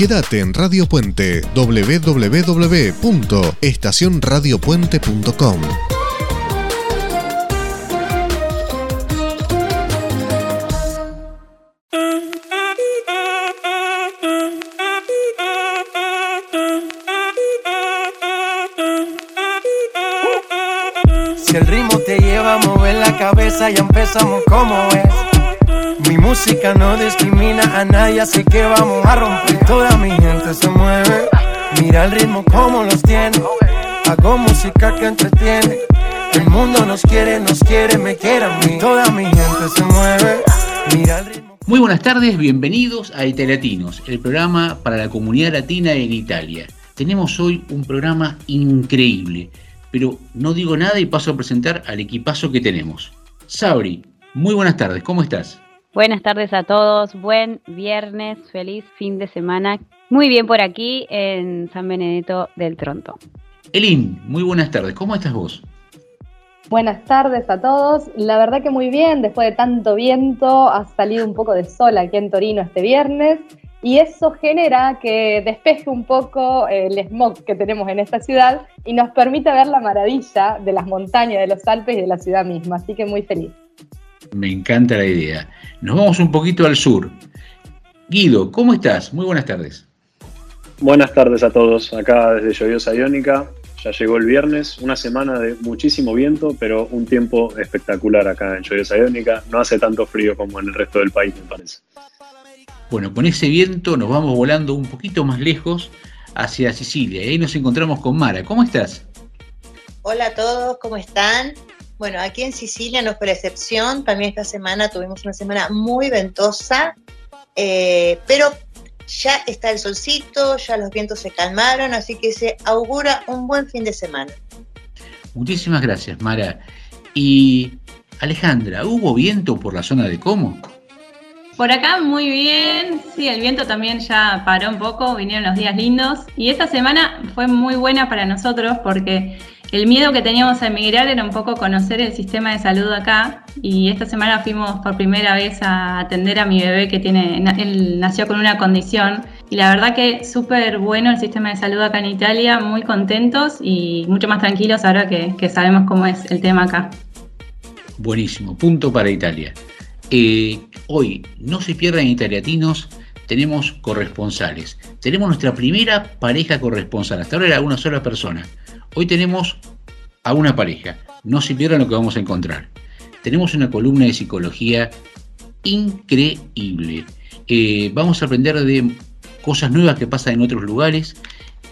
Quédate en Radio Puente www.estacionradiopuente.com. Si el ritmo te lleva a mover la cabeza, ya empezamos como es. Música no discrimina a nadie, así que vamos a romper. Toda mi gente se mueve. Mira el ritmo como los tiene. Hago música que entretiene. El mundo nos quiere, nos quiere, me quiere a mí. Toda mi gente se mueve. Mira el ritmo. Muy buenas tardes, bienvenidos a Italiatinos, el programa para la comunidad latina en Italia. Tenemos hoy un programa increíble, pero no digo nada y paso a presentar al equipazo que tenemos. Sabri, muy buenas tardes, ¿cómo estás? Buenas tardes a todos, buen viernes, feliz fin de semana. Muy bien por aquí en San Benedetto del Tronto. Elin, muy buenas tardes, ¿cómo estás vos? Buenas tardes a todos. La verdad que muy bien, después de tanto viento, ha salido un poco de sol aquí en Torino este viernes y eso genera que despeje un poco el smog que tenemos en esta ciudad y nos permite ver la maravilla de las montañas, de los Alpes y de la ciudad misma. Así que muy feliz. Me encanta la idea. Nos vamos un poquito al sur. Guido, ¿cómo estás? Muy buenas tardes. Buenas tardes a todos, acá desde Lloviosa Iónica. Ya llegó el viernes, una semana de muchísimo viento, pero un tiempo espectacular acá en Lloviosa Iónica. No hace tanto frío como en el resto del país, me parece. Bueno, con ese viento nos vamos volando un poquito más lejos hacia Sicilia. Y ahí nos encontramos con Mara. ¿Cómo estás? Hola a todos, ¿cómo están? Bueno, aquí en Sicilia no fue la excepción. También esta semana tuvimos una semana muy ventosa, eh, pero ya está el solcito, ya los vientos se calmaron, así que se augura un buen fin de semana. Muchísimas gracias, Mara. Y Alejandra, ¿hubo viento por la zona de Como? Por acá muy bien, sí, el viento también ya paró un poco, vinieron los días lindos y esta semana fue muy buena para nosotros porque el miedo que teníamos a emigrar era un poco conocer el sistema de salud acá y esta semana fuimos por primera vez a atender a mi bebé que tiene, él nació con una condición y la verdad que súper bueno el sistema de salud acá en Italia, muy contentos y mucho más tranquilos ahora que, sabemos cómo es el tema acá. Buenísimo, punto para Italia. Eh, hoy, no se pierdan italiatinos, tenemos corresponsales. Tenemos nuestra primera pareja corresponsal. Hasta ahora era una sola persona. Hoy tenemos a una pareja. No se pierdan lo que vamos a encontrar. Tenemos una columna de psicología increíble. Eh, vamos a aprender de cosas nuevas que pasan en otros lugares.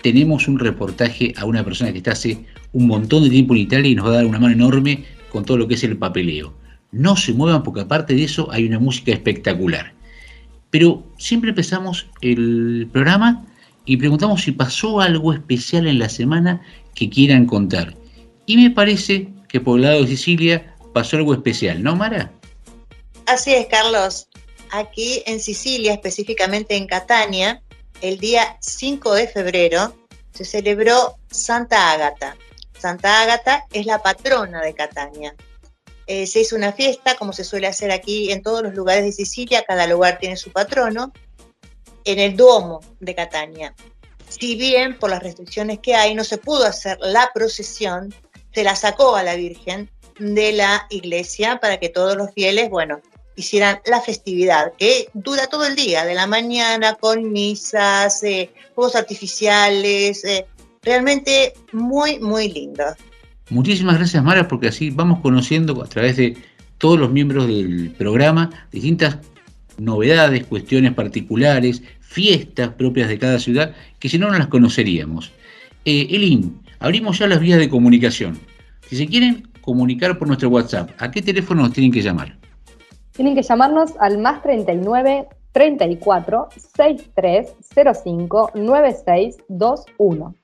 Tenemos un reportaje a una persona que está hace un montón de tiempo en Italia y nos va a dar una mano enorme con todo lo que es el papeleo. No se muevan porque aparte de eso hay una música espectacular. Pero siempre empezamos el programa y preguntamos si pasó algo especial en la semana que quieran contar. Y me parece que por el lado de Sicilia pasó algo especial, ¿no, Mara? Así es, Carlos. Aquí en Sicilia, específicamente en Catania, el día 5 de febrero se celebró Santa Ágata. Santa Ágata es la patrona de Catania. Eh, se hizo una fiesta, como se suele hacer aquí en todos los lugares de Sicilia, cada lugar tiene su patrono, en el Duomo de Catania. Si bien por las restricciones que hay no se pudo hacer la procesión, se la sacó a la Virgen de la iglesia para que todos los fieles, bueno, hicieran la festividad, que dura todo el día, de la mañana, con misas, eh, fuegos artificiales, eh, realmente muy, muy lindo. Muchísimas gracias Mara porque así vamos conociendo a través de todos los miembros del programa distintas novedades, cuestiones particulares, fiestas propias de cada ciudad que si no no las conoceríamos. Eh, Elin, abrimos ya las vías de comunicación. Si se quieren comunicar por nuestro WhatsApp, ¿a qué teléfono nos tienen que llamar? Tienen que llamarnos al más 39 34 63 05 96 21.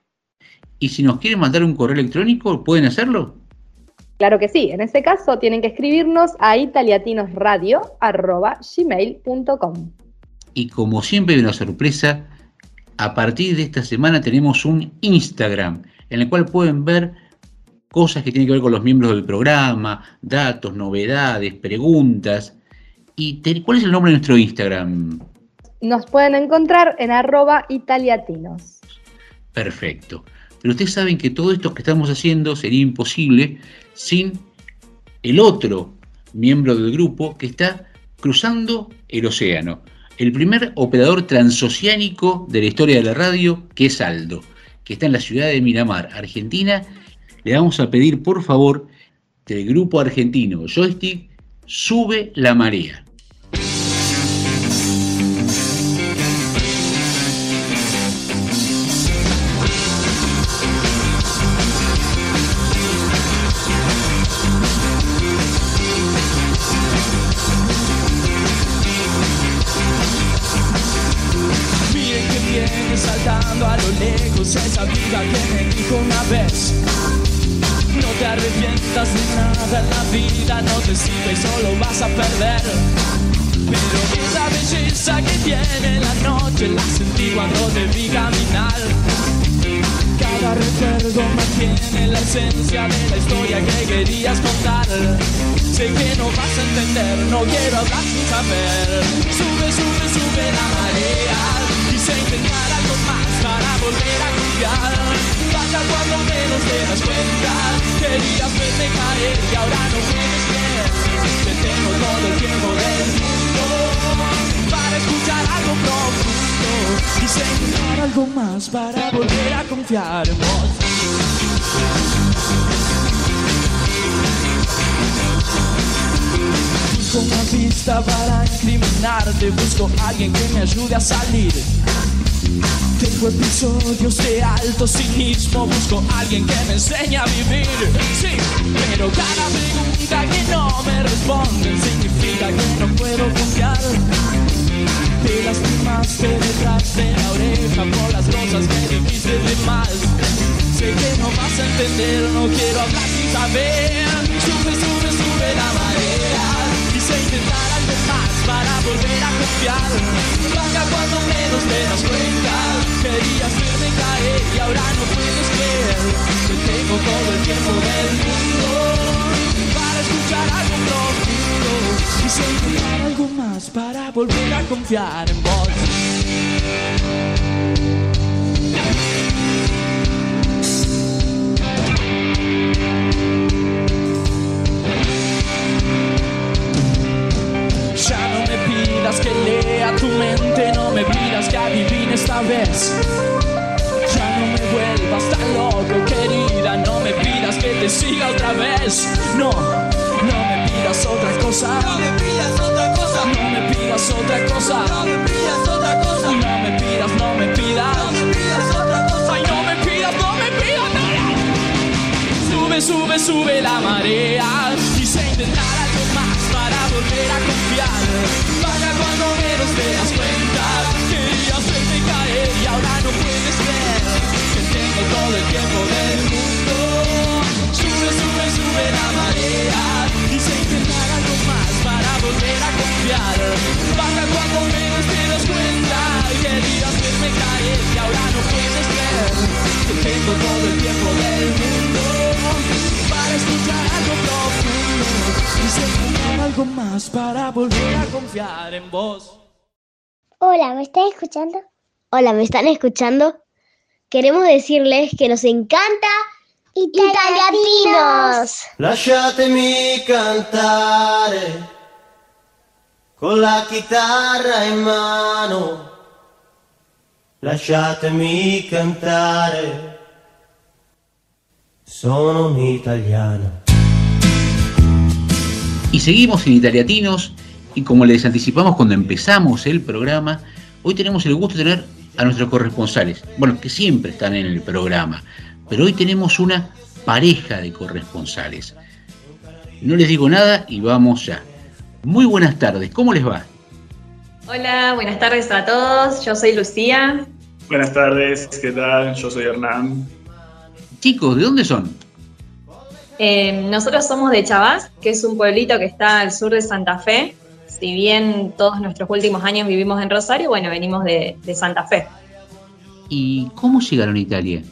Y si nos quieren mandar un correo electrónico, ¿pueden hacerlo? Claro que sí. En este caso, tienen que escribirnos a italiatinosradio.gmail.com. Y como siempre, una sorpresa, a partir de esta semana tenemos un Instagram en el cual pueden ver cosas que tienen que ver con los miembros del programa, datos, novedades, preguntas. ¿Y cuál es el nombre de nuestro Instagram? nos pueden encontrar en arroba italiatinos. Perfecto. Pero ustedes saben que todo esto que estamos haciendo sería imposible sin el otro miembro del grupo que está cruzando el océano. El primer operador transoceánico de la historia de la radio, que es Aldo, que está en la ciudad de Miramar, Argentina. Le vamos a pedir, por favor, del grupo argentino Joystick, sube la marea. Esa vida que me dijo una vez. No te arrepientas de nada en la vida, no te sirve y solo vas a perder. Pero esa belleza que tiene la noche la sentí cuando te vi caminar. Cada recuerdo mantiene la esencia de la historia que querías contar. Sé que no vas a entender, no quiero hablar sin saber. Sube, sube, sube la marea. Quise intentar algo más para volver a confiar. Vaya cuando menos te das cuenta. Querías verme caer y ahora no puedes creer. Que tengo todo el tiempo del mundo para escuchar algo profundo. Quise intentar algo más para volver a confiar en vos. Busco una pista para incriminarte, busco a alguien que me ayude a salir. Tengo episodios de alto cinismo, busco a alguien que me enseñe a vivir. Sí, pero cada pregunta que no me responden significa que no puedo confiar. Te lastimaste detrás de la oreja por las cosas que dijiste de mal. Sé que no vas a entender, no quiero hablar sin saber. Sube, sube, sube la marea. Quise intentar algo más para volver a confiar. Baja cuando menos te das cuenta. Querías verme caer y ahora no puedes creer. Que tengo todo el tiempo del mundo para escuchar algo profundo. Quise intentar algo más para volver a confiar en vos. Pidas que lea tu mente, no me pidas que adivine esta vez. Ya no me vuelvas tan loco, querida, no me pidas que te siga otra vez. No, no me pidas otra cosa. No me pidas otra cosa. No me pidas otra cosa. No me pidas otra cosa. No me pidas, no me pidas. No me pidas otra cosa. Ay, no me pidas, no me pidas nada. Sube, sube, sube la marea. Quise intentar para volver a confiar. Vaya cuando menos te das cuenta. Confiar en vos. Hola, ¿me están escuchando? Hola, ¿me están escuchando? Queremos decirles que nos encanta Italiatinos. Lasciatemi cantare con la chitarra in mano. Lasciatemi cantare. Sono un italiano. Y seguimos en Italiatinos y como les anticipamos cuando empezamos el programa, hoy tenemos el gusto de tener a nuestros corresponsales, bueno, que siempre están en el programa, pero hoy tenemos una pareja de corresponsales. No les digo nada y vamos ya. Muy buenas tardes, ¿cómo les va? Hola, buenas tardes a todos, yo soy Lucía. Buenas tardes, ¿qué tal? Yo soy Hernán. Chicos, ¿de dónde son? Eh, nosotros somos de Chavás, que es un pueblito que está al sur de Santa Fe. Si bien todos nuestros últimos años vivimos en Rosario, bueno, venimos de, de Santa Fe. ¿Y cómo llegaron a Italia?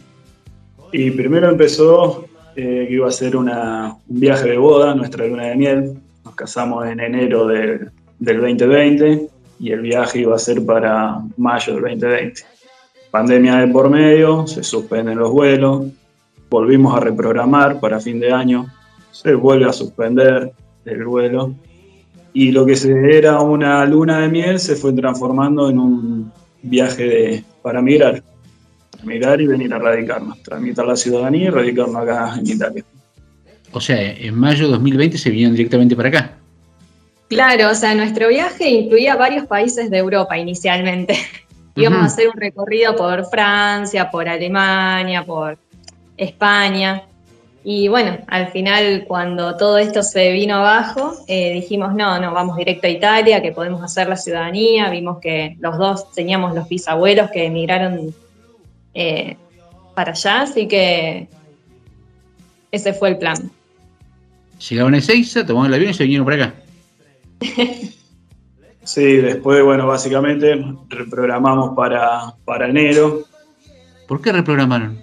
Y primero empezó eh, que iba a ser una, un viaje de boda, nuestra luna de miel. Nos casamos en enero de- del 2020 y el viaje iba a ser para mayo del 2020. Pandemia de por medio, se suspenden los vuelos, volvimos a reprogramar para fin de año, se vuelve a suspender el vuelo y lo que se era una luna de miel se fue transformando en un viaje de, para migrar, migrar y venir a radicarnos, tramitar la ciudadanía y radicarnos acá en Italia. O sea, en mayo de 2020 se vinieron directamente para acá. Claro, o sea, nuestro viaje incluía varios países de Europa inicialmente. Íbamos a hacer un recorrido por Francia, por Alemania, por España. Y bueno, al final cuando todo esto se vino abajo, eh, dijimos, no, no, vamos directo a Italia, que podemos hacer la ciudadanía. Vimos que los dos teníamos los bisabuelos que emigraron eh, para allá, así que ese fue el plan. Llegaron a Ezeiza, tomaron el avión y se vinieron para acá. Sí, después, bueno, básicamente reprogramamos para, para enero. ¿Por qué reprogramaron?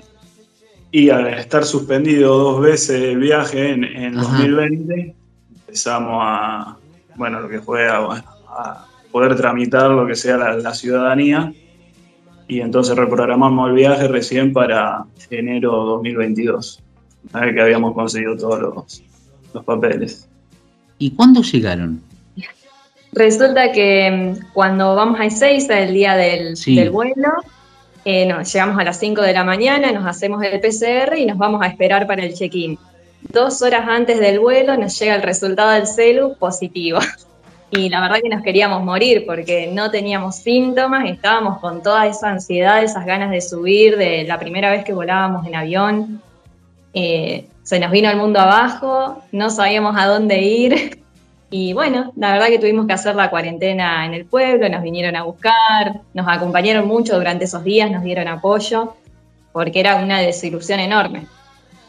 Y al estar suspendido dos veces el viaje en, en 2020, empezamos a, bueno, lo que fue a, a poder tramitar lo que sea la, la, ciudadanía. Y entonces reprogramamos el viaje recién para enero 2022, una vez que habíamos conseguido todos los, los papeles. ¿Y cuándo llegaron? Resulta que mm, cuando vamos a Ezeiza, el día del, Sí. del vuelo, eh, llegamos a las 5 de la mañana, nos hacemos el PCR y nos vamos a esperar para el check-in. Dos horas antes del vuelo nos llega el resultado del celu positivo. Y la verdad que nos queríamos morir porque no teníamos síntomas, estábamos con toda esa ansiedad, esas ganas de subir, de la primera vez que volábamos en avión. Eh, se nos vino el mundo abajo, no sabíamos a dónde ir. Y bueno, la verdad que tuvimos que hacer la cuarentena en el pueblo, nos vinieron a buscar, nos acompañaron mucho durante esos días, nos dieron apoyo, porque era una desilusión enorme.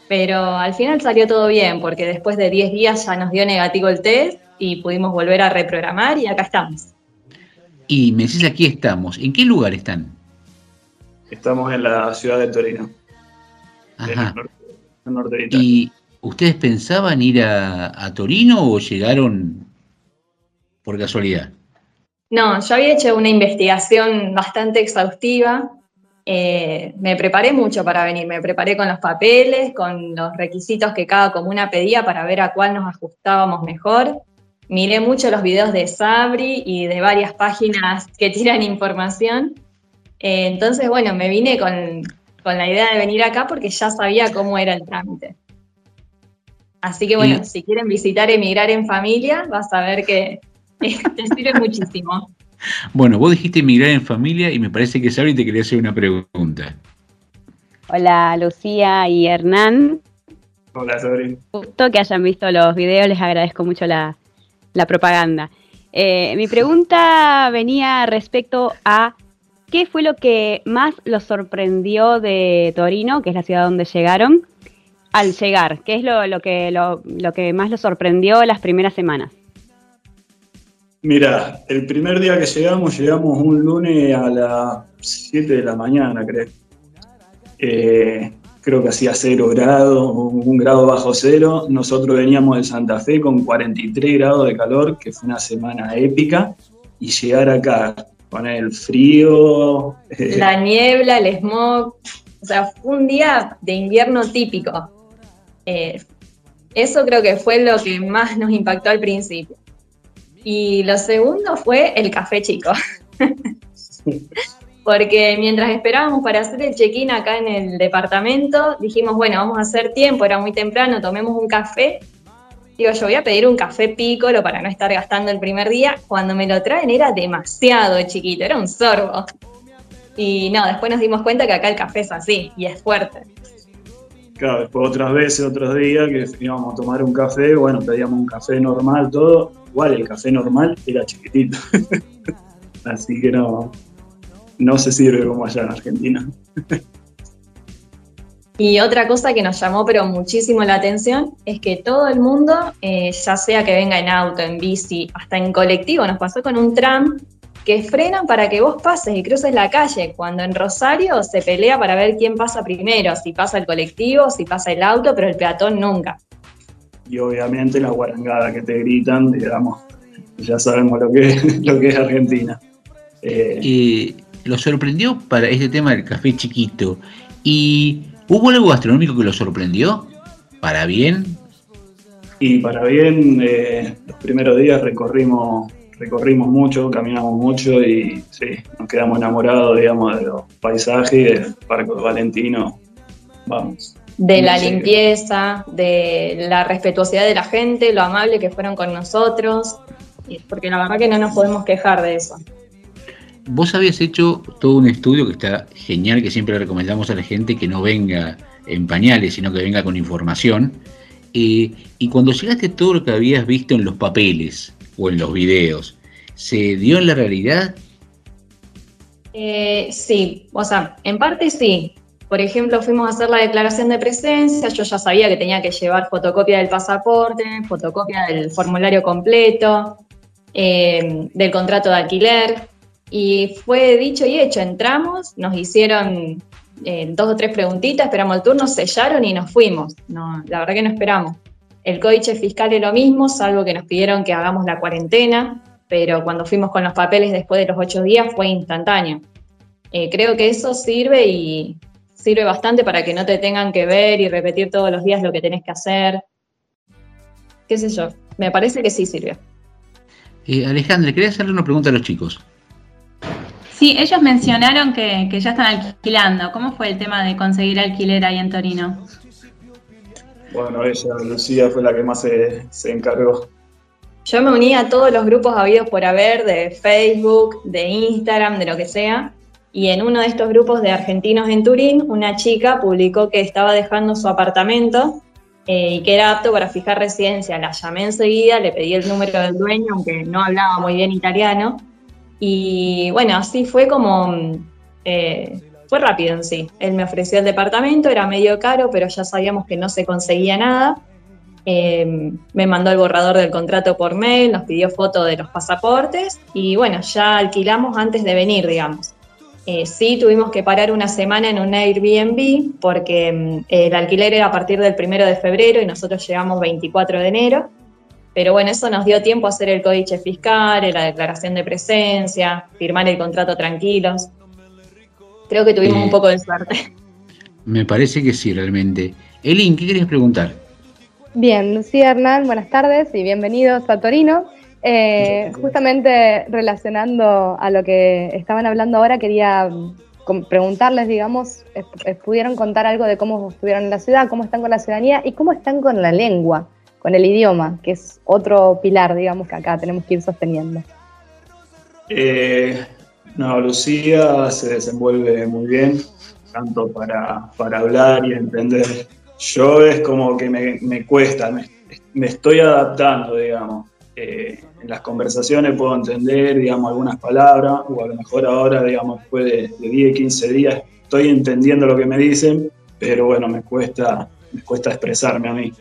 Pero al final salió todo bien, porque después de 10 días ya nos dio negativo el test y pudimos volver a reprogramar y acá estamos. Y me decís aquí estamos. ¿En qué lugar están? Estamos en la ciudad de Torino, en Ajá. el norte, el norte de Italia. ¿Y ustedes pensaban ir a, Torino o llegaron por casualidad? No, yo había hecho una investigación bastante exhaustiva. eh, me preparé mucho para venir, me preparé con los papeles, con los requisitos que cada comuna pedía para ver a cuál nos ajustábamos mejor. Miré mucho los videos de Sabri y de varias páginas que tiran información. Eh, entonces, bueno, me vine con, con la idea de venir acá porque ya sabía cómo era el trámite. Así que bueno, Y- si quieren visitar Emigrar en Familia, vas a ver que te sirve muchísimo. Bueno, vos dijiste emigrar en familia y me parece que Sabri te quería hacer una pregunta. Hola Lucía y Hernán. Hola, Sabri. Justo que hayan visto los videos, les agradezco mucho la, la propaganda. Eh, mi pregunta venía respecto a qué fue lo que más los sorprendió de Torino, que es la ciudad donde llegaron, al llegar. ¿Qué es lo, lo que, lo, lo que más los sorprendió las primeras semanas? Mira, el primer día que llegamos, llegamos un lunes a las 7 de la mañana, creo. Eh, creo que hacía 0 grados, un grado bajo cero. Nosotros veníamos de Santa Fe con 43 grados de calor, que fue una semana épica. Y llegar acá con el frío. eh, La niebla, el smog, o sea, fue un día de invierno típico. Eh, eso creo que fue lo que más nos impactó al principio. Y lo segundo fue el café chico. Porque mientras esperábamos para hacer el check-in acá en el departamento, dijimos, bueno, vamos a hacer tiempo, era muy temprano, tomemos un café. Digo, yo voy a pedir un café pícolo para no estar gastando el primer día. Cuando me lo traen era demasiado chiquito, era un sorbo. Y no, después nos dimos cuenta que acá el café es así y es fuerte. Claro, después otras veces, otros días que íbamos a tomar un café, bueno, pedíamos un café normal, todo. Igual el café normal era chiquitito. Así que no, no se sirve como allá en Argentina. Y otra cosa que nos llamó pero muchísimo la atención es que todo el mundo, eh, ya sea que venga en auto, en bici, hasta en colectivo, nos pasó con un tram que frenan para que vos pases y cruces la calle, cuando en Rosario se pelea para ver quién pasa primero, si pasa el colectivo, si pasa el auto, pero el peatón nunca. Y obviamente la guarangada que te gritan, digamos, ya sabemos lo que, lo que es Argentina. Eh, lo sorprendió para este tema del café chiquito. ¿Y hubo algo gastronómico que lo sorprendió? ¿Para bien? Y para bien, eh, los primeros días recorrimos, recorrimos mucho, caminamos mucho y sí, nos quedamos enamorados, digamos, de los paisajes, del Parque Valentino. Vamos. De la limpieza, de la respetuosidad de la gente, lo amable que fueron con nosotros, porque la verdad que no nos podemos quejar de eso. Vos habías hecho todo un estudio que está genial, que siempre recomendamos a la gente que no venga en pañales, sino que venga con información. Eh, y cuando llegaste todo lo que habías visto en los papeles o en los videos, ¿se dio en la realidad? Eh, sí, o sea, en parte sí. Por ejemplo, fuimos a hacer la declaración de presencia, yo ya sabía que tenía que llevar fotocopia del pasaporte, fotocopia del formulario completo, eh, del contrato de alquiler, y fue dicho y hecho, entramos, nos hicieron eh, dos o tres preguntitas, esperamos el turno, sellaron y nos fuimos. No, la verdad que no esperamos. El códice fiscal es lo mismo, salvo que nos pidieron que hagamos la cuarentena, pero cuando fuimos con los papeles después de los ocho días fue instantáneo. Eh, creo que eso sirve y sirve bastante para que no te tengan que ver y repetir todos los días lo que tenés que hacer. ¿Qué sé yo? Me parece que sí sirve. Eh, Alejandra, quería hacerle una pregunta a los chicos. Sí, ellos mencionaron que, ya están alquilando. ¿Cómo fue el tema de conseguir alquiler ahí en Torino? Bueno, ella, Lucía, fue la que más se, encargó. Yo me uní a todos los grupos habidos por haber, de Facebook, de Instagram, de lo que sea. Y en uno de estos grupos de argentinos en Turín, una chica publicó que estaba dejando su apartamento eh, y que era apto para fijar residencia. La llamé enseguida, le pedí el número del dueño, aunque no hablaba muy bien italiano. Y bueno, así fue como, eh, fue rápido en sí. Él me ofreció el departamento, era medio caro, pero ya sabíamos que no se conseguía nada. Eh, me mandó el borrador del contrato por mail, nos pidió foto de los pasaportes y bueno, ya alquilamos antes de venir, digamos. Eh, sí, tuvimos que parar una semana en un Airbnb porque mm, el alquiler era a partir del primero de febrero y nosotros llegamos 24 de enero. Pero bueno, eso nos dio tiempo a hacer el códice fiscal, la declaración de presencia, firmar el contrato tranquilos. Creo que tuvimos un poco de suerte. Me parece que sí, realmente. Elin, ¿qué querías preguntar? Bien, Lucía Hernán, buenas tardes y bienvenidos a Torino. Eh, justamente relacionando a lo que estaban hablando ahora, quería mm, preguntarles, digamos, ¿pudieron contar algo de cómo estuvieron en la ciudad, cómo están con la ciudadanía y cómo están con la lengua? con el idioma, que es otro pilar, digamos, que acá tenemos que ir sosteniendo. Eh, no, Lucía se desenvuelve muy bien, tanto para, hablar y entender. Yo es como que me, cuesta, me, estoy adaptando, digamos. Eh, en las conversaciones puedo entender, digamos, algunas palabras, o a lo mejor ahora, digamos, después de, de 10, 15 días, estoy entendiendo lo que me dicen, pero bueno, me cuesta, me cuesta expresarme a mí.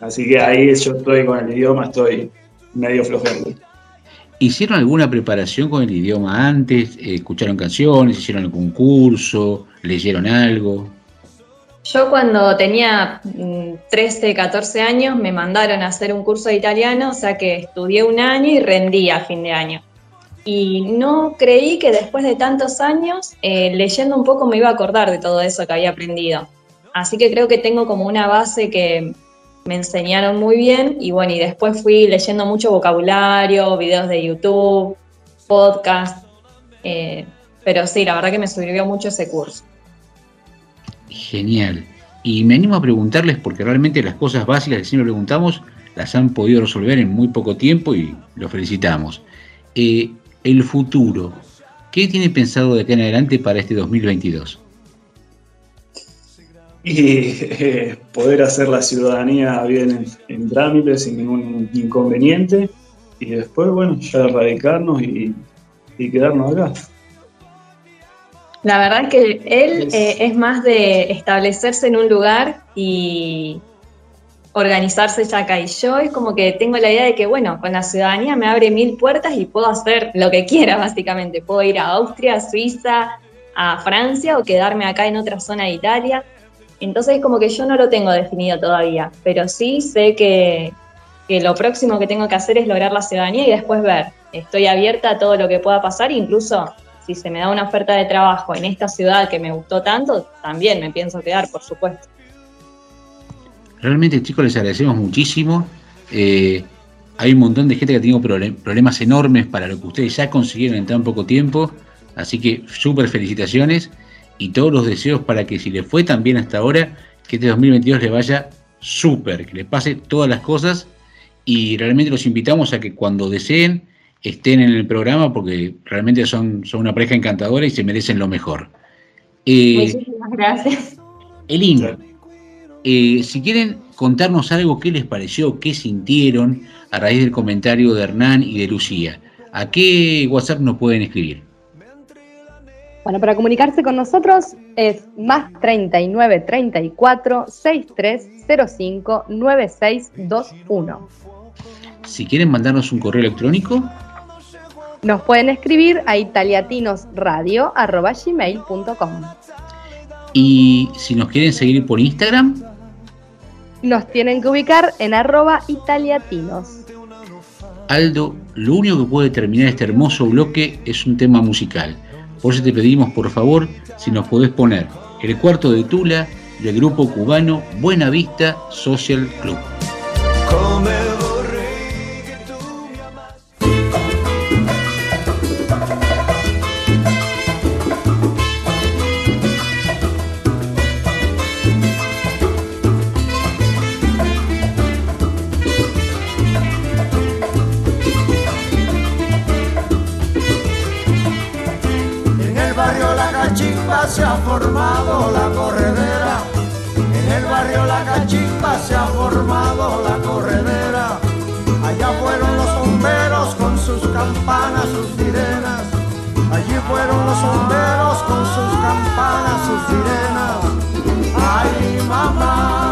Así que ahí yo estoy con el idioma, estoy medio flojero. ¿Hicieron alguna preparación con el idioma antes? ¿Escucharon canciones? ¿Hicieron algún curso? ¿Leyeron algo? Yo cuando tenía 13, mm, 14 años me mandaron a hacer un curso de italiano, o sea que estudié un año y rendí a fin de año. Y no creí que después de tantos años, eh, leyendo un poco me iba a acordar de todo eso que había aprendido. Así que creo que tengo como una base que me enseñaron muy bien y bueno, y después fui leyendo mucho vocabulario, videos de YouTube, podcast, eh, pero sí, la verdad que me sirvió mucho ese curso. Genial. Y me animo a preguntarles porque realmente las cosas básicas que siempre preguntamos las han podido resolver en muy poco tiempo y los felicitamos. Eh, el futuro, ¿qué tiene pensado de acá en adelante para este 2022? Y eh, poder hacer la ciudadanía bien en, trámite sin ningún inconveniente y después, bueno, ya radicarnos y, quedarnos acá. La verdad que él eh, es más de establecerse en un lugar y organizarse ya acá. Y yo es como que tengo la idea de que, bueno, con la ciudadanía me abre mil puertas y puedo hacer lo que quiera, básicamente. Puedo ir a Austria, Suiza, a Francia o quedarme acá en otra zona de Italia. Entonces como que yo no lo tengo definido todavía, pero sí sé que, lo próximo que tengo que hacer es lograr la ciudadanía y después ver. Estoy abierta a todo lo que pueda pasar, incluso si se me da una oferta de trabajo en esta ciudad que me gustó tanto, también me pienso quedar, por supuesto. Realmente, chicos, les agradecemos muchísimo. Eh, hay un montón de gente que ha tenido problemas enormes para lo que ustedes ya consiguieron en tan poco tiempo. Así que súper felicitaciones y todos los deseos para que si les fue tan bien hasta ahora, que este 2022 le vaya súper, que les pase todas las cosas y realmente los invitamos a que cuando deseen estén en el programa porque realmente son, son una pareja encantadora y se merecen lo mejor. Eh, Muchísimas gracias. Elin, eh, si quieren contarnos algo, qué les pareció, qué sintieron a raíz del comentario de Hernán y de Lucía, ¿a qué WhatsApp nos pueden escribir? Bueno, para comunicarse con nosotros es más 39 34 6305 9621. Si quieren mandarnos un correo electrónico, nos pueden escribir a italiatinosradio.gmail.com Y si nos quieren seguir por Instagram, nos tienen que ubicar en arroba italiatinos. Aldo, lo único que puede terminar este hermoso bloque es un tema musical. Por eso te pedimos, por favor, si nos podés poner el cuarto de Tula del grupo cubano Buena Vista Social Club. Se ha formado la corredera, en el barrio La Cachimba se ha formado la corredera. Allá fueron los bomberos con sus campanas, sus sirenas. Allí fueron los bomberos con sus campanas, sus sirenas. Ay mamá,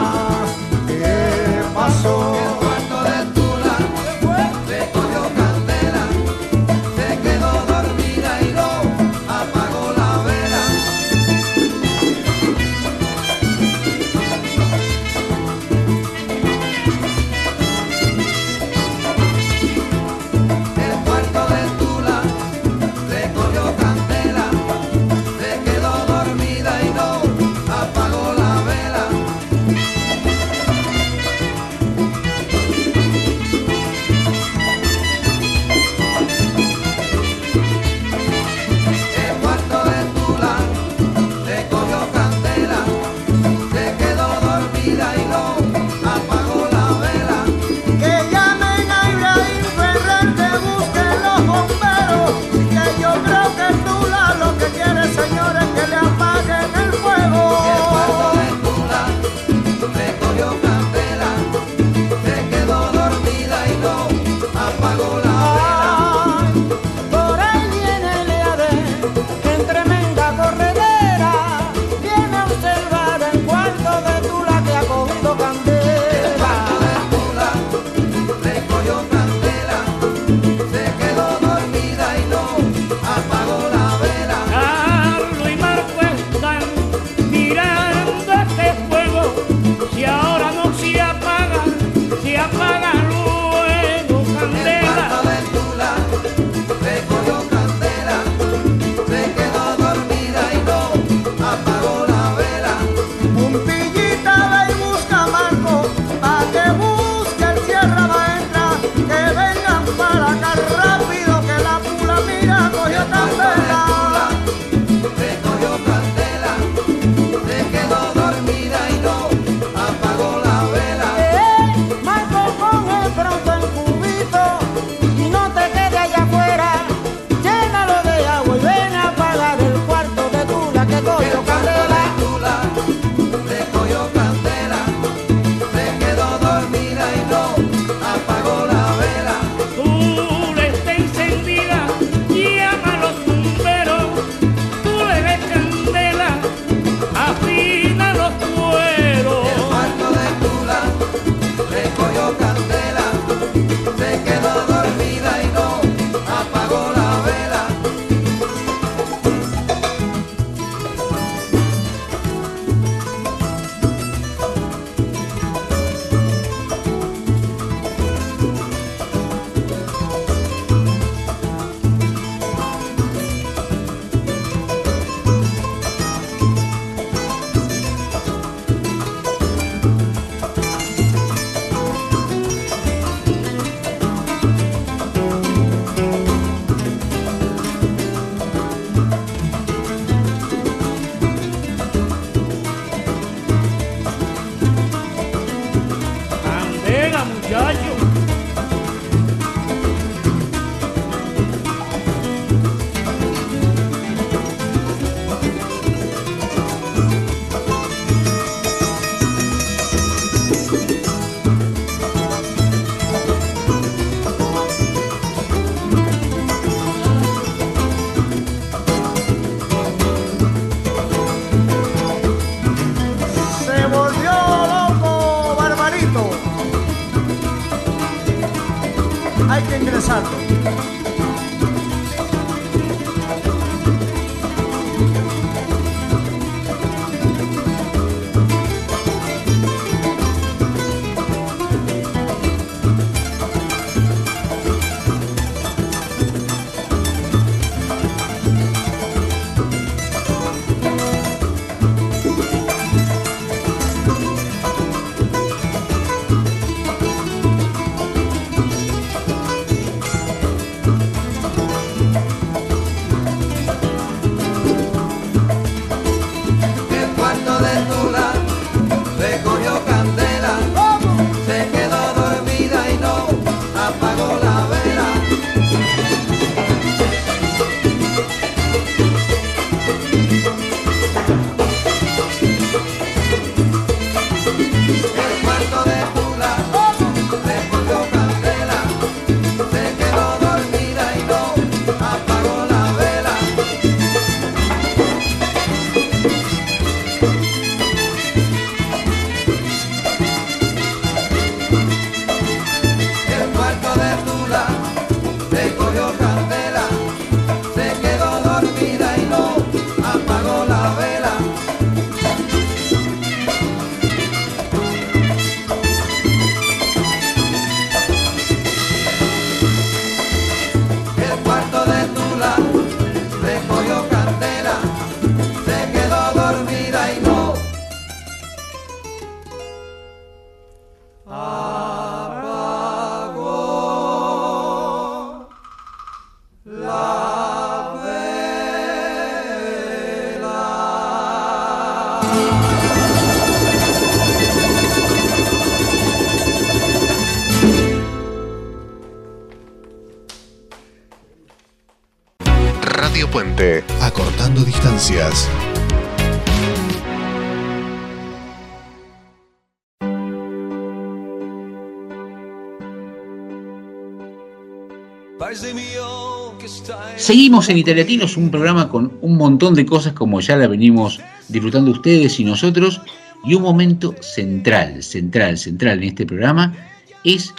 Seguimos en Italiatinos, un programa con un montón de cosas como ya la venimos disfrutando ustedes y nosotros. Y un momento central, central, central en este programa es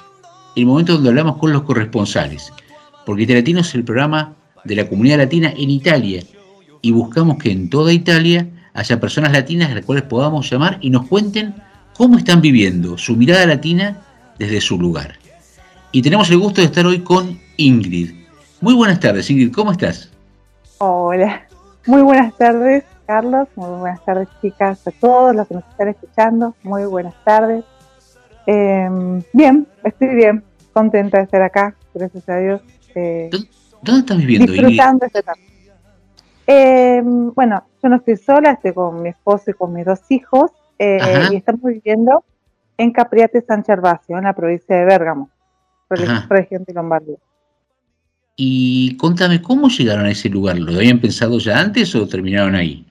el momento donde hablamos con los corresponsales. Porque Italiatinos es el programa de la comunidad latina en Italia. Y buscamos que en toda Italia haya personas latinas a las cuales podamos llamar y nos cuenten cómo están viviendo su mirada latina desde su lugar. Y tenemos el gusto de estar hoy con Ingrid. Muy buenas tardes, Ingrid, ¿cómo estás? Hola, muy buenas tardes, Carlos. Muy buenas tardes, chicas, a todos los que nos están escuchando. Muy buenas tardes. Eh, bien, estoy bien, contenta de estar acá, gracias a Dios. Eh, ¿Dónde estás viviendo, Ingrid? disfrutando tarde. Eh, bueno, yo no estoy sola, estoy con mi esposo y con mis dos hijos eh, y estamos viviendo en Capriate San Gervasio, en la provincia de Bérgamo, Ajá. región de Lombardía. Y contame, ¿cómo llegaron a ese lugar? ¿Lo habían pensado ya antes o terminaron ahí?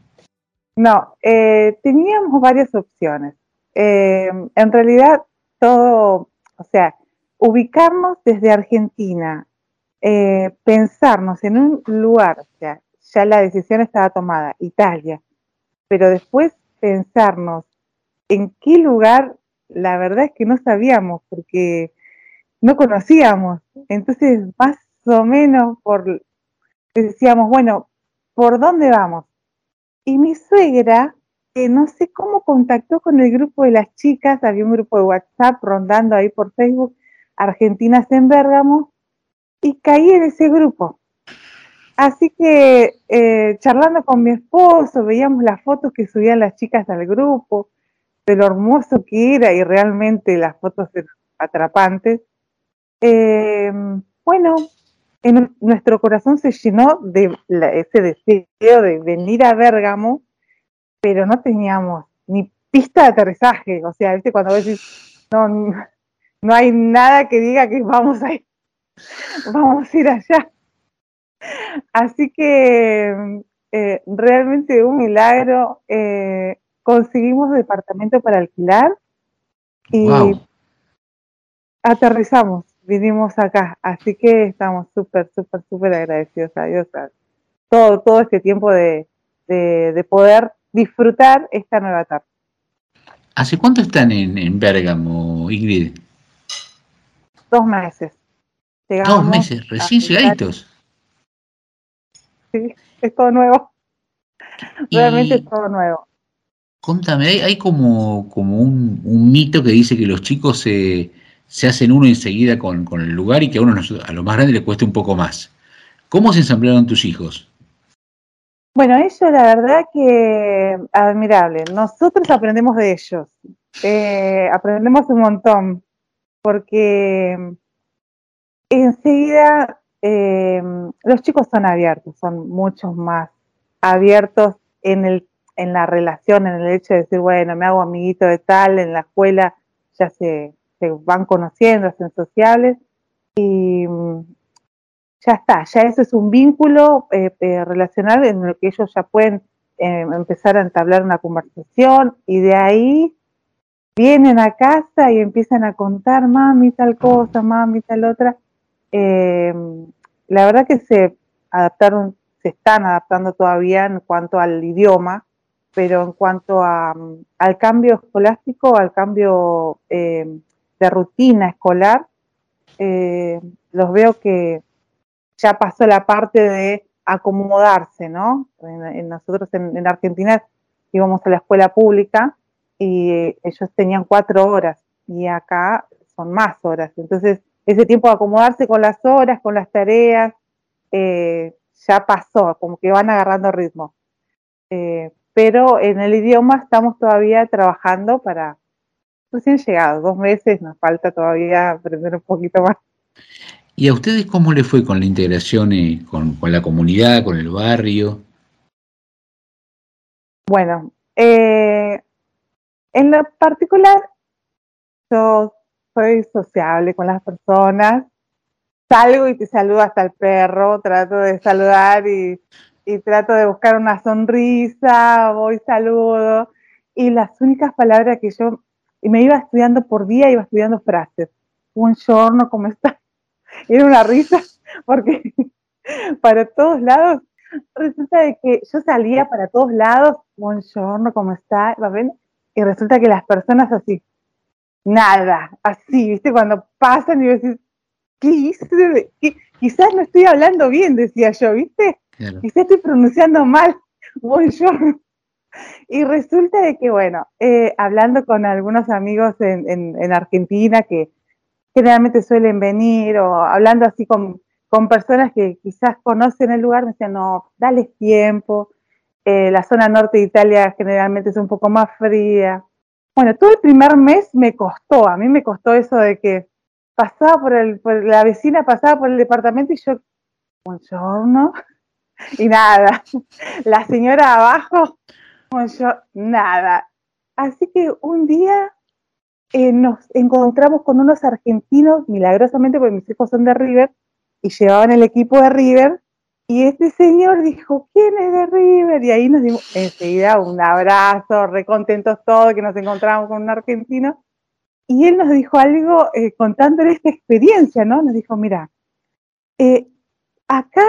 No, eh, teníamos varias opciones. Eh, en realidad, todo, o sea, ubicarnos desde Argentina, eh, pensarnos en un lugar, o sea, ya la decisión estaba tomada, Italia, pero después pensarnos en qué lugar, la verdad es que no sabíamos, porque no conocíamos. Entonces, más o menos por decíamos, bueno, ¿por dónde vamos? Y mi suegra, que no sé cómo contactó con el grupo de las chicas, había un grupo de WhatsApp rondando ahí por Facebook, Argentinas en Bérgamo, y caí en ese grupo. Así que eh, charlando con mi esposo, veíamos las fotos que subían las chicas al grupo, de lo hermoso que era y realmente las fotos atrapantes. Eh, bueno, en nuestro corazón se llenó de ese deseo de venir a Bérgamo, pero no teníamos ni pista de aterrizaje. O sea, ¿viste? cuando decís, no, no hay nada que diga que vamos a ir, vamos a ir allá. Así que eh, realmente un milagro. eh, conseguimos departamento para alquilar y Wow. aterrizamos, vinimos acá. Así que estamos súper, súper, súper agradecidos a Dios. a todo, todo este tiempo de, de, de poder disfrutar esta nueva etapa. ¿Hace cuánto están en, en Bérgamo, Ingrid? Dos meses. llegamos. Dos meses, recién llegaditos. Sí, es todo nuevo. Y- Realmente es todo nuevo. Contame, hay, hay como, como un, un mito que dice que los chicos se, se hacen uno enseguida con, con el lugar y que a uno a los más grandes les cuesta un poco más. ¿Cómo se ensamblaron tus hijos? Bueno, ellos la verdad que admirable. Nosotros aprendemos de ellos. Eh, aprendemos un montón. Porque enseguida eh, los chicos son abiertos, son muchos más abiertos en, el, en la relación, en el hecho de decir, bueno, me hago amiguito de tal, en la escuela ya se, se van conociendo, hacen sociables y mm, ya está, ya eso es un vínculo eh, eh, relacional en el que ellos ya pueden eh, empezar a entablar una conversación y de ahí vienen a casa y empiezan a contar, mami tal cosa, mami tal otra. Eh, la verdad que se adaptaron, se están adaptando todavía en cuanto al idioma, pero en cuanto a, mm, al cambio escolástico, al cambio eh, de rutina escolar, eh, los veo que ya pasó la parte de acomodarse, ¿no? Nosotros en, en Argentina íbamos a la escuela pública y ellos tenían cuatro horas y acá son más horas. Entonces, ese tiempo de acomodarse con las horas, con las tareas, eh, ya pasó, como que van agarrando ritmo. Eh, pero en el idioma estamos todavía trabajando para recién llegados, dos meses, nos falta todavía aprender un poquito más. ¿Y a ustedes cómo les fue con la integración eh, con, con la comunidad, con el barrio? Bueno, en lo particular, yo soy sociable con las personas, salgo y te saludo hasta el perro, trato de saludar y, y trato de buscar una sonrisa, voy, saludo, y las únicas palabras que yo, y me iba estudiando por día, iba estudiando frases, un giorno, ¿cómo estás? Era una risa, porque para todos lados, resulta de que yo salía para todos lados, buongiorno, ¿cómo está? ¿Va bien? Y resulta que las personas así, nada, así, ¿viste? Cuando pasan y decís, ¿qué hice? ¿Qué? Quizás no estoy hablando bien, decía yo, ¿viste? Claro. Quizás estoy pronunciando mal, buongiorno. Y resulta de que, bueno, eh, hablando con algunos amigos en, en, en Argentina que generalmente suelen venir o hablando así con, con personas que quizás conocen el lugar, me decían, no, dale tiempo, eh, la zona norte de Italia generalmente es un poco más fría. Bueno, todo el primer mes me costó, a mí me costó eso de que pasaba por, el, por la vecina, pasaba por el departamento y yo, buongiorno, y nada, la señora abajo, yo, nada. Así que un día eh, nos encontramos con unos argentinos, milagrosamente, porque mis hijos son de River, y llevaban el equipo de River, y este señor dijo, ¿quién es de River? Y ahí nos dimos enseguida un abrazo, recontentos todos que nos encontramos con un argentino, y él nos dijo algo eh, contándole esta experiencia, ¿no? Nos dijo, mira, eh, acá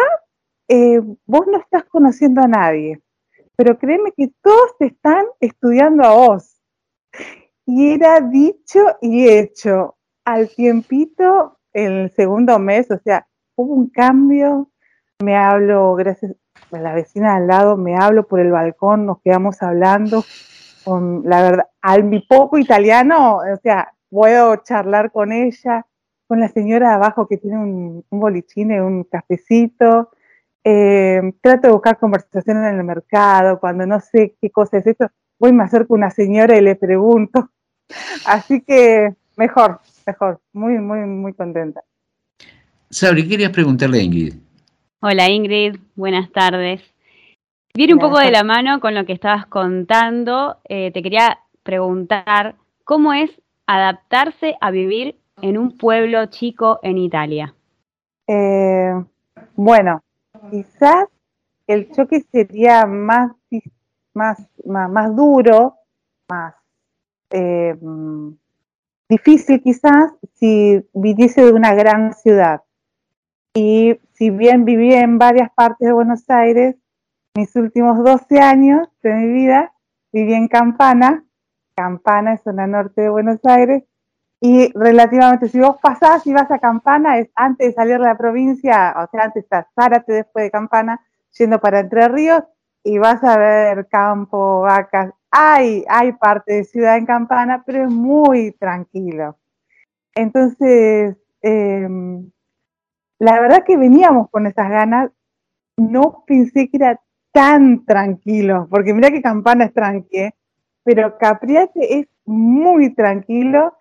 eh, vos no estás conociendo a nadie, pero créeme que todos te están estudiando a vos. Y era dicho y hecho. Al tiempito, el segundo mes, o sea, hubo un cambio. Me hablo, gracias a la vecina al lado, me hablo por el balcón, nos quedamos hablando. Con la verdad, al mi poco italiano, o sea, puedo charlar con ella, con la señora de abajo que tiene un, un bolichine, un cafecito. Eh, trato de buscar conversaciones en el mercado, cuando no sé qué cosa es esto, voy me acerco a una señora y le pregunto. Así que mejor, mejor, muy, muy, muy contenta. Sabri, ¿qué querías preguntarle a Ingrid? Hola Ingrid, buenas tardes. Viene un poco de la mano con lo que estabas contando. Eh, te quería preguntar, ¿cómo es adaptarse a vivir en un pueblo chico en Italia? Eh, bueno, quizás el choque sería más, más, más, más duro, más eh, mm, difícil quizás si viniese de una gran ciudad. Y si bien viví en varias partes de Buenos Aires, mis últimos 12 años de mi vida viví en Campana. Campana es zona norte de Buenos Aires. y relativamente, si vos pasás y vas a Campana, es antes de salir de la provincia, o sea, antes está Zárate después de Campana, yendo para Entre Ríos, y vas a ver campo, vacas. Hay, hay parte de ciudad en Campana, pero es muy tranquilo. Entonces, em, la verdad que veníamos con esas ganas. No pensé que era tan tranquilo, porque mira que Campana es tranqui, pero Capriate es muy tranquilo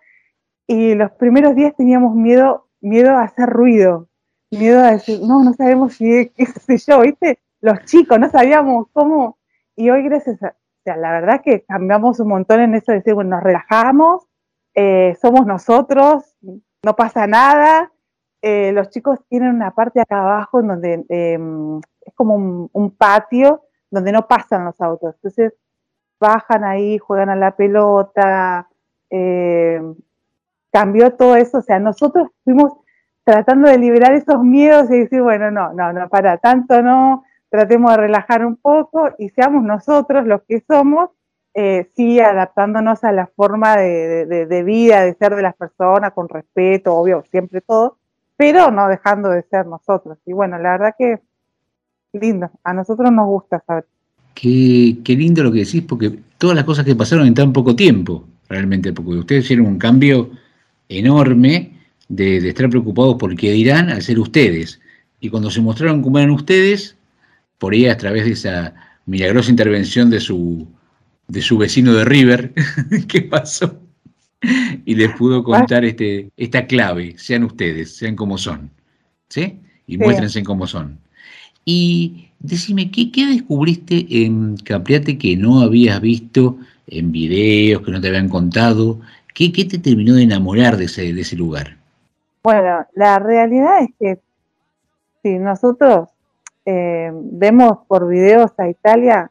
y los primeros días teníamos miedo, miedo a hacer ruido, miedo a decir, no, no sabemos si, qué sé yo, ¿viste? Los chicos, no sabíamos cómo, y hoy gracias a, o sea, la verdad que cambiamos un montón en eso de decir, bueno, nos relajamos, eh, somos nosotros, no pasa nada, eh, los chicos tienen una parte acá abajo en donde em, es como un, patio donde no pasan los autos, entonces bajan ahí, juegan a la pelota, eh, cambió todo eso, o sea, nosotros fuimos tratando de liberar esos miedos y decir, bueno, no, no, no, para tanto no, tratemos de relajar un poco y seamos nosotros los que somos, eh, sí adaptándonos a la forma de vida, de ser de las personas, con respeto, obvio, siempre todo, pero no dejando de ser nosotros. Y bueno, la verdad que lindo, a nosotros nos gusta saber. Qué, qué lindo lo que decís, porque todas las cosas que pasaron en tan poco tiempo, realmente, porque ustedes hicieron un cambio enorme de, de estar preocupados por qué dirán al ser ustedes. Y cuando se mostraron como eran ustedes, por ahí a través de esa milagrosa intervención de su, de su vecino de River, ¿qué pasó? Y les pudo contar este, esta clave, sean ustedes, sean como son, ¿sí? Y Sí. muéstrense como son. Y decime, ¿qué, qué descubriste en Capriate que no habías visto en videos, que no te habían contado? ¿Qué, qué te terminó de enamorar de ese, de ese lugar? Bueno, la realidad es que si nosotros eh, vemos por videos a Italia,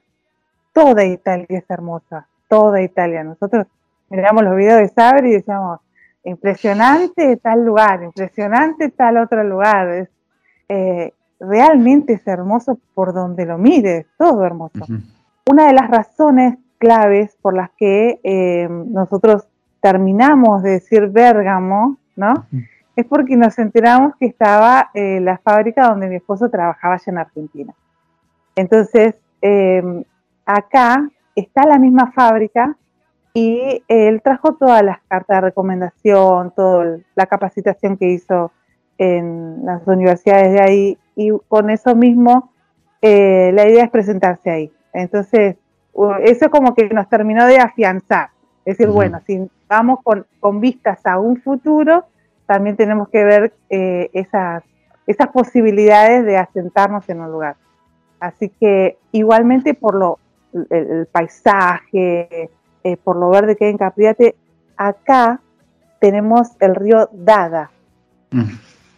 toda Italia es hermosa, toda Italia. Nosotros miramos los videos de Sabri y decíamos, impresionante tal lugar, impresionante tal otro lugar. Es, eh, realmente es hermoso por donde lo mires, todo hermoso. Una de las razones claves por las que eh, nosotros terminamos de decir Bérgamo, ¿no? Es porque nos enteramos que estaba eh, la fábrica donde mi esposo trabajaba allá en Argentina. Entonces, eh, acá está la misma fábrica y él trajo todas las cartas de recomendación, toda la capacitación que hizo en las universidades de ahí y con eso mismo eh, la idea es presentarse ahí. Entonces, eso como que nos terminó de afianzar. Es decir, bueno, si vamos con, con vistas a un futuro, también tenemos que ver eh, esas, esas posibilidades de asentarnos en un lugar. Así que igualmente por lo, el, el paisaje, eh, por lo verde que hay en Capriate, acá tenemos el río Dada,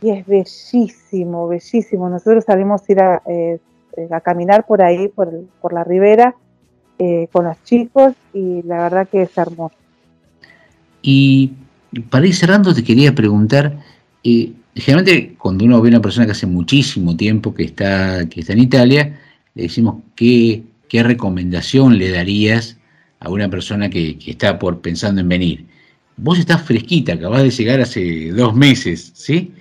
y es bellísimo, bellísimo. Nosotros salimos a ir a, eh, a caminar por ahí, por, el- por la ribera, eh, con los chicos, y la verdad que es hermoso. Y para ir cerrando, te quería preguntar, eh, generalmente cuando uno ve a una persona que hace muchísimo tiempo que está, que está en Italia, le decimos qué, qué recomendación le darías a una persona que, está por pensando en venir. Vos estás fresquita, acabás de llegar hace dos meses, ¿sí?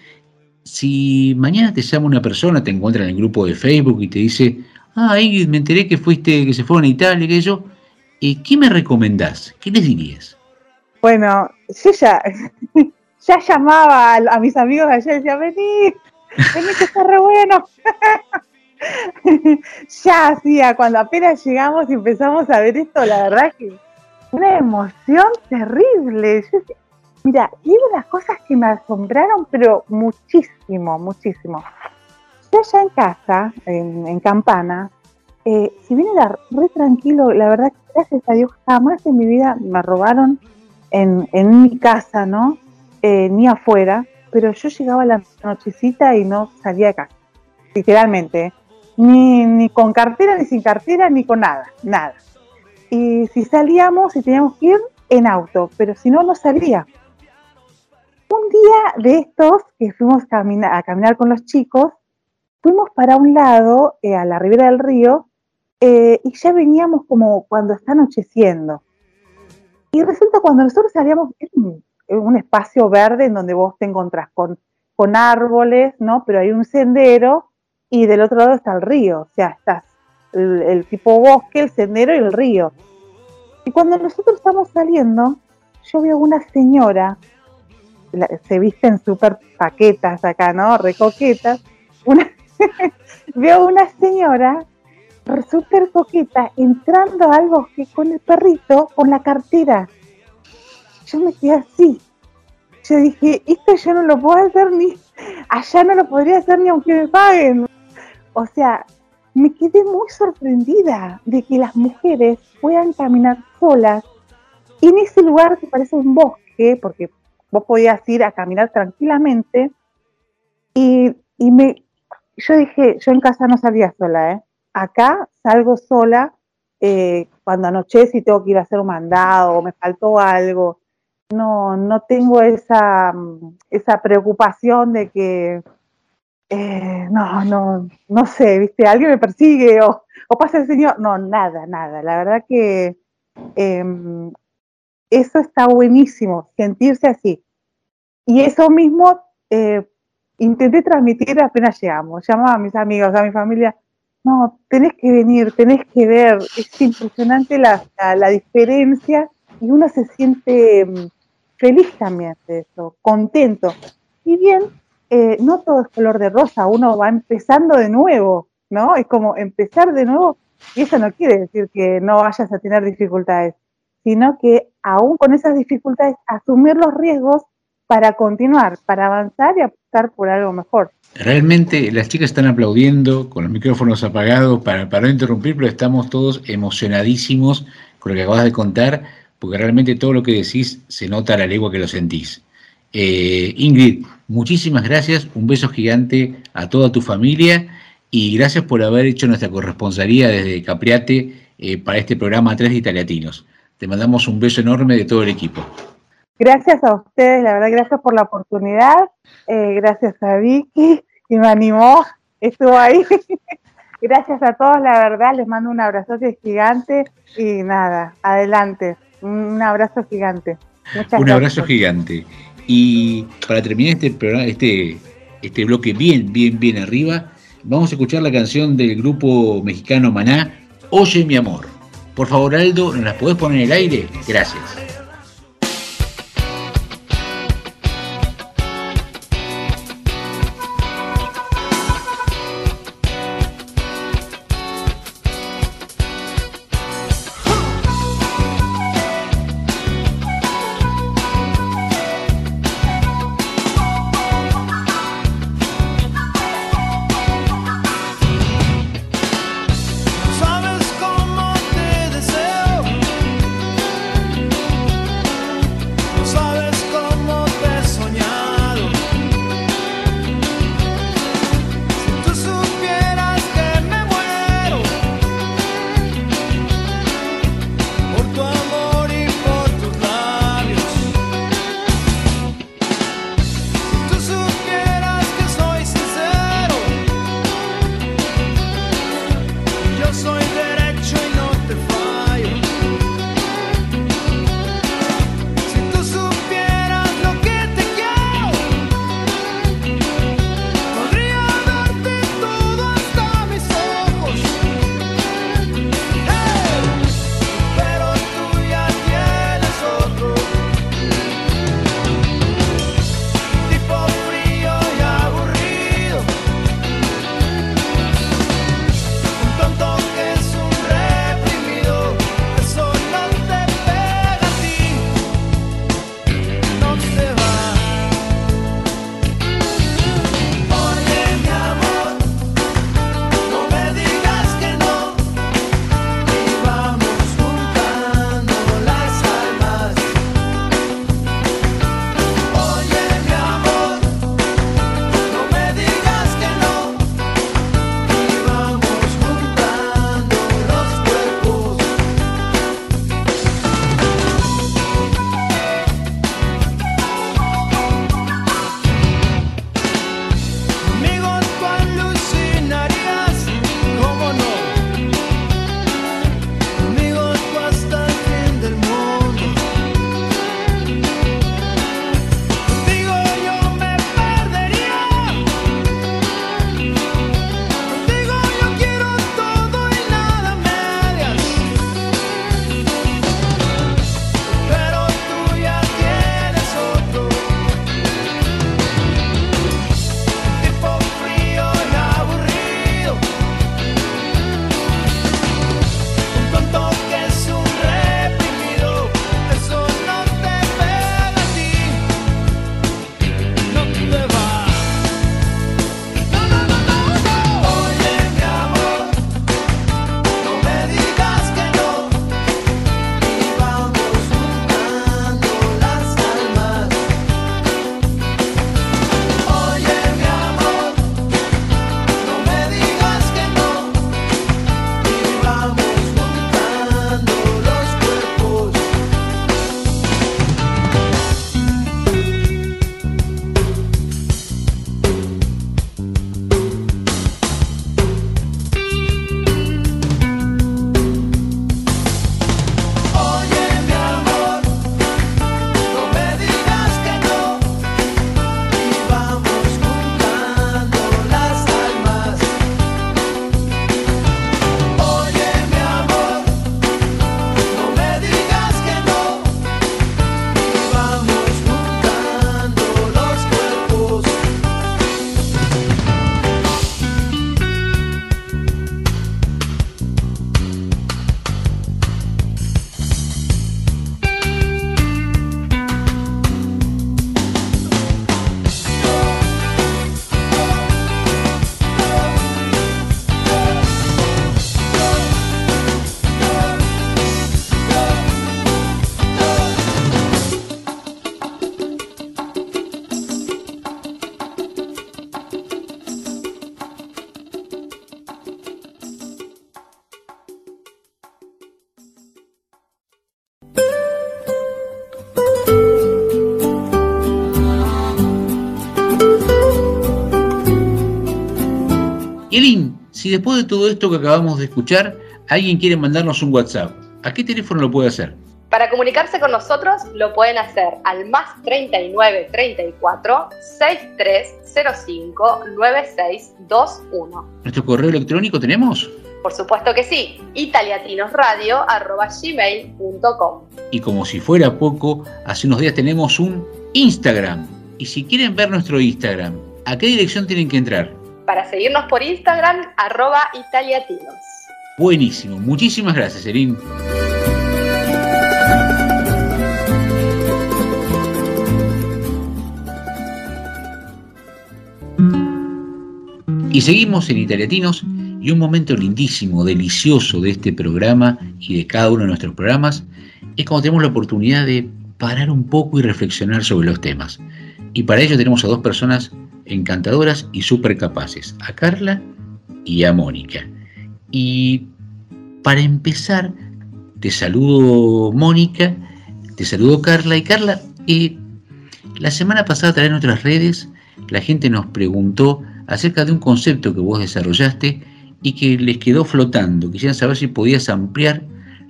Si mañana te llama una persona, te encuentra en el grupo de Facebook y te dice, ah, ahí me enteré que fuiste, que se fueron a Italia, que yo, eh, ¿qué me recomendás? ¿Qué les dirías? Bueno, yo ya, ya llamaba a, a mis amigos allá y decía, vení, vení que está re bueno. ya hacía, cuando apenas llegamos y empezamos a ver esto, la verdad que una emoción terrible. Yo mira, hay unas cosas que me asombraron, pero muchísimo, muchísimo. Yo allá en casa, en, Campana, eh, si bien era re tranquilo, la verdad que gracias a Dios jamás en mi vida me robaron en, en mi casa, ¿no? Eh, ni afuera, pero yo llegaba la nochecita y no salía de casa, literalmente. Ni, ni con cartera, ni sin cartera, ni con nada, nada. Y si salíamos y teníamos que ir en auto, pero si no, no salía. Un día de estos que fuimos a caminar con los chicos, fuimos para un lado, eh, a la ribera del río, eh, y ya veníamos como cuando está anocheciendo. Y resulta cuando nosotros salíamos, un, un espacio verde en donde vos te encontrás con, con árboles, ¿no? Pero hay un sendero y del otro lado está el río, o sea, estás el, tipo bosque, el sendero y el río. Y cuando nosotros estamos saliendo, yo veo una señora, la- se visten súper paquetas acá, ¿no? Recoquetas. Una, veo una señora súper coqueta entrando al bosque con el perrito, con la cartera. Yo me quedé así. Yo dije, esto yo no lo puedo hacer ni, allá no lo podría hacer ni aunque me paguen. O sea, me quedé muy sorprendida de que las mujeres puedan caminar solas en ese lugar que parece un bosque, porque vos podías ir a caminar tranquilamente. Y, y me, yo dije, yo en casa no salía sola, ¿eh? Acá salgo sola eh, cuando anochece y tengo que ir a hacer un mandado o me faltó algo. No, no tengo esa, esa preocupación de que, eh, no, no, no sé, ¿viste? Alguien me persigue o, pasa el señor. No, nada, nada. La verdad que em, eso está buenísimo, sentirse así. Y eso mismo eh, intenté transmitir apenas llegamos. Llamaba a mis amigos, a mi familia. No, tenés que venir, tenés que ver. Es impresionante la, la, la diferencia y uno se siente mm, feliz también de eso, contento. Y bien, eh, no todo es color de rosa, uno va empezando de nuevo, ¿no? Es como empezar de nuevo y eso no quiere decir que no vayas a tener dificultades, sino que aún con esas dificultades asumir los riesgos para continuar, para avanzar y apostar por algo mejor. Realmente las chicas están aplaudiendo con los micrófonos apagados para, no interrumpir, pero estamos todos emocionadísimos con lo que acabas de contar, porque realmente todo lo que decís se nota a la legua que lo sentís. Eh, Ingrid, muchísimas gracias, un beso gigante a toda tu familia y gracias por haber hecho nuestra corresponsalía desde Capriate eh, para este programa 3 de Italiatinos. Te mandamos un beso enorme de todo el equipo. Gracias a ustedes, la verdad, gracias por la oportunidad. Eh, gracias a Vicky, que me animó, estuvo ahí. gracias a todos, la verdad, les mando un abrazote gigante y nada, adelante. Un abrazo gigante. Muchas Un gracias. abrazo gigante. Y para terminar este este, este bloque bien, bien, bien arriba, vamos a escuchar la canción del grupo mexicano Maná, Oye mi amor. Por favor, Aldo, ¿nos las podés poner en el aire? Gracias. Si después de todo esto que acabamos de escuchar, alguien quiere mandarnos un WhatsApp, ¿a qué teléfono lo puede hacer? Para comunicarse con nosotros lo pueden hacer al más 39 34 6305 9621. ¿Nuestro correo electrónico tenemos? Por supuesto que sí, italiatinosradio.gmail.com Y como si fuera poco, hace unos días tenemos un Instagram. Y si quieren ver nuestro Instagram, ¿a qué dirección tienen que entrar? Para seguirnos por Instagram, arroba italiatinos. Buenísimo, muchísimas gracias, Erin. Y seguimos en Italiatinos y un momento lindísimo, delicioso de este programa y de cada uno de nuestros programas es cuando tenemos la oportunidad de parar un poco y reflexionar sobre los temas. Y para ello tenemos a dos personas encantadoras y súper capaces, a Carla y a Mónica. Y para empezar, te saludo Mónica, te saludo Carla y Carla, eh, la semana pasada través de nuestras redes la gente nos preguntó acerca de un concepto que vos desarrollaste y que les quedó flotando. Quisieran saber si podías ampliar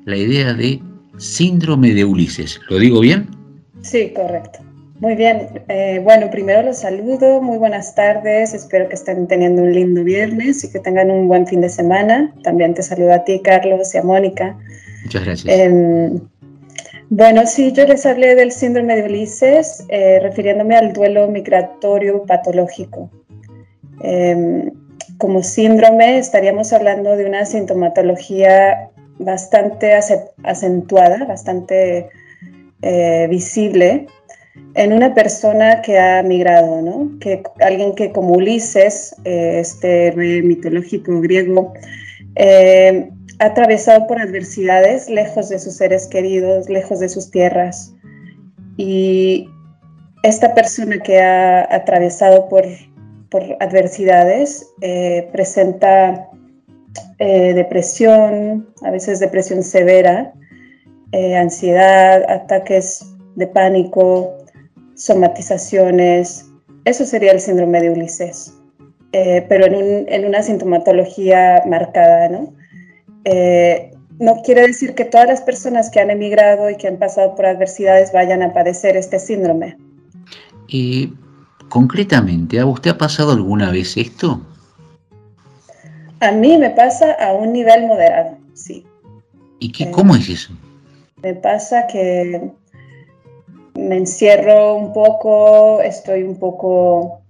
la idea de síndrome de Ulises. ¿Lo digo bien? Sí, correcto. Muy bien. Eh, bueno, primero los saludo. Muy buenas tardes. Espero que estén teniendo un lindo viernes y que tengan un buen fin de semana. También te saludo a ti, Carlos, y a Mónica. Muchas gracias. Em, bueno, sí, yo les hablé del síndrome de Ulises, eh, refiriéndome al duelo migratorio patológico. Em, como síndrome estaríamos hablando de una sintomatología bastante acentuada, bastante eh, visible en una persona que ha migrado, ¿no? Que alguien que como Ulises, eh, este héroe mitológico griego, eh, ha atravesado por adversidades lejos de sus seres queridos, lejos de sus tierras. Y esta persona que ha atravesado por por adversidades, eh, presenta depresión, a veces depresión severa, ansiedad, ataques de pánico, somatizaciones. Eso sería el síndrome de Ulises, pero en, una sintomatología marcada, ¿no? no quiere decir que todas las personas que han emigrado y que han pasado por adversidades vayan a padecer este síndrome. Y Concretamente, ¿a usted ha pasado alguna vez esto? A mí me pasa a un nivel moderado, sí. ¿Y qué, cómo es eso? Me pasa que me encierro un poco, estoy un poco,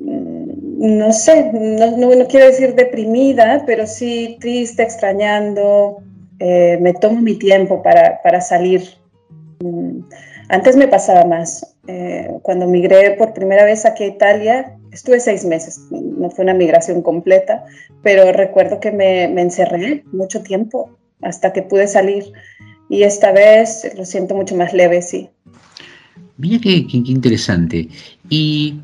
mm, no sé, no, quiero decir deprimida, pero sí triste, extrañando. Eh, me tomo mi tiempo para, para salir. Mm, antes me pasaba más. Eh, cuando migré por primera vez aquí a Italia, estuve seis meses, no fue una migración completa, pero recuerdo que me, encerré mucho tiempo hasta que pude salir y esta vez lo siento mucho más leve, sí. Mira qué, interesante. Y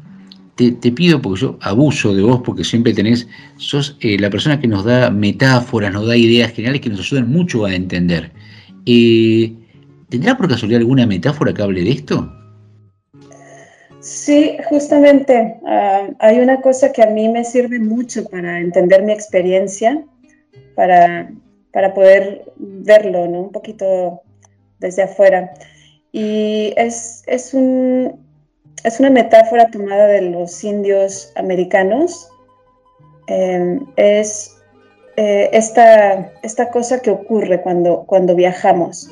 te, pido, porque yo abuso de vos, porque siempre tenés, sos eh, la persona que nos da metáforas, nos da ideas generales que nos ayudan mucho a entender. Eh, ¿Tendrá por casualidad alguna metáfora que hable de esto? Sí, justamente ah, hay una cosa que a mí me sirve mucho para entender mi experiencia, para, para poder verlo ¿no? un poquito desde afuera. Y es, es, un, es una metáfora tomada de los indios americanos. Em, es eh, esta, esta cosa que ocurre cuando, cuando viajamos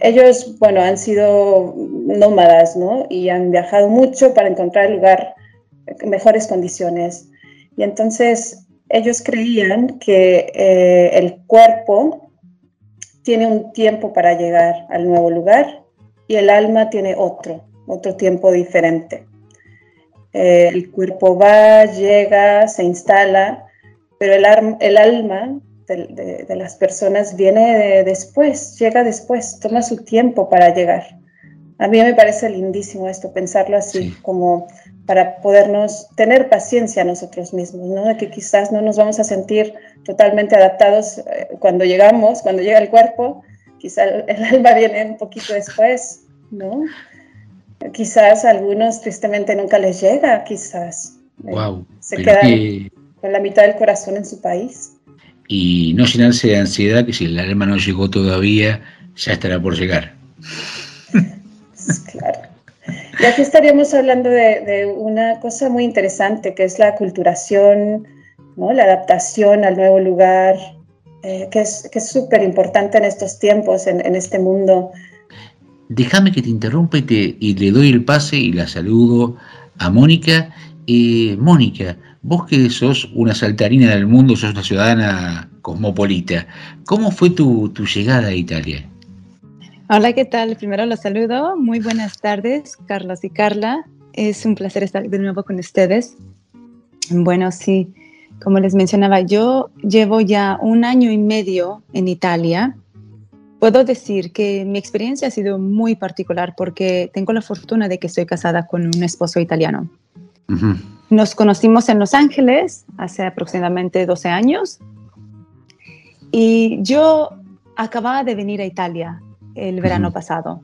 ellos, bueno, han sido nómadas, ¿no? Y han viajado mucho para encontrar lugar, mejores condiciones. Y entonces ellos creían que eh, el cuerpo tiene un tiempo para llegar al nuevo lugar y el alma tiene otro, otro tiempo diferente. Eh, el cuerpo va, llega, se instala, pero el, el alma de, las personas viene después, llega después, toma su tiempo para llegar. A mí me parece lindísimo esto, pensarlo así, como para podernos tener paciencia nosotros mismos, ¿no? De que quizás no nos vamos a sentir totalmente adaptados eh, cuando llegamos, cuando llega el cuerpo, quizás el alma viene un poquito después, ¿no? Quizás a algunos tristemente nunca les llega, quizás. Wow. Se quedan con la mitad del corazón en su país. Y no llenarse de ansiedad que si el alma no llegó todavía, ya estará por llegar. Claro. Y aquí estaríamos hablando de, de una cosa muy interesante, que es la culturación, ¿no? la adaptación al nuevo lugar, eh, que es que súper importante en estos tiempos, en, en este mundo. Déjame que te interrumpa y, te, y le doy el pase y la saludo a Mónica. Eh, Mónica, vos que sos una saltarina del mundo, sos una ciudadana cosmopolita, ¿cómo fue tu, tu llegada a Italia? Hola, ¿qué tal? Primero los saludo. Muy buenas tardes, Carlos y Carla. Es un placer estar de nuevo con ustedes. Bueno, sí, como les mencionaba, yo llevo ya un año y medio en Italia. Puedo decir que mi experiencia ha sido muy particular porque tengo la fortuna de que estoy casada con un esposo italiano. Nos conocimos en Los Ángeles hace aproximadamente 12 años y yo acababa de venir a Italia el verano pasado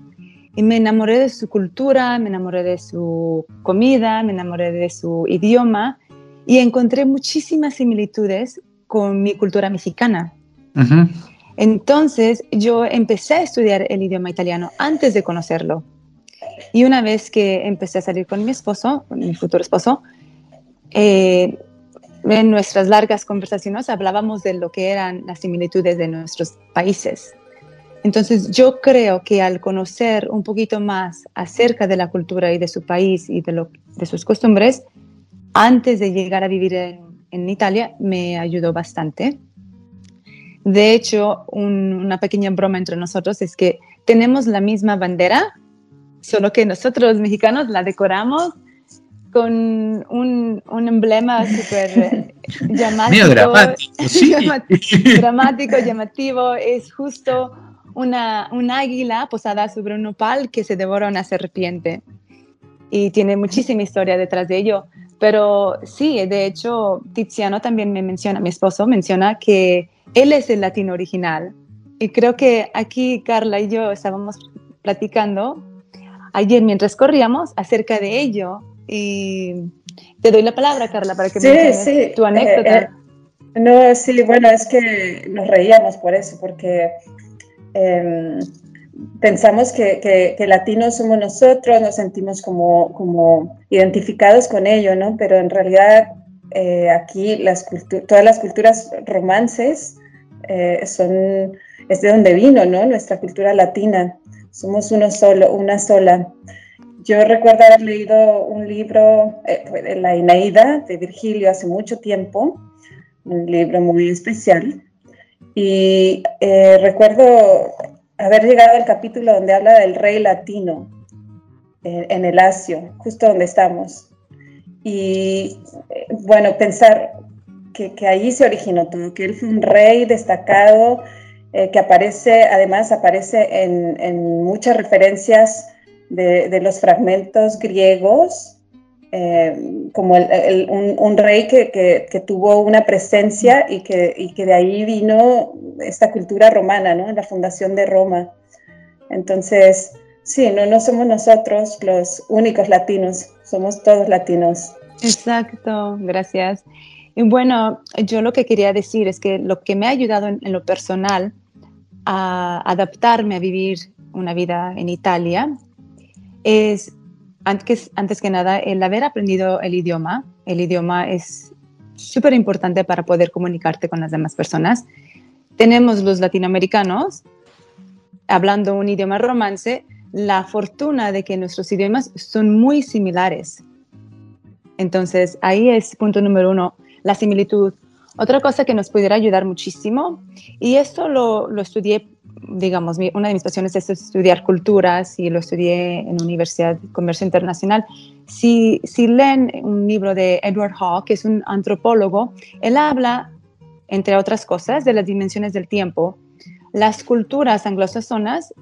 y me enamoré de su cultura, me enamoré de su comida, me enamoré de su idioma y encontré muchísimas similitudes con mi cultura mexicana. Entonces yo empecé a estudiar el idioma italiano antes de conocerlo. Y una vez que empecé a salir con mi esposo, con mi futuro esposo, eh, en nuestras largas conversaciones hablábamos de lo que eran las similitudes de nuestros países. Entonces yo creo que al conocer un poquito más acerca de la cultura y de su país y de, lo, de sus costumbres, antes de llegar a vivir en, en Italia, me ayudó bastante. De hecho, un, una pequeña broma entre nosotros es que tenemos la misma bandera, solo que nosotros mexicanos la decoramos con un, un emblema súper dramático, sí. dramático, llamativo. Es justo una, un águila posada sobre un nopal que se devora una serpiente. Y tiene muchísima historia detrás de ello. Pero sí, de hecho, Tiziano también me menciona, mi esposo menciona que él es el latino original. Y creo que aquí Carla y yo estábamos platicando ayer mientras corríamos acerca de ello. Y te doy la palabra, Carla, para que sí, me sí. tu anécdota. Eh, eh, no, sí, bueno, es que nos reíamos por eso, porque eh, pensamos que, que, que, latinos somos nosotros, nos sentimos como, como identificados con ello, ¿no? Pero en realidad eh, aquí las todas las culturas romances eh, son, es de donde vino, ¿no? Nuestra cultura latina. Somos uno solo, una sola. Yo recuerdo haber leído un libro, eh, La Eneida, de Virgilio, hace mucho tiempo, un libro muy especial. Y eh, recuerdo haber llegado al capítulo donde habla del rey latino eh, en el Asio, justo donde estamos. Y eh, bueno, pensar que, que, ahí se originó todo, que él fue un rey destacado, eh, que aparece, además aparece en, en muchas referencias de, de, los fragmentos griegos, eh, como el, el, un, un, rey que, que, que, tuvo una presencia y que, y que de ahí vino esta cultura romana, ¿no? La fundación de Roma. Entonces, sí, no, no somos nosotros los únicos latinos, somos todos latinos. Exacto, gracias. Y bueno, yo lo que quería decir es que lo que me ha ayudado en, en lo personal a adaptarme a vivir una vida en Italia es antes, antes que nada, el haber aprendido el idioma. El idioma es súper importante para poder comunicarte con las demás personas. Tenemos los latinoamericanos hablando un idioma romance, la fortuna de que nuestros idiomas son muy similares. Entonces, ahí es punto número uno, la similitud. Otra cosa que nos pudiera ayudar muchísimo, y esto lo, lo estudié digamos, una de mis pasiones es estudiar culturas y lo estudié en la Universidad de Comercio Internacional. Si, si leen un libro de Edward Hawke, que es un antropólogo, él habla, entre otras cosas, de las dimensiones del tiempo. Las culturas anglosajonas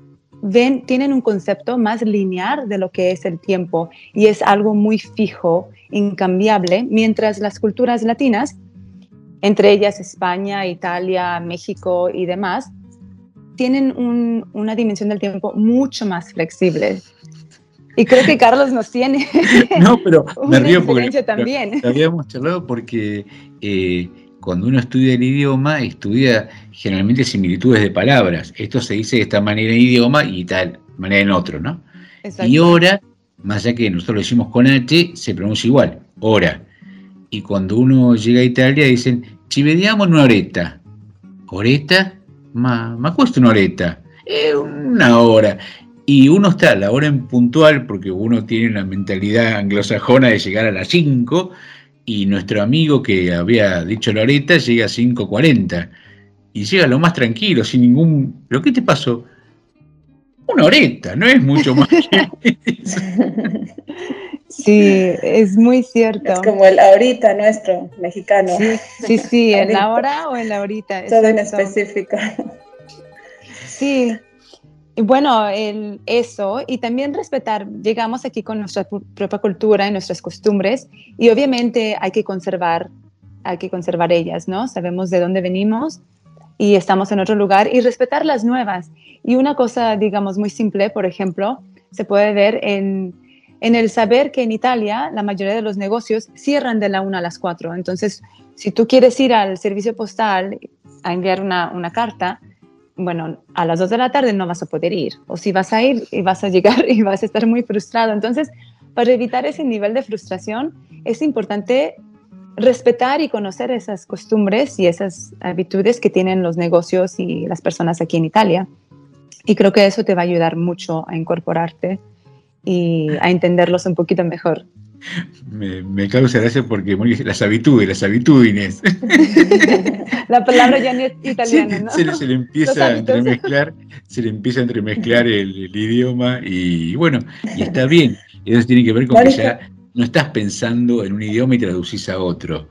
ven, tienen un concepto más lineal de lo que es el tiempo y es algo muy fijo, incambiable, mientras las culturas latinas, entre ellas España, Italia, México y demás, tienen un, una dimensión del tiempo mucho más flexible. Y creo que Carlos nos tiene. No, pero me río porque también. lo habíamos charlado porque eh, cuando uno estudia el idioma, estudia generalmente similitudes de palabras. Esto se dice de esta manera en idioma y tal manera en otro, ¿no? Exacto. Y hora, más allá que nosotros lo decimos con H, se pronuncia igual, hora. Y cuando uno llega a Italia dicen, ci vediamo una oretta. Ma cuesta una oretta. Es una hora. Y uno está a la hora en puntual porque uno tiene una mentalidad anglosajona de llegar a las 5 y nuestro amigo que había dicho la horeta llega a 5.40 y llega lo más tranquilo, sin ningún... ¿Pero qué te pasó? Una horeta, no es mucho más que eso. Sí, es muy cierto. Es como el ahorita nuestro, mexicano. Sí, sí, sí, en la Ahorita. hora o en la horita. Todo en exacto. específico. Sí. Y bueno, el, eso y también respetar, llegamos aquí con nuestra propia cultura y nuestras costumbres y obviamente hay que conservar, hay que conservar ellas, ¿no? Sabemos de dónde venimos y estamos en otro lugar y respetar las nuevas. Y una cosa, digamos, muy simple, por ejemplo, se puede ver en, en el saber que en Italia la mayoría de los negocios cierran de la 1 a las 4. Entonces, si tú quieres ir al servicio postal a enviar una, una carta, bueno, a las 2 de la tarde no vas a poder ir. O si vas a ir y vas a llegar y vas a estar muy frustrado. Entonces, para evitar ese nivel de frustración, es importante respetar y conocer esas costumbres y esas habitudes que tienen los negocios y las personas aquí en Italia. Y creo que eso te va a ayudar mucho a incorporarte y a entenderlos un poquito mejor. Me, me causa gracia porque las habitudes, las habitudines. La palabra ya no es italiana, ¿no? se, le, se le Los empieza a entremezclar, se le empieza a entremezclar el, el idioma y bueno, y está bien. Eso tiene que ver con que ya no estás pensando en un idioma y traducís a otro.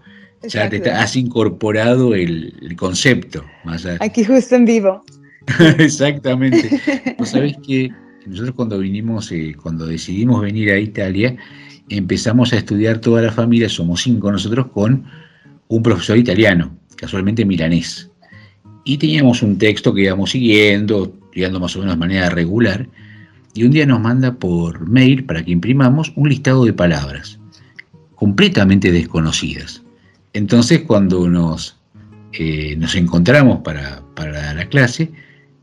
Ya te está- has incorporado el, el concepto. Más allá. Aquí justo en vivo. Exactamente. Sabés que nosotros cuando vinimos, eh, cuando decidimos venir a Italia, empezamos a estudiar toda la familia, somos cinco nosotros, con un profesor italiano, casualmente milanés. Y teníamos un texto que íbamos siguiendo, estudiando más o menos de manera regular, y un día nos manda por mail para que imprimamos un listado de palabras completamente desconocidas. Entonces cuando nos, eh, nos encontramos para, para la clase,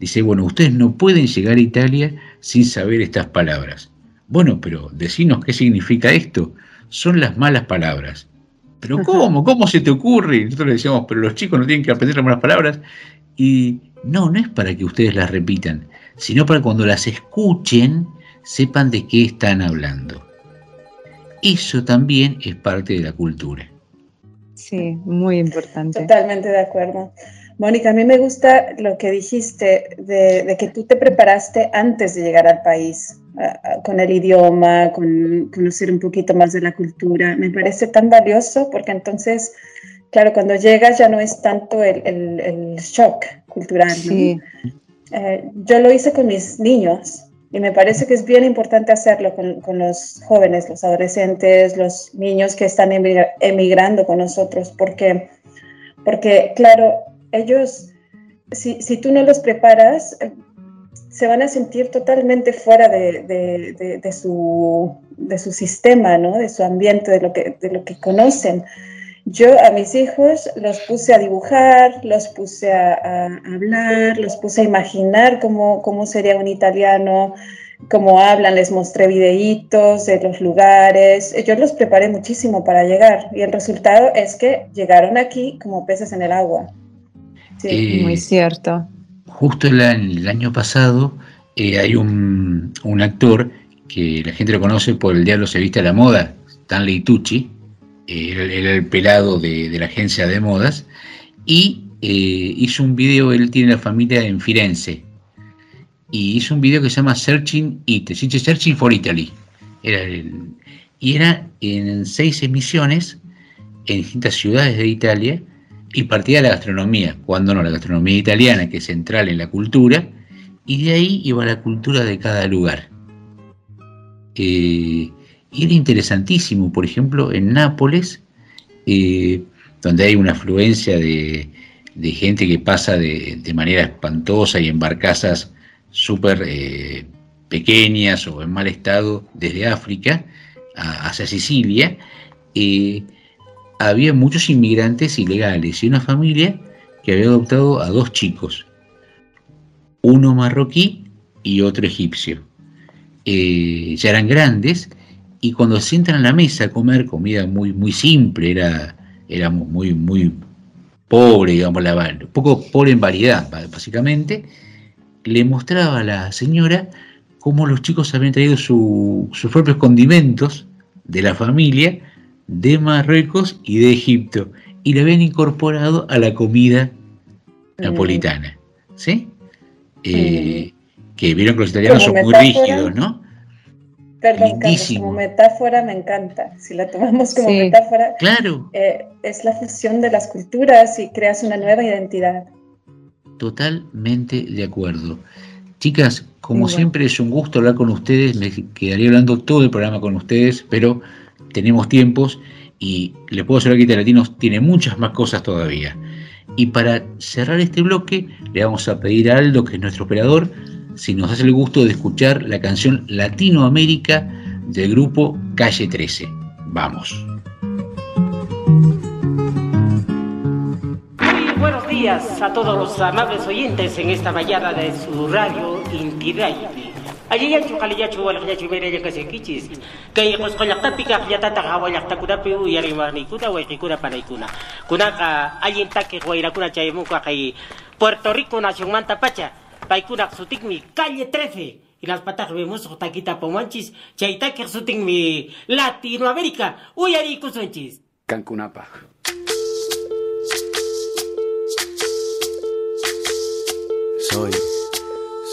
dice, bueno, ustedes no pueden llegar a Italia sin saber estas palabras. Bueno, pero decinos qué significa esto. Son las malas palabras. Pero ¿cómo? ¿Cómo se te ocurre? Y nosotros le decíamos, pero los chicos no tienen que aprender las malas palabras. Y no, no es para que ustedes las repitan, sino para cuando las escuchen, sepan de qué están hablando. Eso también es parte de la cultura. Sí, muy importante. Totalmente de acuerdo. Mónica, a mí me gusta lo que dijiste de, de que tú te preparaste antes de llegar al país, a- a- con el idioma, con conocer un poquito más de la cultura. Me parece tan valioso porque entonces, claro, cuando llegas ya no es tanto el, el- el shock cultural. ¿no? Sí. Eh, yo lo hice con mis niños y me parece que es bien importante hacerlo con, con los jóvenes, los adolescentes, los niños que están emigra- emigrando con nosotros, porque, porque claro, ellos, si, tú no los preparas, eh, se van a sentir totalmente fuera de, su, sistema, ¿no? de su ambiente, de lo que, conocen. Yo a mis hijos los puse a dibujar, los puse a, hablar, los puse a imaginar cómo, cómo sería un italiano, cómo hablan, les mostré videitos de los lugares. Yo los preparé muchísimo para llegar y el resultado es que llegaron aquí como peces en el agua. Sí. Eh, Muy cierto. Justo el, el año pasado eh, hay un, un actor que la gente lo conoce por El Diablo se viste a la moda, Stanley Tucci, eh, era, era el pelado de, de la agencia de modas, y eh, hizo un video, él tiene la familia en Firenze, y hizo un video que se llama Searching It, se dice Searching for Italy, era el- y era en seis emisiones en distintas ciudades de Italia, y partía de la gastronomía, cuando no, la gastronomía italiana, que es central en la cultura, y de ahí iba la cultura de cada lugar. Eh, y era interesantísimo, por ejemplo, en Nápoles, eh, donde hay una afluencia de, de gente que pasa de, de manera espantosa y en barcazas súper eh, pequeñas o en mal estado desde África hacia Sicilia, eh, había muchos inmigrantes ilegales y una familia que había adoptado a dos chicos, uno marroquí y otro egipcio. Eh, ya eran grandes y cuando se sientan a la mesa a comer comida muy, muy simple, era, era muy, muy pobre, digamos, la, poco pobre en variedad, básicamente, le mostraba a la señora cómo los chicos habían traído su- sus propios condimentos de la familia de Marruecos y de Egipto y le habían incorporado a la comida napolitana. ¿Sí? Eh, Que vieron que los italianos Como son muy rígidos, ¿no? Perdón, Carlos, como metáfora me encanta. Si la tomamos como Sí. metáfora, Claro, eh, es la fusión de las culturas y creas una nueva identidad. totalmente de acuerdo. Chicas, como siempre es un gusto hablar con ustedes, me quedaría hablando todo el programa con ustedes, pero tenemos tiempos y les puedo asegurar que Italia Latinos tiene muchas más cosas todavía. Y para cerrar este bloque, le vamos a pedir a Aldo, que es nuestro operador, si nos hace el gusto de escuchar la canción Latinoamérica del grupo Calle 13. Vamos. Muy buenos días a todos los amables oyentes en esta mañana de su radio Inti Raymi. Ayayanchu kaliyachu walakyachu mereya kasekichis. Kay qusqallaqtapiqa qllatata qhawallaqtakunapi uyarimarniykuna wayqikuna panaykuna. Kunaqa allintaki wayrakuna chaymunqa kay Puerto Rico nacionmanta pacha. Paykuna sutikmi calle 13. Inaspataq vimusqa takita pomanchis. Chaytaki sutinmi Latinoamérica. Uyariykusunchis. Cancunapa. Soy,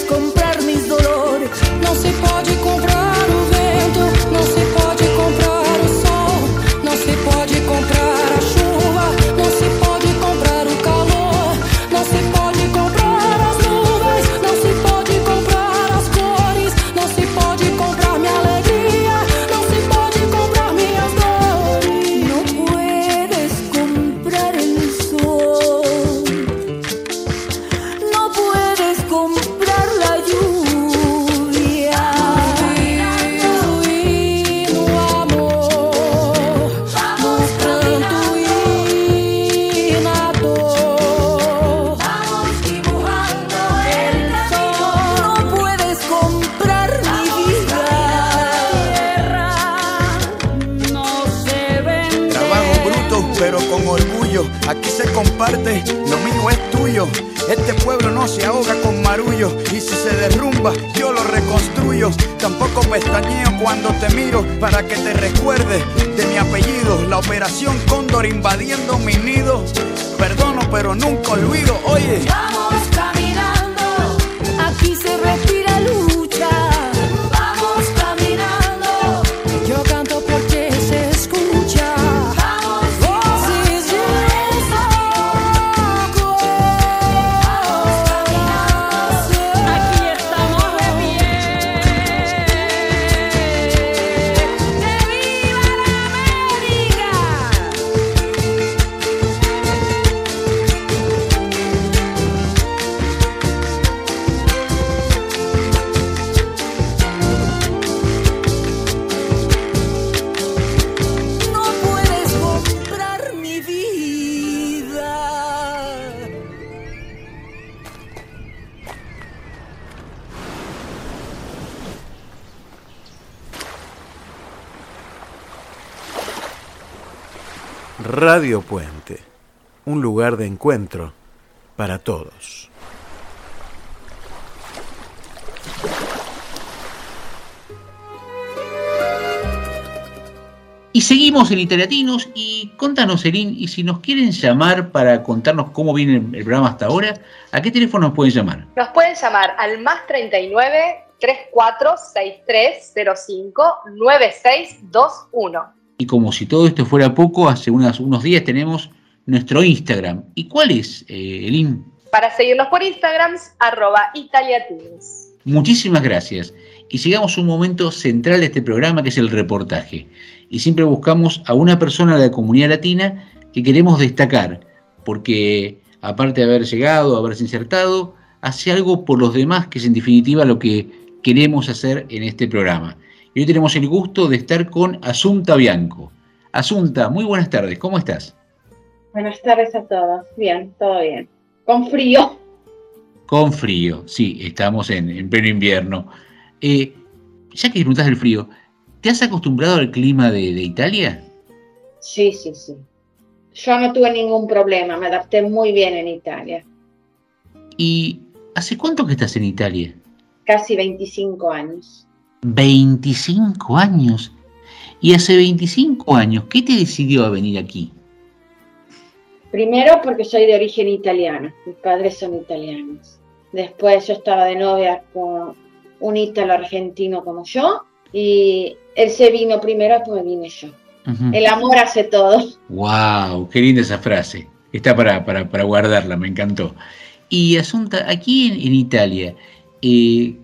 tú Aquí se comparte, lo mío es tuyo. Este pueblo no se ahoga con marullo y si se derrumba yo lo reconstruyo. Tampoco pestañeo cuando te miro para que te recuerdes de mi apellido. La operación Cóndor invadiendo mi nido. Perdono pero nunca olvido. Oye. Vamos caminando, aquí se respira Radio Puente, un lugar de encuentro para todos. Y seguimos en Italiatinos y contanos, Elin, y si nos quieren llamar para contarnos cómo viene el programa hasta ahora, ¿a qué teléfono nos pueden llamar? Nos pueden llamar al más 39 346305 9621. Y como si todo esto fuera poco, hace unas- unos días tenemos nuestro Instagram. ¿Y cuál es, eh, Elin? Para seguirnos por Instagram, arroba italiatins. Muchísimas gracias. Y llegamos a un momento central de este programa que es el reportaje. Y siempre buscamos a una persona de la comunidad latina que queremos destacar, porque aparte de haber llegado, haberse insertado, hace algo por los demás, que es en definitiva lo que queremos hacer en este programa. Y hoy tenemos el gusto de estar con Asunta Bianco. Asunta, muy buenas tardes, ¿cómo estás? Buenas tardes a todos. Bien, todo bien. Con frío. Con frío, sí, estamos en, en pleno invierno. Eh, ya que preguntas del frío, ¿te has acostumbrado al clima de, de Italia? Sí, sí, sí. Yo no tuve ningún problema, me adapté muy bien en Italia. ¿Y hace cuánto que estás en Italia? Casi 25 años. 25 años. Y hace 25 años, ¿qué te decidió a venir aquí? Primero porque soy de origen italiano, mis padres son italianos. Después yo estaba de novia con un ítalo argentino como yo y él se vino primero, después vine yo. El amor hace todo. ¡Wow! ¡Qué linda esa frase! Está para, para, para guardarla, me encantó. Y Asunta, aquí en, en Italia, eh,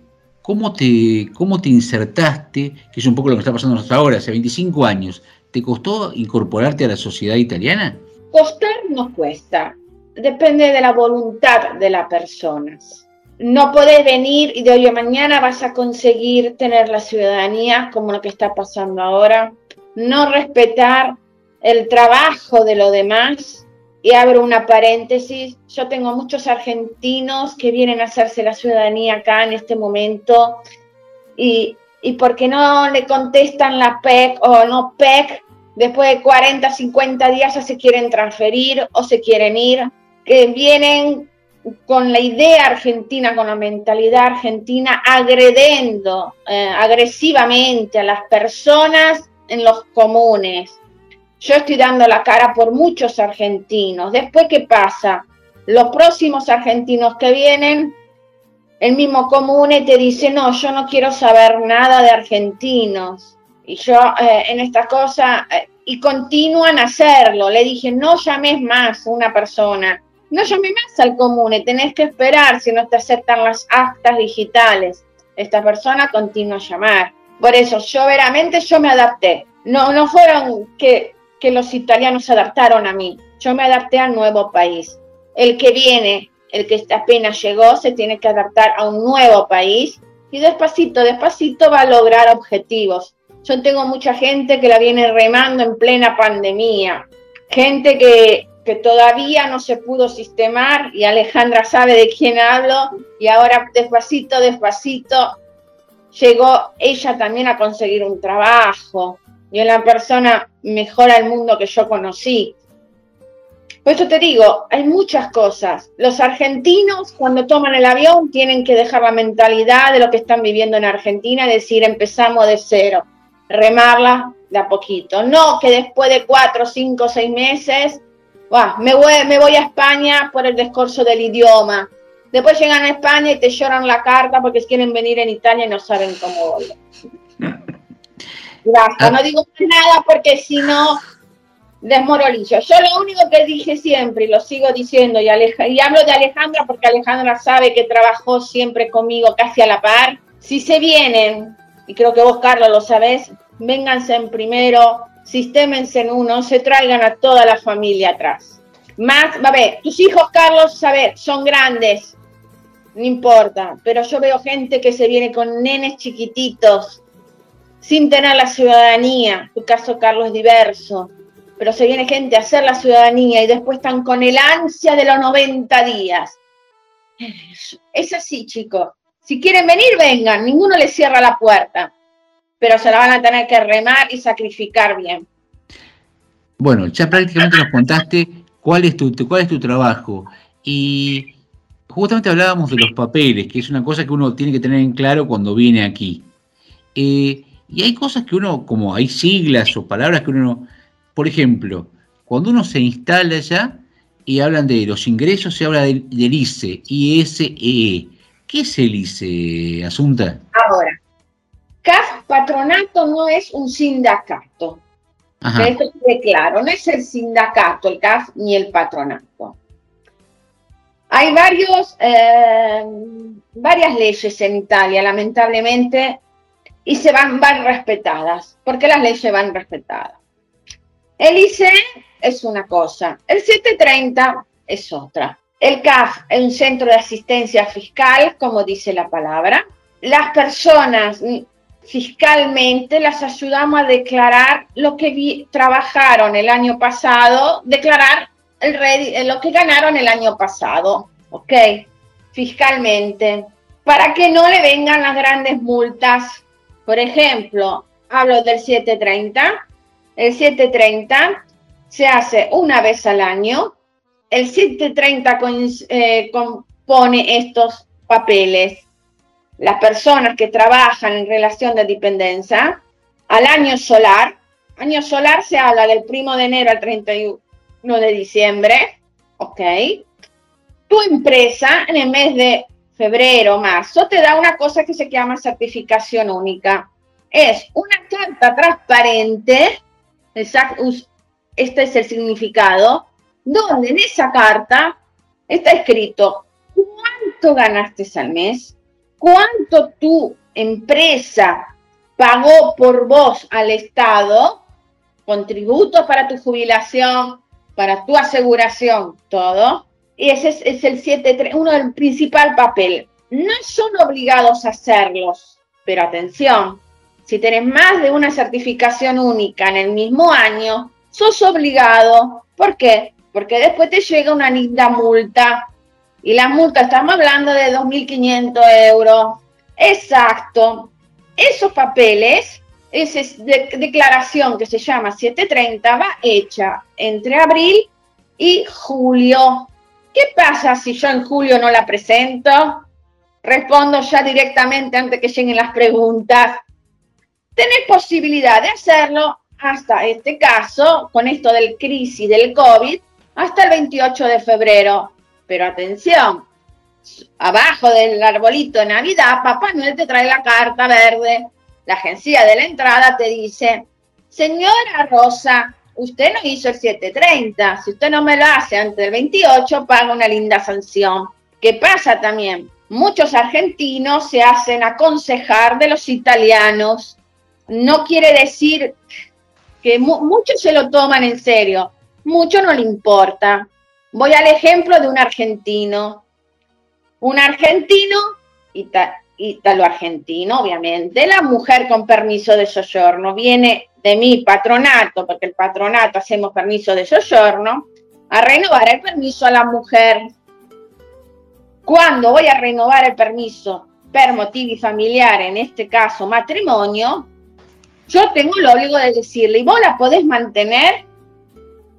¿cómo, te, ¿cómo te insertaste? Que es un poco lo que está pasando ahora, hace 25 años. ¿Te costó incorporarte a la sociedad italiana? Costar no cuesta, depende de la voluntad de las personas. No podés venir y de hoy a mañana vas a conseguir tener la ciudadanía como lo que está pasando ahora. No respetar el trabajo de los demás. Y abro una paréntesis, yo tengo muchos argentinos que vienen a hacerse la ciudadanía acá en este momento y, y porque no le contestan la PEC o no PEC, después de 40, 50 días ya se quieren transferir o se quieren ir, que vienen con la idea argentina, con la mentalidad argentina, agrediendo eh, agresivamente a las personas en los comunes. Yo estoy dando la cara por muchos argentinos. Después, ¿qué pasa? Los próximos argentinos que vienen, el mismo comune te dice, no, yo no quiero saber nada de argentinos. Y yo eh, en esta cosa, eh, y continúan a hacerlo. Le dije, no llames más a una persona, no llames más al comune, tenés que esperar si no te aceptan las actas digitales. Esta persona continúa a llamar. Por eso, yo veramente yo me adapté. No, no fueron que, que los italianos se adaptaron a mí, yo me adapté al nuevo país. El que viene, el que apenas llegó, se tiene que adaptar a un nuevo país y despacito, despacito va a lograr objetivos. Yo tengo mucha gente que la viene remando en plena pandemia, gente que, que todavía no se pudo sistemar y Alejandra sabe de quién hablo y ahora despacito, despacito llegó ella también a conseguir un trabajo y es la persona mejor al mundo que yo conocí. Por eso te digo, hay muchas cosas. Los argentinos cuando toman el avión tienen que dejar la mentalidad de lo que están viviendo en Argentina, es decir, empezamos de cero, remarla de a poquito. No que después de cuatro, cinco, seis meses, "Buah, me, voy, me voy a España por el discurso del idioma. Después llegan a España y te lloran la carta porque quieren venir en Italia y no saben cómo volver. Basta, no digo nada porque si no desmoralizo. Yo lo único que dije siempre y lo sigo diciendo y, Aleja- y hablo de Alejandra porque Alejandra sabe que trabajó siempre conmigo casi a la par. Si se vienen, y creo que vos Carlos lo sabés, vénganse en primero, sistémense en uno, se traigan a toda la familia atrás. Más, a ver, tus hijos Carlos, sabes, son grandes, no importa, pero yo veo gente que se viene con nenes chiquititos, sin tener la ciudadanía. Tu caso, Carlos, es diverso, pero se viene gente a hacer la ciudadanía y después están con el ansia de los 90 días. Es así, chicos. Si quieren venir, vengan, ninguno les cierra la puerta, pero se la van a tener que remar y sacrificar bien. Bueno, ya prácticamente nos contaste cuál es tu, cuál es tu trabajo. Y justamente hablábamos de los papeles, que es una cosa que uno tiene que tener en claro cuando viene aquí. Eh, y hay cosas que uno, como hay siglas o palabras que uno, no- por ejemplo, cuando uno se instala ya y hablan de los ingresos, se habla del, del ICE, ISEE. ¿Qué es el ICE, Asunta? Ahora, CAF Patronato no es un sindicato. Ajá. Esto quede claro, no es el sindicato, el CAF, ni el patronato. Hay varios, eh, varias leyes en Italia, lamentablemente, y se van, van respetadas, porque las leyes van respetadas. El ICE es una cosa, el 730 es otra. El CAF es un centro de asistencia fiscal, como dice la palabra. Las personas mm, fiscalmente las ayudamos a declarar lo que vi- trabajaron el año pasado, declarar el eh, lo que ganaron el año pasado, ¿ok? Fiscalmente, para que no le vengan las grandes multas. Por ejemplo, hablo del 730. El 730 se hace una vez al año. El 730 con- eh, compone estos papeles las personas que trabajan en relación de dependencia al año solar. Año solar se habla del 1 de enero al 31 de diciembre, ¿ok? Tu empresa en el mes de febrero, marzo, te da una cosa que se llama certificación única. Es una carta transparente, este es el significado, donde en esa carta está escrito cuánto ganaste al mes, cuánto tu empresa pagó por vos al Estado, contributos para tu jubilación, para tu aseguración, todo. Y ese es, el 7, uno del principal papel. No son obligados a hacerlos, pero atención, si tenés más de una certificación única en el mismo año, sos obligado. ¿Por qué? Porque después te llega una linda multa y la multa, estamos hablando de 2.500 euros. Exacto. Esos papeles, esa es de- declaración que se llama 730, va hecha entre abril y julio. ¿Qué pasa si yo en julio no la presento? Respondo ya directamente antes que lleguen las preguntas. Tenés posibilidad de hacerlo hasta este caso, con esto del crisis del COVID, hasta el 28 de febrero. Pero atención, abajo del arbolito de Navidad, Papá Noel te trae la carta verde. La agencia de la entrada te dice, señora Rosa, usted no hizo el 730. Si usted no me lo hace antes del 28, paga una linda sanción. ¿Qué pasa también? Muchos argentinos se hacen aconsejar de los italianos. No quiere decir que mu- muchos se lo toman en serio, mucho no le importa. Voy al ejemplo de un argentino. Un argentino, ita- italo-argentino, obviamente, la mujer con permiso de soggiorno, viene de mi patronato, porque el patronato hacemos permiso de soggiorno, a renovar el permiso a la mujer. Cuando voy a renovar el permiso per motivi familiares, en este caso matrimonio, yo tengo el obligo de decirle, ¿y vos la podés mantener?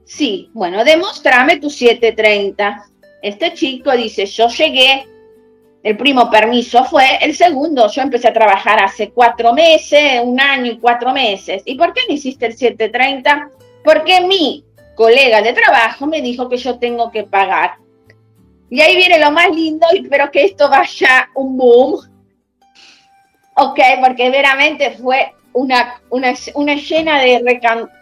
Sí, bueno, demostrame tu 730. Este chico dice, yo llegué, el primo permiso fue, el segundo, yo empecé a trabajar hace cuatro meses, un año y cuatro meses. ¿Y por qué no hiciste el 730? Porque mi colega de trabajo me dijo que yo tengo que pagar. Y ahí viene lo más lindo, y espero que esto vaya un boom. Ok, porque veramente fue una, una, una llena de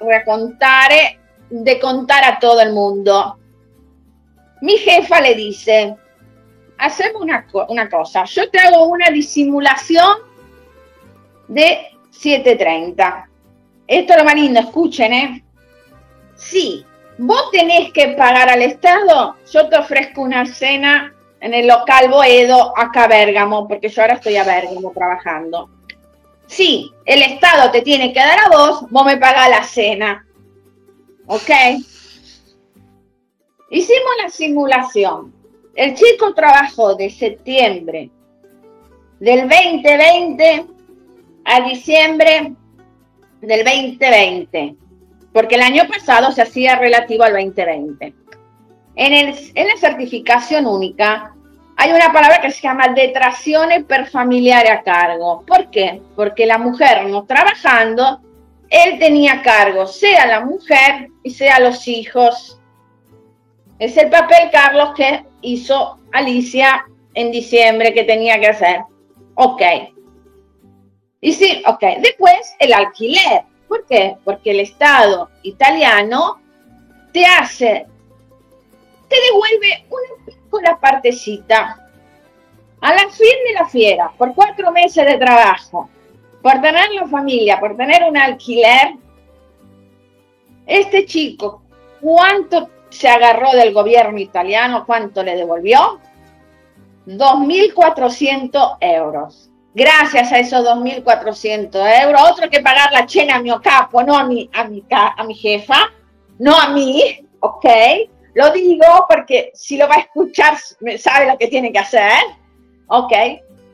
recontar, eh, de contar a todo el mundo. Mi jefa le dice, hacemos una, una cosa, yo te hago una disimulación de 7.30. Esto es lo más lindo, escuchen, ¿eh? Sí, vos tenés que pagar al Estado, yo te ofrezco una cena en el local Boedo, acá a Bérgamo, porque yo ahora estoy a Bérgamo trabajando. Sí, el Estado te tiene que dar a vos, vos me pagás la cena. ¿Ok? Hicimos la simulación. El chico trabajó de septiembre del 2020 a diciembre del 2020, porque el año pasado se hacía relativo al 2020. En, en la certificación única hay una palabra que se llama detrazione per familiare a cargo. ¿Por qué? Porque la mujer no trabajando, él tenía cargo, sea la mujer y sea los hijos. Es el papel, Carlos, que hizo Alicia en diciembre que tenía que hacer. Ok. Y sí, ok. Después el alquiler. ¿Por qué? Porque el Estado italiano te hace, te devuelve una piccola partecita a la fin de la fiera, por cuatro meses de trabajo, por tener la familia, por tener un alquiler. Este chico, ¿cuánto se agarró del gobierno italiano? ¿Cuánto le devolvió? 2.400 euros. Gracias a esos 2.400 euros, otro que pagar la cena a mi capo, no a mi, a mi, a mi jefa, no a mí, ¿ok? Lo digo porque si lo va a escuchar, sabe lo que tiene que hacer, ¿ok?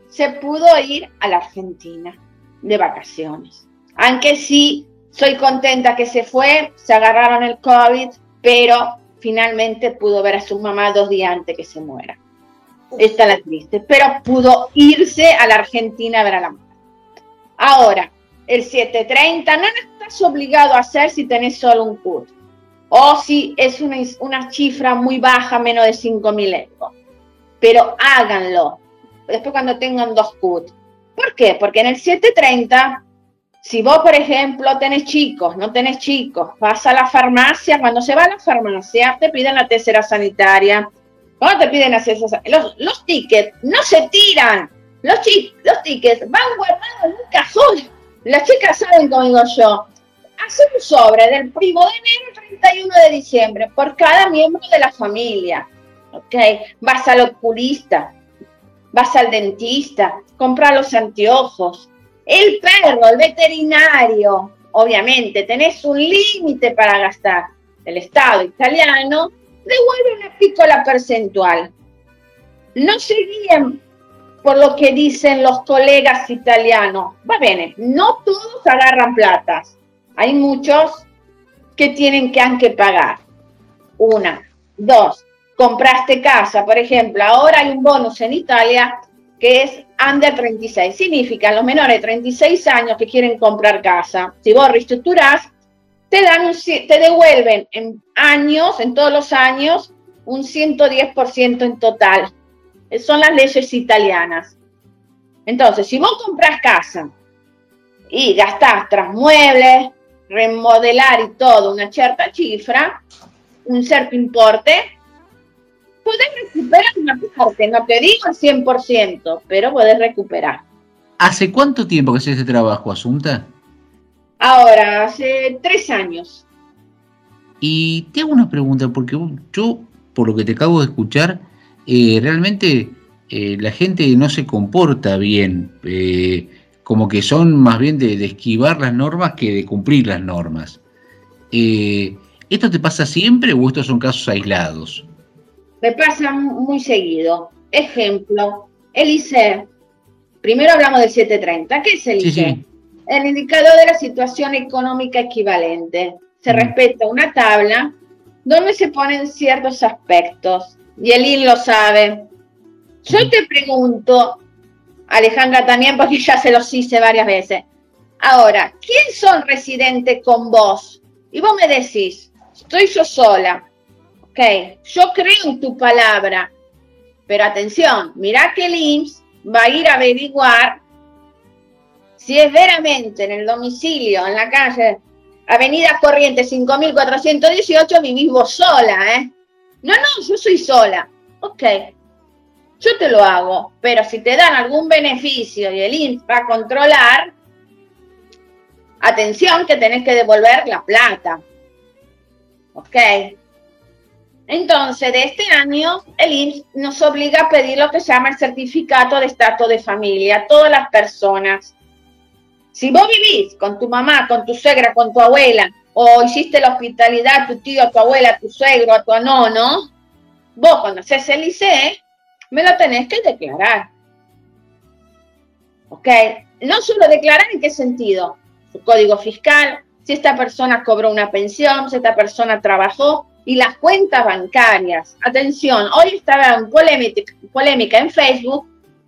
Se pudo ir a la Argentina de vacaciones. Aunque sí, soy contenta que se fue, se agarraron el COVID, pero finalmente pudo ver a su mamá dos días antes que se muera. Esta es la triste, pero pudo irse a la Argentina a ver a la mamá. Ahora, el 730 no estás obligado a hacer si tenés solo un CUT. O si es una, una cifra muy baja, menos de 5.000 euros. Pero háganlo. Después cuando tengan dos CUT. ¿Por qué? Porque en el 730, si vos, por ejemplo, tenés chicos, no tenés chicos, vas a la farmacia, cuando se va a la farmacia, te piden la tercera sanitaria. ¿Cómo te piden hacer eso? Los, los tickets no se tiran. Los, chi- los tickets van guardados en un cajón. Las chicas saben cómo digo yo. Hace un sobre del 1 de enero al 31 de diciembre por cada miembro de la familia. ¿Ok? Vas al oculista, vas al dentista, compras los anteojos. El perro, el veterinario, obviamente, tenés un límite para gastar. El Estado italiano devuelve una piccola percentual. No se guíen por lo que dicen los colegas italianos. Va bene, no todos agarran platas. Hay muchos que tienen que anche pagar. Una. Dos. Compraste casa, por ejemplo. Ahora hay un bonus en Italia que es under 36. Significa los menores de 36 años que quieren comprar casa. Si vos reestructurás, te, dan un te devuelven en años, en todos los años, un 110% en total. Eh, Son las leyes italianas. Entonces, si vos compras casa y gastás tras muebles, remodelar y todo, una cierta cifra, un cierto importe, podés recuperar una parte, no te digo al 100%, pero podés recuperar. ¿Hace cuánto tiempo que haces este trabajo, Asunta? Ahora, hace tres años. Y te hago una pregunta, porque yo, por lo que te acabo de escuchar, eh, realmente eh, la gente no se comporta bien, eh, como que son más bien de, de esquivar las normas que de cumplir las normas. Eh, ¿Esto te pasa siempre o estos son casos aislados? Me pasa muy seguido. Ejemplo, el ICE. Primero hablamos del 730. ¿Qué es el Sí, ICE? sí. El indicador de la situación económica equivalente. Se respeta una tabla donde se ponen ciertos aspectos. Y el IN lo sabe. Yo te pregunto, Alejandra también, porque ya se los hice varias veces. Ahora, ¿quién son residentes con vos? Y vos me decís, estoy yo sola. Ok, yo creo en tu palabra. Pero atención, mirá que el IMSS va a ir a averiguar si es veramente en el domicilio, en la calle, Avenida Corrientes 5418, vivís vos sola, ¿eh? No, no, yo soy sola. Ok, yo te lo hago, pero si te dan algún beneficio y el IMSS va a controlar, atención que tenés que devolver la plata. ¿Ok? Entonces, de este año, el IMSS nos obliga a pedir lo que se llama el certificado de estatus de familia a todas las personas. Si vos vivís con tu mamá, con tu suegra, con tu abuela, o hiciste la hospitalidad a tu tío, a tu abuela, a tu suegro, a tu nono, vos cuando haces el ICE, me lo tenés que declarar. ¿Ok? No solo declarar en qué sentido, su código fiscal, si esta persona cobró una pensión, si esta persona trabajó y las cuentas bancarias. Atención, hoy estaba en polémica, polémica en Facebook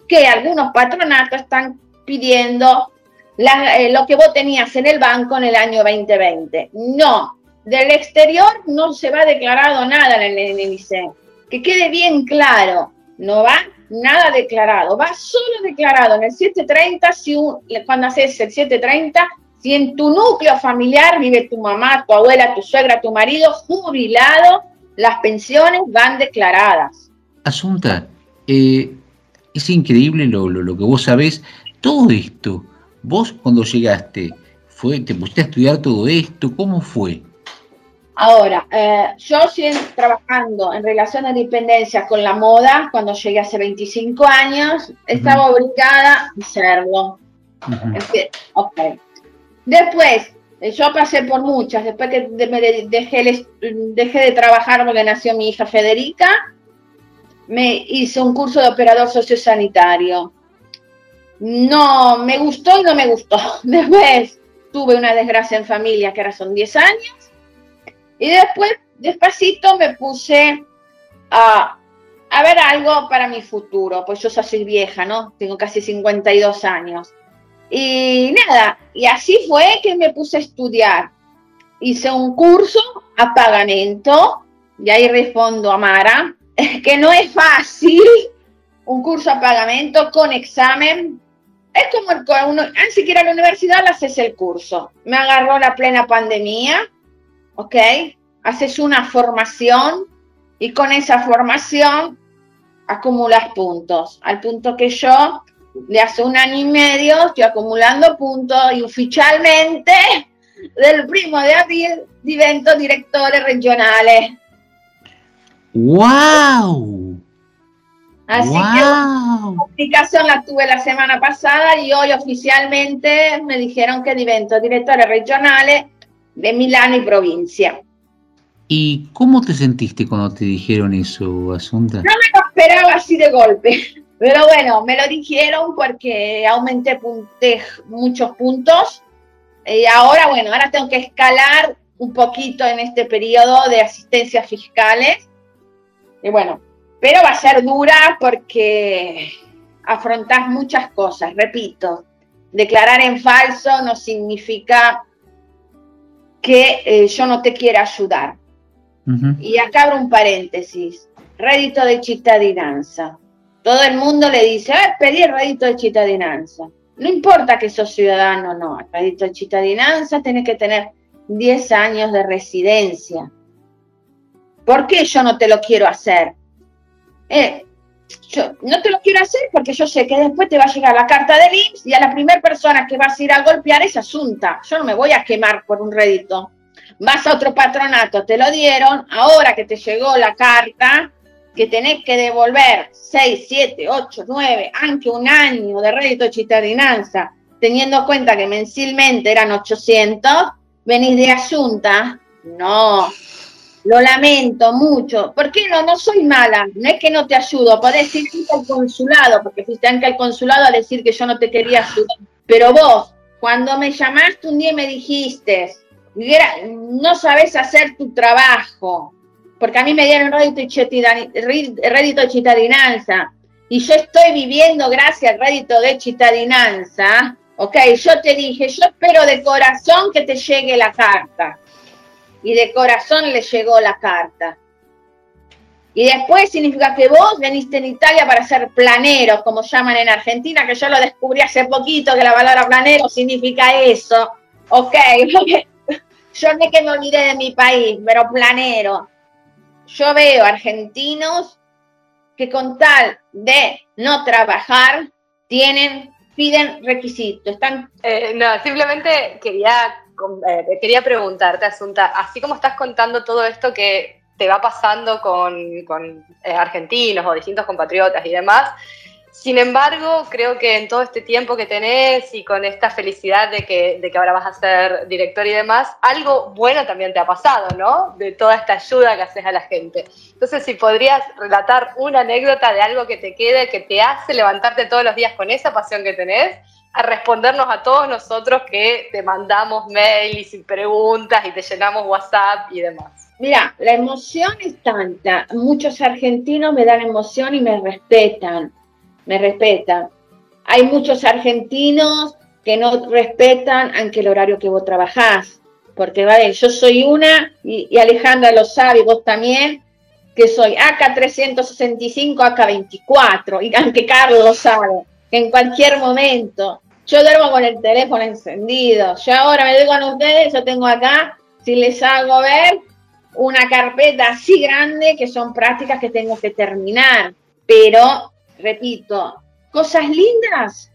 que algunos patronatos están pidiendo eh, lo que vos tenías en el banco en el año 2020. No, del exterior no se va declarado nada en el, ICE. Que quede bien claro, no va nada declarado, va solo declarado en el 730, si un- cuando haces el 730, si en tu núcleo familiar vive tu mamá, tu abuela, tu suegra, tu marido, jubilado, las pensiones van declaradas. Asunta, eh, es increíble lo, lo- lo que vos sabés. Todo esto, vos cuando llegaste, fue, ¿te pusiste a estudiar todo esto? ¿Cómo fue? Ahora, eh, yo sigo trabajando en relación de dependencia con la moda cuando llegué hace 25 años, estaba obligada a hacerlo. Enti- Ok. Después, eh, yo pasé por muchas, después que me de- dejé, de trabajar porque nació mi hija Federica, me hice un curso de operador sociosanitario. No, me gustó y no me gustó. Después tuve una desgracia en familia, que ahora son 10 años, y después, despacito, me puse a, a ver algo para mi futuro, pues yo soy vieja, ¿no? Tengo casi 52 años. Y nada, y así fue que me puse a estudiar. Hice un curso a pagamento, y ahí respondo a Mara, que no es fácil, un curso a pagamento con examen. Es como el, uno, antes de ir a la universidad, haces el curso. Me agarró la plena pandemia, ¿ok? Haces una formación y con esa formación acumulas puntos. Al punto que yo, de hace un año y medio, estoy acumulando puntos y oficialmente del primo de abril divento direttore regionale. ¡Wow! Así que la comunicación la tuve la semana pasada y hoy oficialmente me dijeron que divento direttore regionale de Milano y provincia. ¿Y cómo te sentiste cuando te dijeron eso, Asunta? No me lo esperaba así de golpe, pero bueno, me lo dijeron porque aumenté punte- muchos puntos y ahora, bueno, ahora tengo que escalar un poquito en este periodo de asistencias fiscales. Y bueno, pero va a ser dura porque afrontás muchas cosas, repito. Declarar en falso no significa que eh, yo no te quiera ayudar. Y acá abro un paréntesis. Rédito de cittadinanza. Todo el mundo le dice, "Eh, pedí el rédito de cittadinanza. No importa que sos ciudadano o no, el rédito de cittadinanza tenés que tener 10 años de residencia. ¿Por qué yo no te lo quiero hacer? Eh, yo no te lo quiero hacer porque yo sé que después te va a llegar la carta del IMSS y a la primera persona que vas a ir a golpear es Asunta. Yo no me voy a quemar por un rédito. Vas a otro patronato, te lo dieron, ahora que te llegó la carta, que tenés que devolver 6, 7, 8, 9, aunque un año de rédito de teniendo en cuenta que mensilmente eran 800, venís de Asunta. No, lo lamento mucho. ¿Por qué no? No soy mala. No es que no te ayudo. Podés ir al consulado, porque fuiste antes al consulado a decir que yo no te quería ayudar. Pero vos, cuando me llamaste un día y me dijiste, "Mira, no sabes hacer tu trabajo, porque a mí me dieron rédito rédito de cittadinanza y yo estoy viviendo gracias al rédito de cittadinanza, ok, yo te dije, yo espero de corazón que te llegue la carta. Y de corazón le llegó la carta. Y después significa que vos veniste en Italia para ser planero, como llaman en Argentina, que yo lo descubrí hace poquito, que la palabra planero significa eso. Ok, yo no es que me olvidé de mi país, pero planero. Yo veo argentinos que con tal de no trabajar, tienen, piden requisitos. Están Eh, no, simplemente quería, eh, quería preguntarte, Asunta, así como estás contando todo esto que te va pasando con, con, eh, argentinos o distintos compatriotas y demás, sin embargo, creo que en todo este tiempo que tenés y con esta felicidad de que, de que ahora vas a ser director y demás, algo bueno también te ha pasado, ¿no? De toda esta ayuda que haces a la gente. Entonces, si podrías relatar una anécdota de algo que te quede, que te hace levantarte todos los días con esa pasión que tenés, a respondernos a todos nosotros que te mandamos mails y preguntas y te llenamos WhatsApp y demás. Mira, la emoción es tanta. Muchos argentinos me dan emoción y me respetan. Me respetan. Hay muchos argentinos que no respetan aunque el horario que vos trabajás. Porque, vale, yo soy una, y, Alejandra lo sabe, y vos también, que soy AK365, AK24, y aunque Carlos lo sabe, que en cualquier momento yo duermo con el teléfono encendido. Yo ahora me doy con ustedes, yo tengo acá, si les hago ver, una carpeta así grande que son prácticas que tengo que terminar. Pero, repito, cosas lindas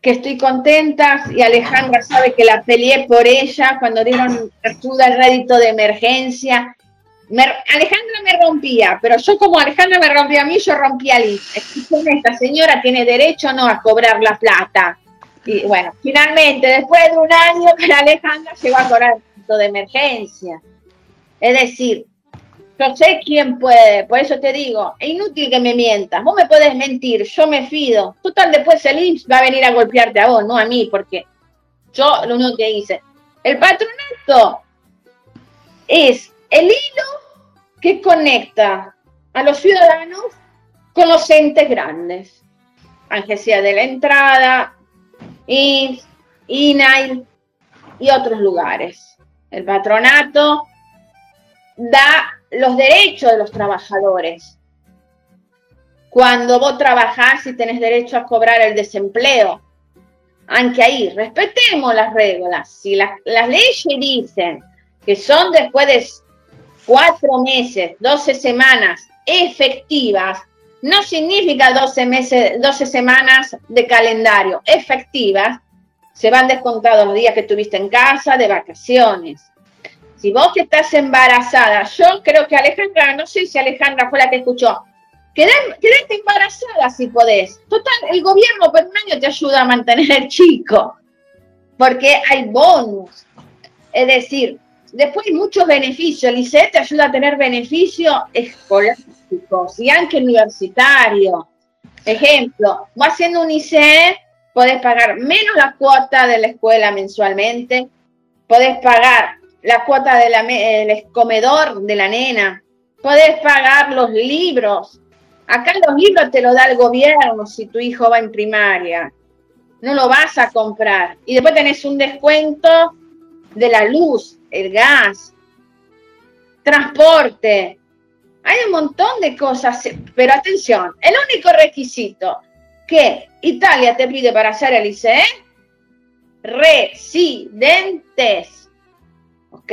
que estoy contenta y Alejandra sabe que la peleé por ella cuando dieron ayuda al rédito de emergencia. Me- Alejandra me rompía, pero yo como Alejandra me rompía a mí, yo rompía a esta señora tiene derecho no a cobrar la plata. Y bueno, finalmente, después de un año que Alejandra llegó a cobrar el rédito de emergencia. Es decir, yo sé quién puede, por eso te digo, es inútil que me mientas, vos me podés mentir, yo me fido. Total, después el IMSS va a venir a golpearte a vos, no a mí, porque yo lo único que hice. El patronato es el hilo que conecta a los ciudadanos con los entes grandes. Agencia de la Entrada, IMSS, INAIL y otros lugares. El patronato da los derechos de los trabajadores. Cuando vos trabajás y tenés derecho a cobrar el desempleo, aunque ahí respetemos las reglas. Si las, las leyes dicen que son después de cuatro meses, 12 semanas efectivas, no significa 12, meses, 12 semanas de calendario efectivas, se van descontados los días que tuviste en casa de vacaciones. Si vos estás embarazada, yo creo que Alejandra, no sé si Alejandra fue la que escuchó, quedate embarazada si podés. Total, el gobierno por un año te ayuda a mantener el chico, porque hay bonus. Es decir, después hay muchos beneficios. El ICE te ayuda a tener beneficios escolásticos y aunque universitarios. Ejemplo, vos haciendo un ICE, podés pagar menos la cuota de la escuela mensualmente, podés pagar la cuota del comedor de la nena, podés pagar los libros. Acá los libros te los da el gobierno si tu hijo va en primaria. No lo vas a comprar. Y después tenés un descuento de la luz, el gas, transporte. Hay un montón de cosas, pero atención, el único requisito que Italia te pide para hacer el ICE, residentes. ¿Ok?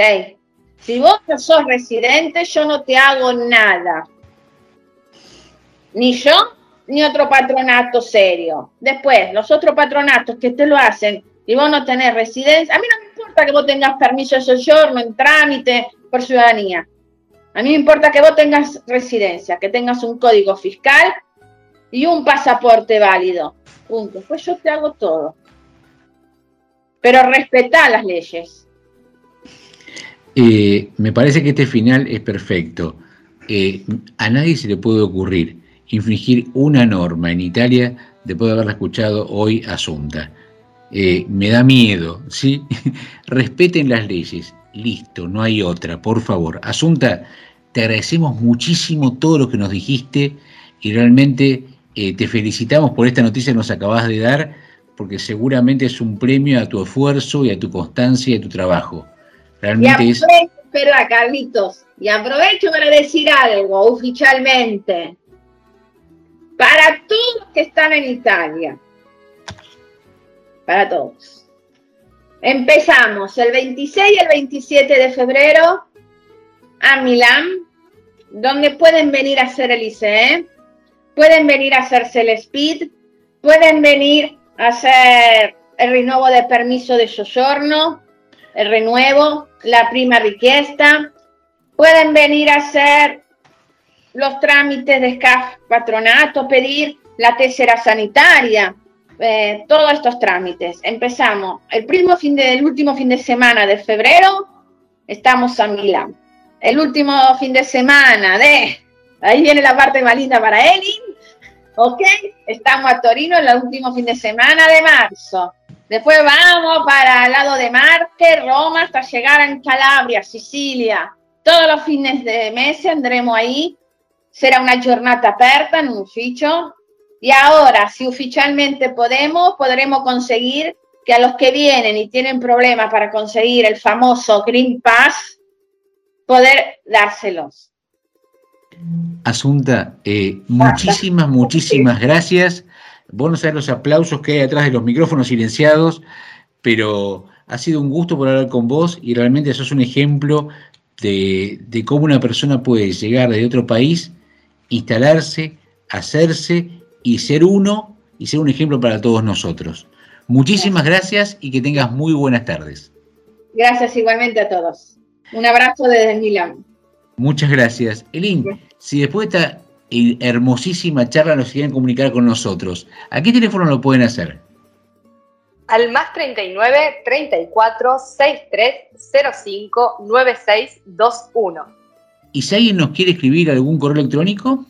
Si vos no sos residente, yo no te hago nada. Ni yo, ni otro patronato serio. Después, los otros patronatos que te lo hacen y vos no tenés residencia, a mí no me importa que vos tengas permiso de soggiorno en trámite por ciudadanía. A mí me importa que vos tengas residencia, que tengas un código fiscal y un pasaporte válido. Punto. Pues yo te hago todo. Pero respetá las leyes. Eh, me parece que este final es perfecto. Eh, a nadie se le puede ocurrir infringir una norma en Italia después de haberla escuchado hoy Asunta. Eh, me da miedo, ¿sí? Respeten las leyes. Listo, no hay otra, por favor. Asunta, te agradecemos muchísimo todo lo que nos dijiste y realmente eh, te felicitamos por esta noticia que nos acabas de dar, porque seguramente es un premio a tu esfuerzo y a tu constancia y a tu trabajo. Y Realmente es... aprovecho, espera, Carlitos, y aprovecho para decir algo oficialmente. Para todos los que están en Italia, para todos. Empezamos el 26 y el 27 de febrero a Milán, donde pueden venir a hacer el ICE, pueden venir a hacerse el SPID, pueden venir a hacer el renuevo de permiso de soggiorno, el renuevo, la prima richiesta, pueden venir a hacer los trámites de SCAF patronato, pedir la tesera sanitaria, eh, todos estos trámites. Empezamos el, primo fin de- el último fin de semana de febrero, estamos a Milán. El último fin de semana de, ahí viene la parte más linda para Elin, ok, estamos a Torino el último fin de semana de marzo. Después vamos para el lado de Marte, Roma, hasta llegar a Calabria, Sicilia. Todos los fines de mes andremo ahí. Será una giornata aperta en un ufficio. Y ahora, si oficialmente podemos, podremos conseguir que a los que vienen y tienen problemas para conseguir el famoso Green Pass, poder dárselos. Asunta, eh, muchísimas, muchísimas gracias. Vos no sabés los aplausos que hay atrás de los micrófonos silenciados, pero ha sido un gusto poder hablar con vos y realmente sos un ejemplo de, de cómo una persona puede llegar de otro país, instalarse, hacerse y ser uno y ser un ejemplo para todos nosotros. Muchísimas gracias y que tengas muy buenas tardes. Gracias igualmente a todos. Un abrazo desde Milán. Muchas gracias. Elin, si después de esta eh, hermosísima charla nos quieren comunicar con nosotros, ¿a qué teléfono lo pueden hacer? Al más 39 34 63 05 96 21. ¿Y si alguien nos quiere escribir algún correo electrónico?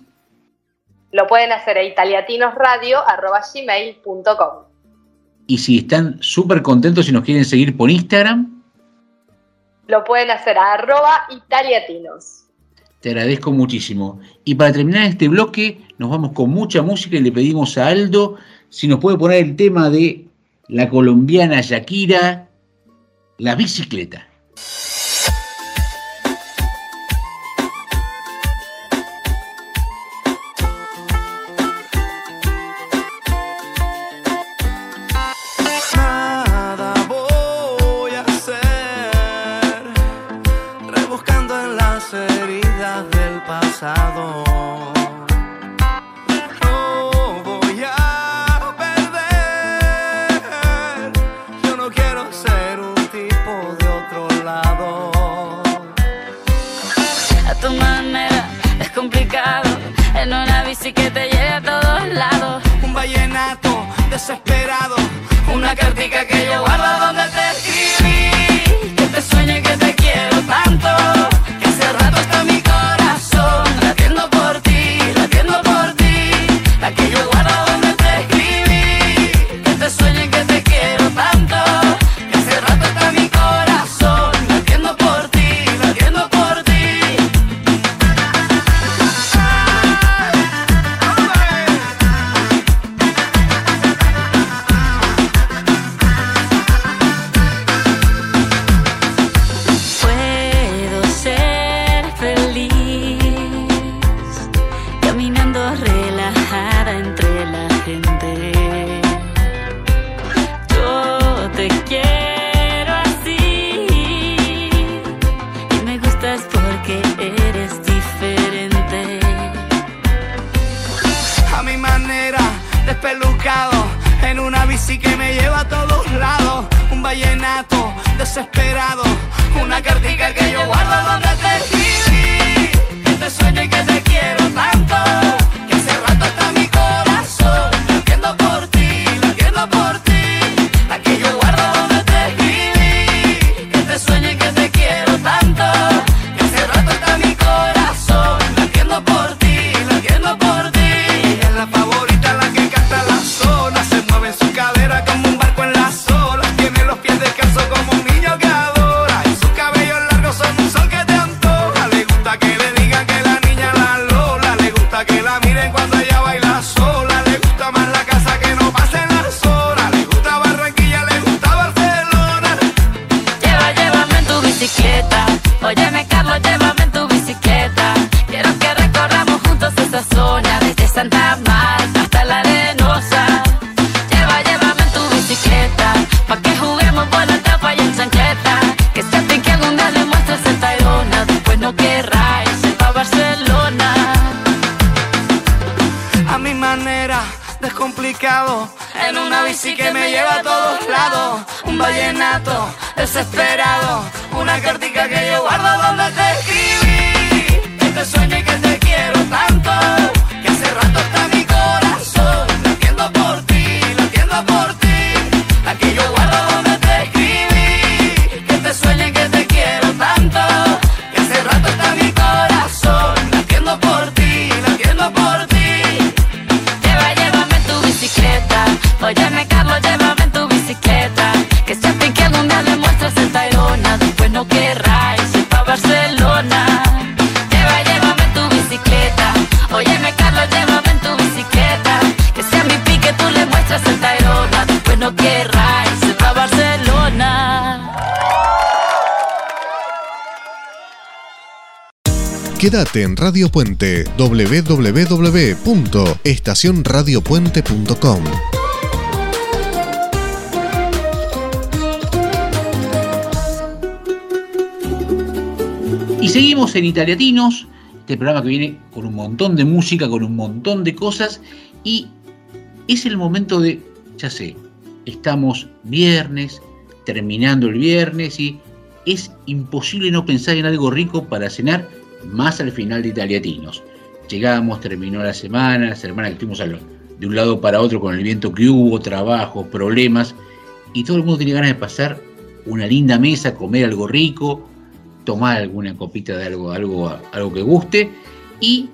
Lo pueden hacer a italiatinosradio.gmail.com. Y si están súper contentos y nos quieren seguir por Instagram, Lo pueden hacer a arroba italiatinos. Te agradezco muchísimo. Y para terminar este bloque, nos vamos con mucha música y le pedimos a Aldo si nos puede poner el tema de la colombiana Shakira, la bicicleta. Una que te lleve a todos lados. Un vallenato desesperado, una cartica que Quédate en Radio Puente www.estacionradiopuente.com. Y seguimos en Italiatinos, este programa que viene con un montón de música, con un montón de cosas, y es el momento de, ya sé, estamos viernes, terminando el viernes, y es imposible no pensar en algo rico para cenar, más al final de Italiatinos. Llegamos, terminó la semana, la semana que estuvimos de un lado para otro con el viento que hubo, trabajo, problemas, y todo el mundo tiene ganas de pasar una linda mesa, comer algo rico, tomar alguna copita de algo, algo, algo que guste y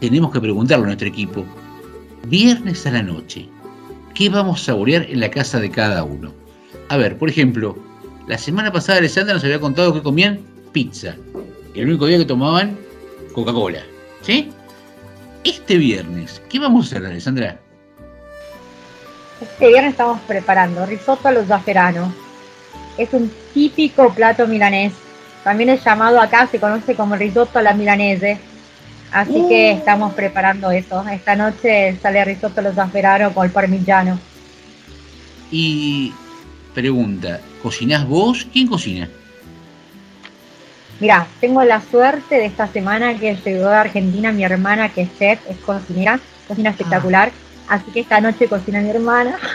tenemos que preguntarle a nuestro equipo, viernes a la noche, ¿qué vamos a saborear en la casa de cada uno? A ver, por ejemplo, la semana pasada Alessandra nos había contado que comían pizza, el único día que tomaban Coca-Cola, ¿sí? Este viernes, ¿qué vamos a hacer, Alessandra? Este viernes estamos preparando risotto allo zafferano. Es un típico plato milanés. También es llamado acá, se conoce como risotto alla milanese. Así que estamos preparando eso. Esta noche sale risotto allo zafferano con parmigiano. Y pregunta, ¿cocinás vos? ¿Quién cocina? Mira, tengo la suerte de esta semana que llegó de Argentina mi hermana que es chef, es cocinera, cocina espectacular. Así que esta noche cocina mi hermana.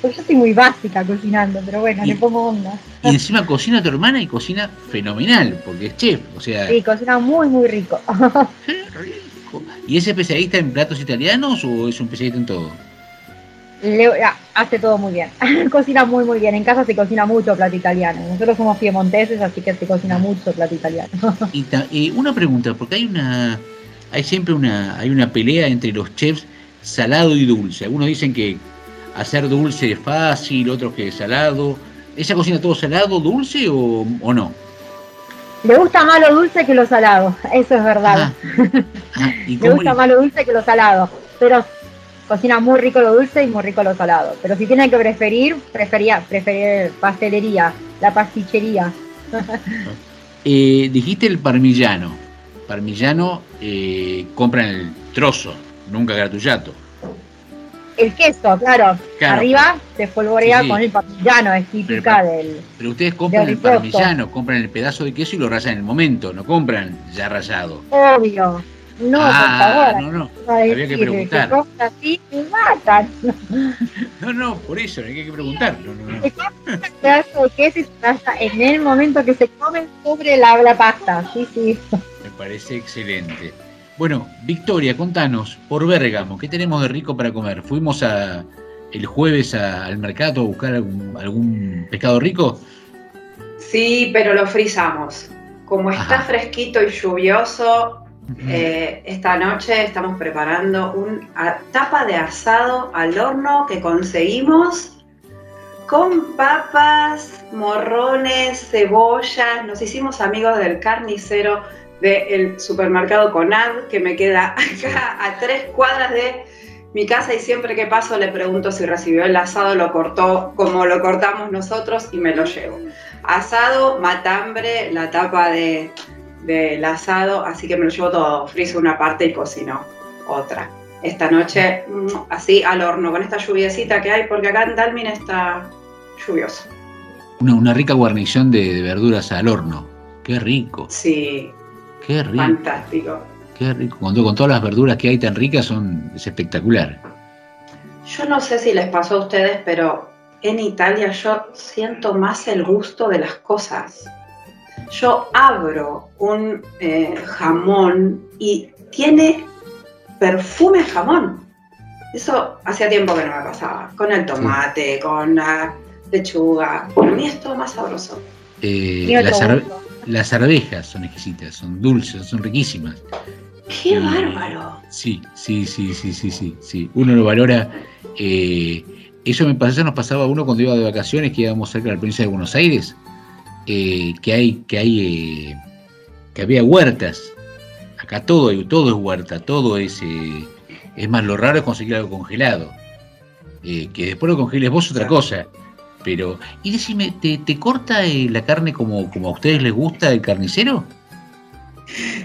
Pues yo soy muy básica cocinando, pero bueno, le pongo onda. Y encima cocina tu hermana y cocina fenomenal, porque es chef, o sea, Sí, cocina muy, muy rico. ¿y es especialista en platos italianos o es un especialista en todo? Le- ah, hace todo muy bien. cocina muy, muy bien. En casa se cocina mucho plato italiano. Nosotros somos piemonteses, así que se cocina mucho plato italiano. Y ta- eh, una pregunta, porque hay una, hay siempre una, hay una pelea entre los chefs salado y dulce. Algunos dicen que hacer dulce es fácil, otros que es salado. ¿Ella cocina todo salado, dulce o, o no? Le gusta más lo dulce que lo salado. Eso es verdad. ¿Y Le cómo gusta más lo dulce que lo salado. Pero cocina muy rico lo dulce y muy rico lo salado. Pero si tiene que preferir, prefería, preferir pastelería, la pasticcería. Eh, dijiste el parmigiano. Parmigiano eh, compran el trozo, nunca gratullato. El queso, claro. Claro. Arriba se Sí, sí. con el parmigiano, es típica del. Pero ustedes compran el parmigiano, compran el pedazo de queso y lo rayan en el momento, no compran ya rayado. Obvio. No, Ah, por favor. no, no. A Había que preguntar. así y matan. No, no, por eso, hay que preguntar. No, no, no. Pedazo y se raya en el momento que se come sobre la, la pasta. Sí, sí. Me parece excelente. Bueno, Victoria, contanos, por Bérgamo, ¿qué tenemos de rico para comer? ¿Fuimos a, el jueves a- al mercado a buscar algún, algún pescado rico? Sí, pero lo frizamos. Como está fresquito y lluvioso, eh, esta noche estamos preparando una tapa de asado al horno que conseguimos con papas, morrones, cebollas. Nos hicimos amigos del carnicero del supermercado Conad, que me queda acá a tres cuadras de mi casa y siempre que paso le pregunto si recibió el asado, lo cortó como lo cortamos nosotros y me lo llevo. Asado, matambre, la tapa de, del asado, así que me lo llevo todo. Friso una parte y cocino otra. Esta noche, mm, así al horno, con esta lluviecita que hay, porque acá en Dalmin está lluvioso. Una, una rica guarnición de, de verduras al horno. Qué rico. Sí, Qué rico. fantástico. Qué rico. Con, to- con todas las verduras que hay tan ricas son, es espectacular. Yo no sé si les pasó a ustedes, pero en Italia yo siento más el gusto de las cosas. Yo abro un eh, jamón y tiene perfume jamón. Eso hacía tiempo que no me pasaba. Con el tomate, con la lechuga. Para mí es todo más sabroso. Eh, arve- las arvejas son exquisitas, son dulces, son riquísimas. ¡Qué bárbaro! Sí, sí, sí, sí, sí, sí, sí. Uno lo valora. eh, eso me pasó, eso nos pasaba a uno cuando iba de vacaciones, que íbamos cerca de la provincia de Buenos Aires, eh, que hay, que hay, eh, que había huertas. Acá todo, todo es huerta, todo es, eh, es más lo raro es conseguir algo congelado. Eh, que después lo congeles vos otra cosa. Pero, y decime, ¿te, te corta eh, la carne como, como a ustedes les gusta el carnicero?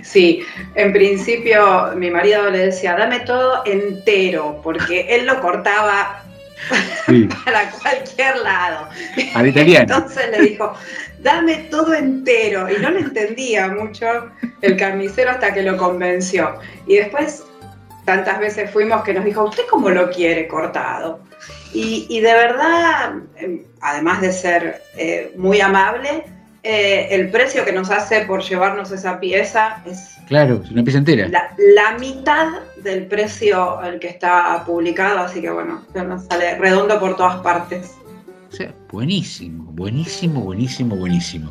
Sí, en principio mi marido le decía, dame todo entero, porque él lo cortaba Sí. para cualquier lado. Al italiano. Entonces le dijo, dame todo entero. Y no le entendía mucho el carnicero hasta que lo convenció. Y después, tantas veces fuimos que nos dijo, ¿usted cómo lo quiere cortado? Y, y de verdad, eh, además de ser eh, muy amable, eh, el precio que nos hace por llevarnos esa pieza es Claro, es una pieza entera. la, la mitad del precio el que está publicado, así que bueno, nos sale redondo por todas partes. Sea, buenísimo, buenísimo, buenísimo, buenísimo.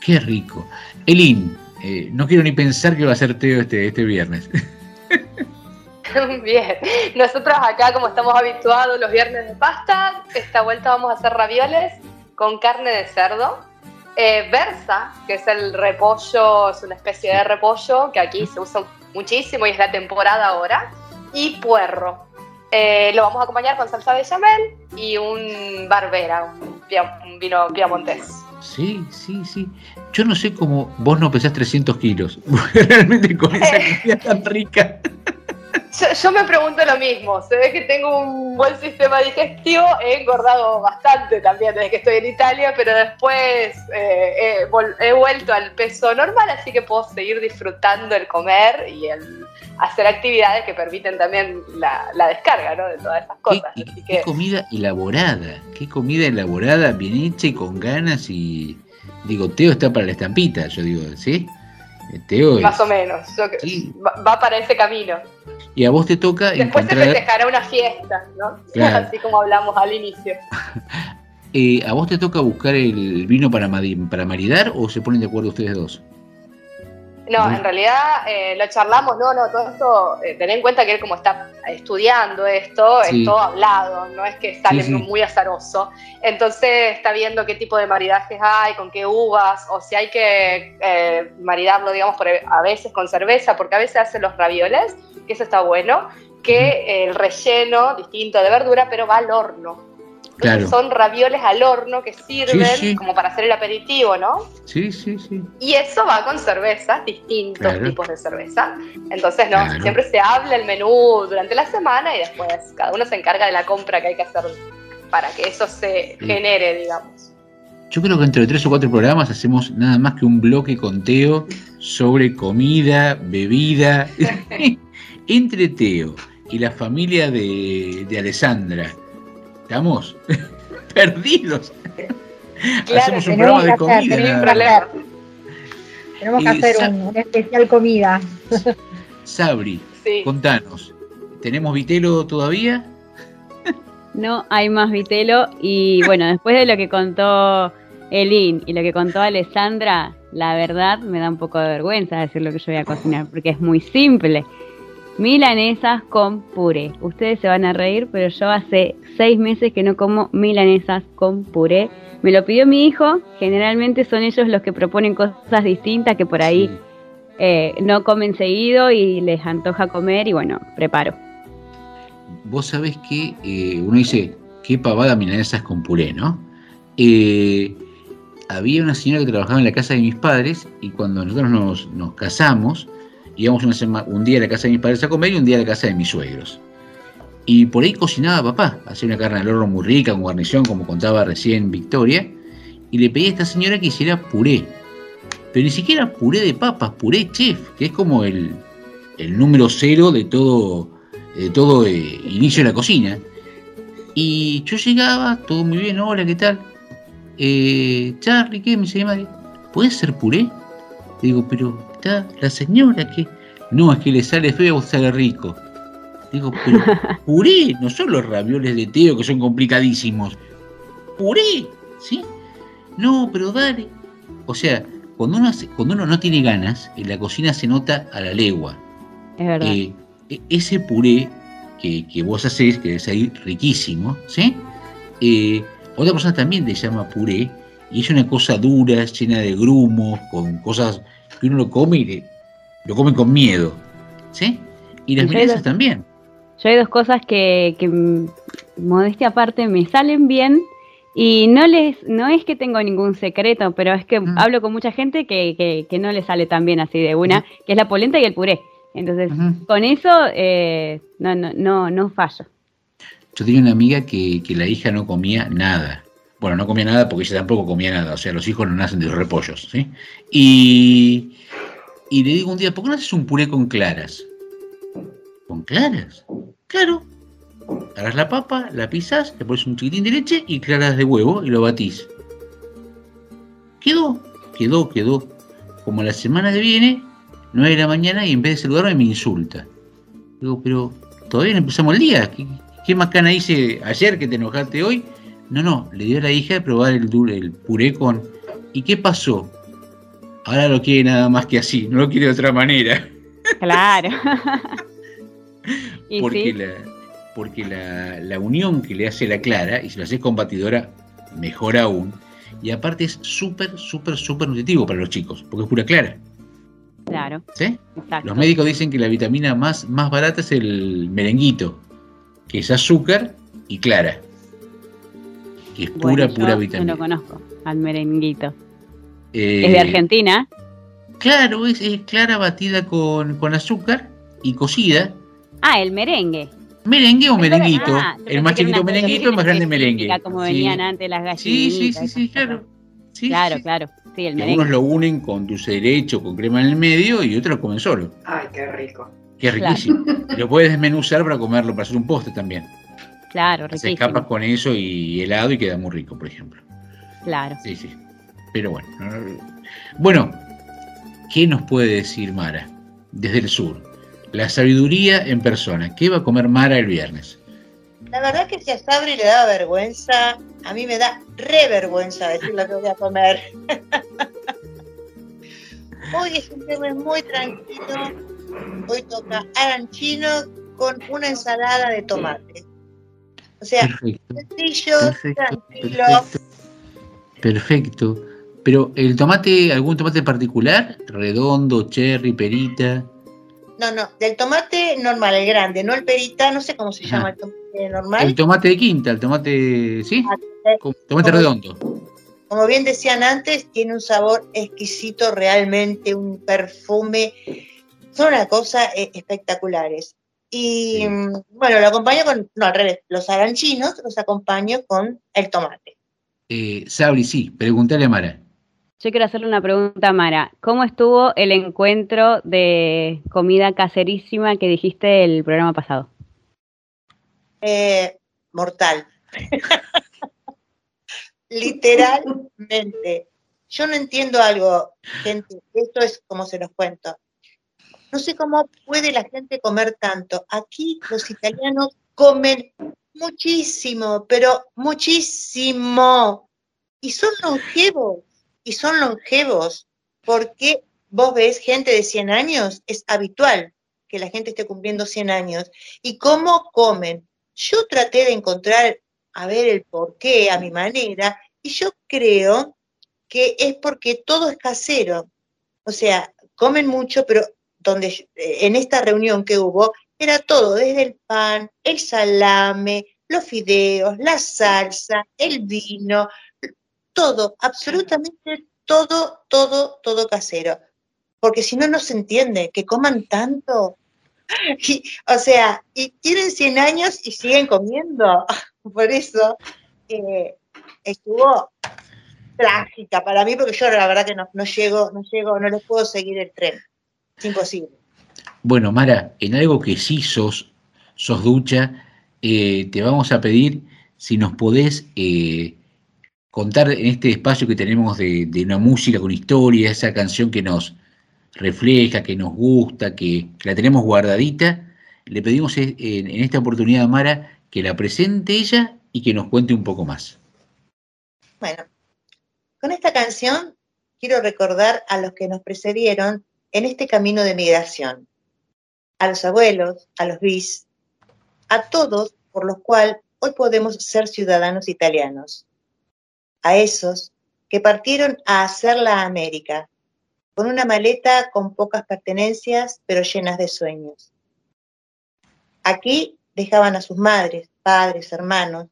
Qué rico. Elin, eh, no quiero ni pensar que va a ser Teo este, este viernes. Bien, nosotros acá como estamos habituados los viernes de pasta, esta vuelta vamos a hacer ravioles con carne de cerdo. Eh, Versa, que es el repollo, es una especie de repollo que aquí se usa muchísimo y es la temporada ahora. Y puerro. Eh, lo vamos a acompañar con salsa bechamel y un barbera, un, pia- un vino piamontés. Sí, sí, sí. Yo no sé cómo vos no pesás 300 kilos. Realmente con esa comida tan rica. Yo, yo me pregunto lo mismo, se ve que tengo un buen sistema digestivo, he engordado bastante también desde que estoy en Italia, pero después eh, he, he vuelto al peso normal, así que puedo seguir disfrutando el comer y el hacer actividades que permiten también la, la descarga ¿no? de todas esas cosas. Así Qué que comida elaborada, qué comida elaborada, bien hecha y con ganas y... Digo, Teo está para la estampita, yo digo, ¿sí? Eh, es... más o menos, yo va, para ese camino. Y a vos te toca Después se encontrar... festejará una fiesta, ¿no? Claro. Así como hablamos al inicio. Eh, ¿A vos te toca buscar el vino para, para maridar o se ponen de acuerdo ustedes dos? No, en realidad eh, lo charlamos, no, no, todo esto, eh, en cuenta que él como está estudiando esto, Sí. es todo hablado, no es que sale Sí, sí. muy azaroso. Entonces está viendo qué tipo de maridajes hay, con qué uvas, o si hay que eh, maridarlo, digamos, por, a veces con cerveza, porque a veces hace los ravioles, que eso está bueno, que el relleno distinto de verdura, pero va al horno. Claro. Son ravioles al horno que sirven sí. como para hacer el aperitivo, ¿no? Sí, sí, sí. Y eso va con cervezas, distintos Claro. tipos de cerveza. Entonces, no, Claro. siempre se habla el menú durante la semana y después cada uno se encarga de la compra que hay que hacer para que eso se genere, digamos. Yo creo que entre tres o cuatro programas hacemos nada más que un bloque con Teo sobre comida, bebida. entre Teo y la familia de, de Alessandra, ¿estamos? Perdidos. hacemos un programa de comida. tenemos que hacer. Tenemos que Y hacer sa- un, un especial comida. Sabri, Sí. contanos. ¿Tenemos vitelo todavía? No hay más vitelo y bueno, después de lo que contó Elin y lo que contó Alessandra, la verdad me da un poco de vergüenza decir lo que yo voy a cocinar porque es muy simple. Milanesas con puré. Ustedes se van a reír, pero yo hace seis meses que no como milanesas con puré. Me lo pidió mi hijo. Generalmente son ellos los que proponen cosas distintas que por ahí eh, no comen seguido y les antoja comer y bueno, preparo. Vos sabés que eh, uno dice, qué pavada milanesas con puré, ¿no? Eh, había una señora que trabajaba en la casa de mis padres y cuando nosotros nos, nos casamos, íbamos una sema- un día a la casa de mis padres a comer y un día a la casa de mis suegros. Y por ahí cocinaba papá, hacía una carne al horno muy rica, con guarnición, como contaba recién Victoria, y le pedí a esta señora que hiciera puré. pero ni siquiera puré de papas, puré chef, que es como el, el número cero de todo, de todo eh, inicio de la cocina. Y yo llegaba, todo muy bien, hola, ¿qué tal? Eh, Charlie, ¿qué? Me dice mi madre, ¿puede ser puré? Digo, pero está la señora que... No, es que le sale feo o sale rico. Digo, pero puré, no son los ravioles de Teo que son complicadísimos. Puré, ¿sí? No, pero dale. O sea, cuando uno, hace- cuando uno no tiene ganas, en la cocina se nota a la legua. Es verdad. Eh, e- ese puré que, que vos hacés, que es ahí riquísimo, ¿sí? Eh, otra persona también le llama puré y es una cosa dura, llena de grumos, con cosas que uno lo come y le- lo come con miedo, ¿sí? Y las milanesas también. Yo hay dos cosas que, que, mm, modestia aparte, me salen bien y no les, no es que tengo ningún secreto, pero es que hablo con mucha gente que, que, que no le sale tan bien así de una, que es la polenta y el puré. Entonces, con eso eh, no, no, no, no fallo. Yo tenía una amiga que, que la hija no comía nada. Bueno, no comía nada porque ella tampoco comía nada. O sea, los hijos no nacen de repollos, ¿sí? Y, y le digo un día, ¿por qué no haces un puré con claras? ¿Con claras? Claro. Agarras la papa, la pisas, le pones un chiquitín de leche y claras de huevo y lo batís. Quedó, quedó, quedó. Como la semana que viene, 9 de la mañana y en vez de saludarme me insulta. Digo, pero todavía no empezamos el día. ¿Qué, qué macana hice ayer que te enojaste hoy? No, no, le dio a la hija de probar el, el puré con... ¿Y qué pasó? Ahora lo quiere nada más que así, no lo quiere de otra manera. Claro. porque sí, la, porque la, la unión que le hace la clara, y si lo haces con batidora, mejor aún. Y aparte es súper, súper, súper nutritivo para los chicos, porque es pura clara. claro. ¿sí? Exacto. Los médicos dicen que la vitamina más, más barata es el merenguito, que es azúcar y clara. Que es pura, Bueno, pura No vitamina. lo conozco, al merenguito. Eh, Es de Argentina. Claro, es, es clara batida con, con azúcar y cocida. Ah, el merengue. Merengue o merenguito. Ah, el más chiquito merenguito, el más grande merengue. Como Sí. venían antes las Sí, gallinitas. sí, sí, sí, claro. claro, claro. Sí, el Que merengue. unos lo unen con dulce de leche o con crema en el medio y otros lo comen solo. Ay, qué rico. Claro. riquísimo. Lo puedes desmenuzar para comerlo, para hacer un postre también. Claro, Haces riquísimo. capas con eso y helado y queda muy rico, por ejemplo. Claro. Sí, sí. Pero bueno. no- Bueno, ¿qué nos puede decir Mara desde el sur? La sabiduría en persona. ¿Qué va a comer Mara el viernes? La verdad que si a Sabri le da vergüenza, a mí me da re vergüenza decir lo que voy a comer. Hoy es un tema muy tranquilo. Hoy toca arancino con una ensalada de tomate. O sea, Perfecto. sencillo, Perfecto, tranquilo. perfecto. Perfecto. Pero el tomate, algún tomate particular, redondo, cherry, perita. No, no, del tomate normal, el grande, no el perita, no sé cómo se llama el tomate normal. El tomate de quinta, el tomate, ¿sí? Eh, Con- Tomate como- redondo. Como bien decían antes, tiene un sabor exquisito realmente, un perfume. Son una cosa eh, espectaculares. Y bueno, lo acompaño con, no, al revés, los aranchinos los acompaño con el tomate. Eh, Sabri, sí, pregúntale a Mara. Yo quiero hacerle una pregunta a Mara. ¿Cómo estuvo el encuentro de comida caserísima que dijiste el programa pasado? Eh, mortal. Literalmente. Yo no entiendo algo, gente. Esto es como se los cuento. No sé cómo puede la gente comer tanto. Aquí los italianos comen muchísimo, pero muchísimo. Y son longevos. Y son longevos. Porque vos ves gente de 100 años, es habitual que la gente esté cumpliendo 100 años. ¿Y cómo comen? Yo traté de encontrar, a ver, el porqué a mi manera, y yo creo que es porque todo es casero. O sea, comen mucho, pero donde eh, en esta reunión que hubo, era todo, desde el pan, el salame, los fideos, la salsa, el vino, todo, absolutamente todo, todo, todo casero. Porque si no, no se entiende que coman tanto. O sea, y tienen 100 años y siguen comiendo. Por eso eh, estuvo trágica para mí, porque yo la verdad que no llego, no llego, no les puedo seguir el tren. Es imposible. Bueno, Mara, en algo que sí sos, sos ducha, eh, te vamos a pedir si nos podés eh, contar en este espacio que tenemos de, de una música con historia, esa canción que nos refleja, que nos gusta, que, que la tenemos guardadita, le pedimos eh, en, en esta oportunidad a Mara que la presente ella y que nos cuente un poco más. Bueno, con esta canción quiero recordar a los que nos precedieron en este camino de migración, a los abuelos, a los bis, a todos por los cuales hoy podemos ser ciudadanos italianos, a esos que partieron a hacer la América, con una maleta con pocas pertenencias, pero llenas de sueños. Aquí dejaban a sus madres, padres, hermanos,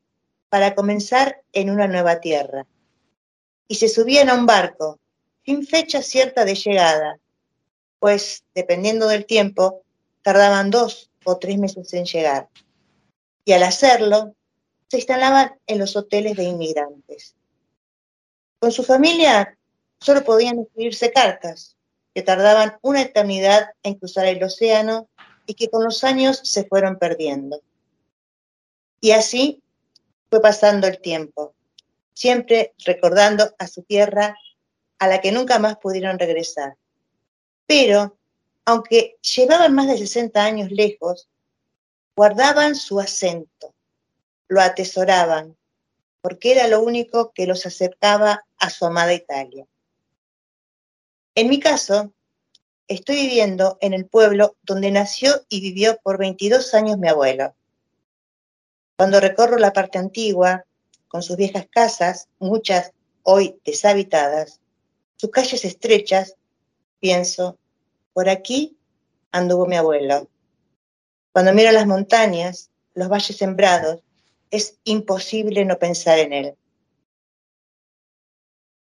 para comenzar en una nueva tierra. Y se subían a un barco, sin fecha cierta de llegada, pues, dependiendo del tiempo, tardaban dos o tres meses en llegar. Y al hacerlo, se instalaban en los hoteles de inmigrantes. Con su familia solo podían escribirse cartas, que tardaban una eternidad en cruzar el océano y que con los años se fueron perdiendo. Y así fue pasando el tiempo, siempre recordando a su tierra a la que nunca más pudieron regresar. Pero, aunque llevaban más de 60 años lejos, guardaban su acento, lo atesoraban, porque era lo único que los acercaba a su amada Italia. En mi caso, estoy viviendo en el pueblo donde nació y vivió por 22 años mi abuelo. Cuando recorro la parte antigua, con sus viejas casas, muchas hoy deshabitadas, sus calles estrechas, pienso, por aquí anduvo mi abuelo. Cuando miro las montañas, los valles sembrados, es imposible no pensar en él.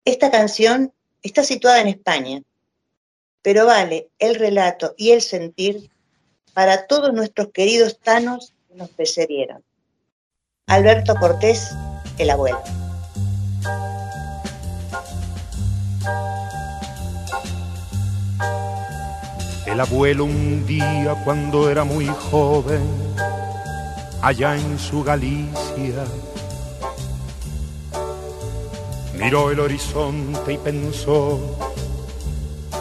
Esta canción está situada en España, pero vale el relato y el sentir para todos nuestros queridos tanos que nos precedieron. Alberto Cortés, el abuelo. El abuelo un día cuando era muy joven, allá en su Galicia, miró el horizonte y pensó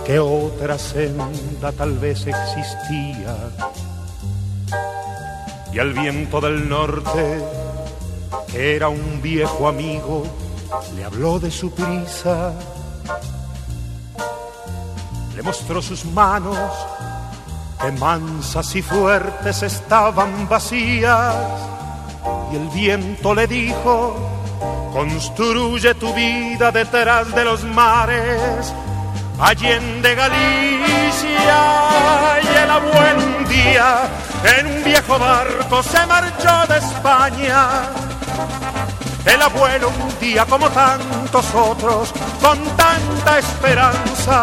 que otra senda tal vez existía. Y al viento del norte, que era un viejo amigo, le habló de su prisa le mostró sus manos, que mansas y fuertes estaban vacías, y el viento le dijo, construye tu vida detrás de los mares, allende Galicia, y el abuelo un día en un viejo barco se marchó de España. El abuelo un día como tantos otros, con tanta esperanza,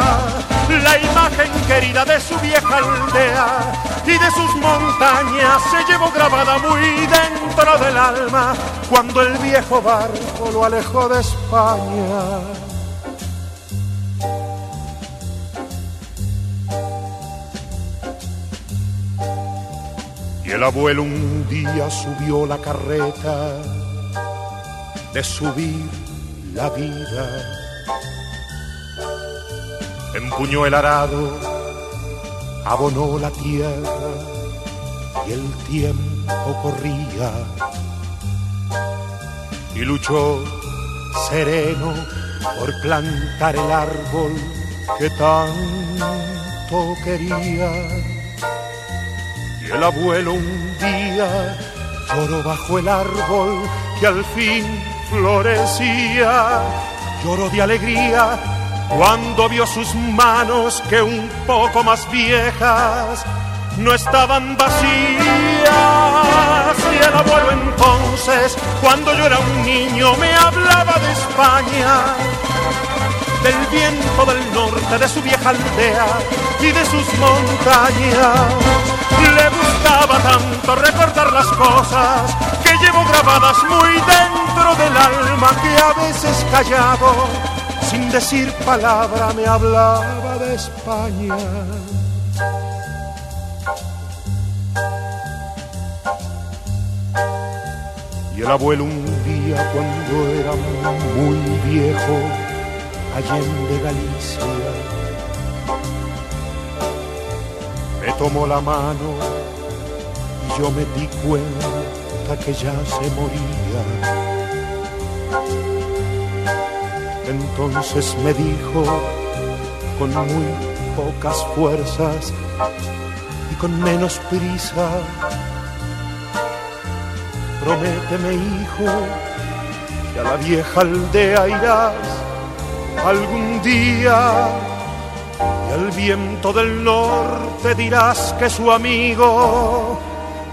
la imagen querida de su vieja aldea y de sus montañas se llevó grabada muy dentro del alma cuando el viejo barco lo alejó de España. Y el abuelo un día subió la carreta de subir la vida empuñó el arado, abonó la tierra y el tiempo corría. Y luchó sereno por plantar el árbol que tanto quería. Y el abuelo un día lloró bajo el árbol que al fin florecía. Lloró de alegría cuando vio sus manos que un poco más viejas no estaban vacías. Y el abuelo entonces, cuando yo era un niño, me hablaba de España. Del viento del norte, de su vieja aldea y de sus montañas. Le gustaba tanto recordar las cosas que llevo grabadas muy dentro del alma que a veces callado, sin decir palabra, me hablaba de España. Y el abuelo un día cuando era muy viejo, allende Galicia, me tomó la mano y yo me di cuenta que ya se moría. Entonces me dijo con muy pocas fuerzas y con menos prisa, prométeme hijo que a la vieja aldea irás algún día y al viento del norte dirás que su amigo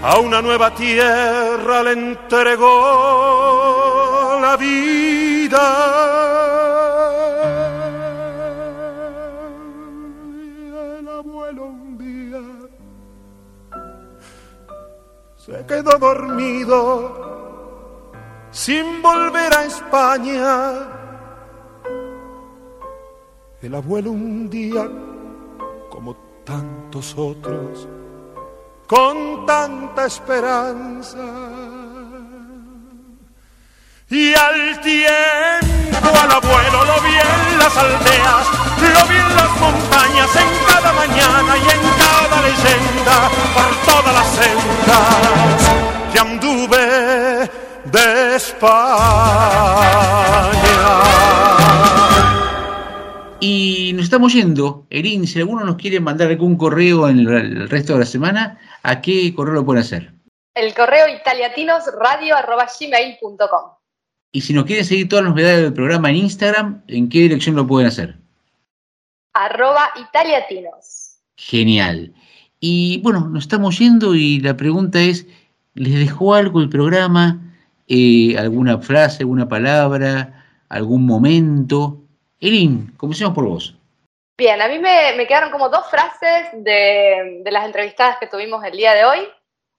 a una nueva tierra le entregó la vida. El abuelo un día se quedó dormido sin volver a España. El abuelo un día, como tantos otros, con tanta esperanza. Y al tiempo al abuelo lo vi en las aldeas, lo vi en las montañas, en cada mañana y en cada leyenda, por todas las sendas que anduve de España. Y nos estamos yendo. Erin, si alguno nos quiere mandar algún correo en el, resto de la semana, ¿a qué correo lo pueden hacer? El correo italiatinosradio.gmail.com Y si nos quieren seguir todas las novedades del programa en Instagram, ¿en qué dirección lo pueden hacer? Arroba italiatinos. Genial. Y bueno, nos estamos yendo y la pregunta es, ¿les dejó algo el programa? Eh, ¿Alguna frase, alguna palabra, algún momento? Erin, comencemos por vos. Bien, a mí me, me quedaron como dos frases de, de, las entrevistadas que tuvimos el día de hoy.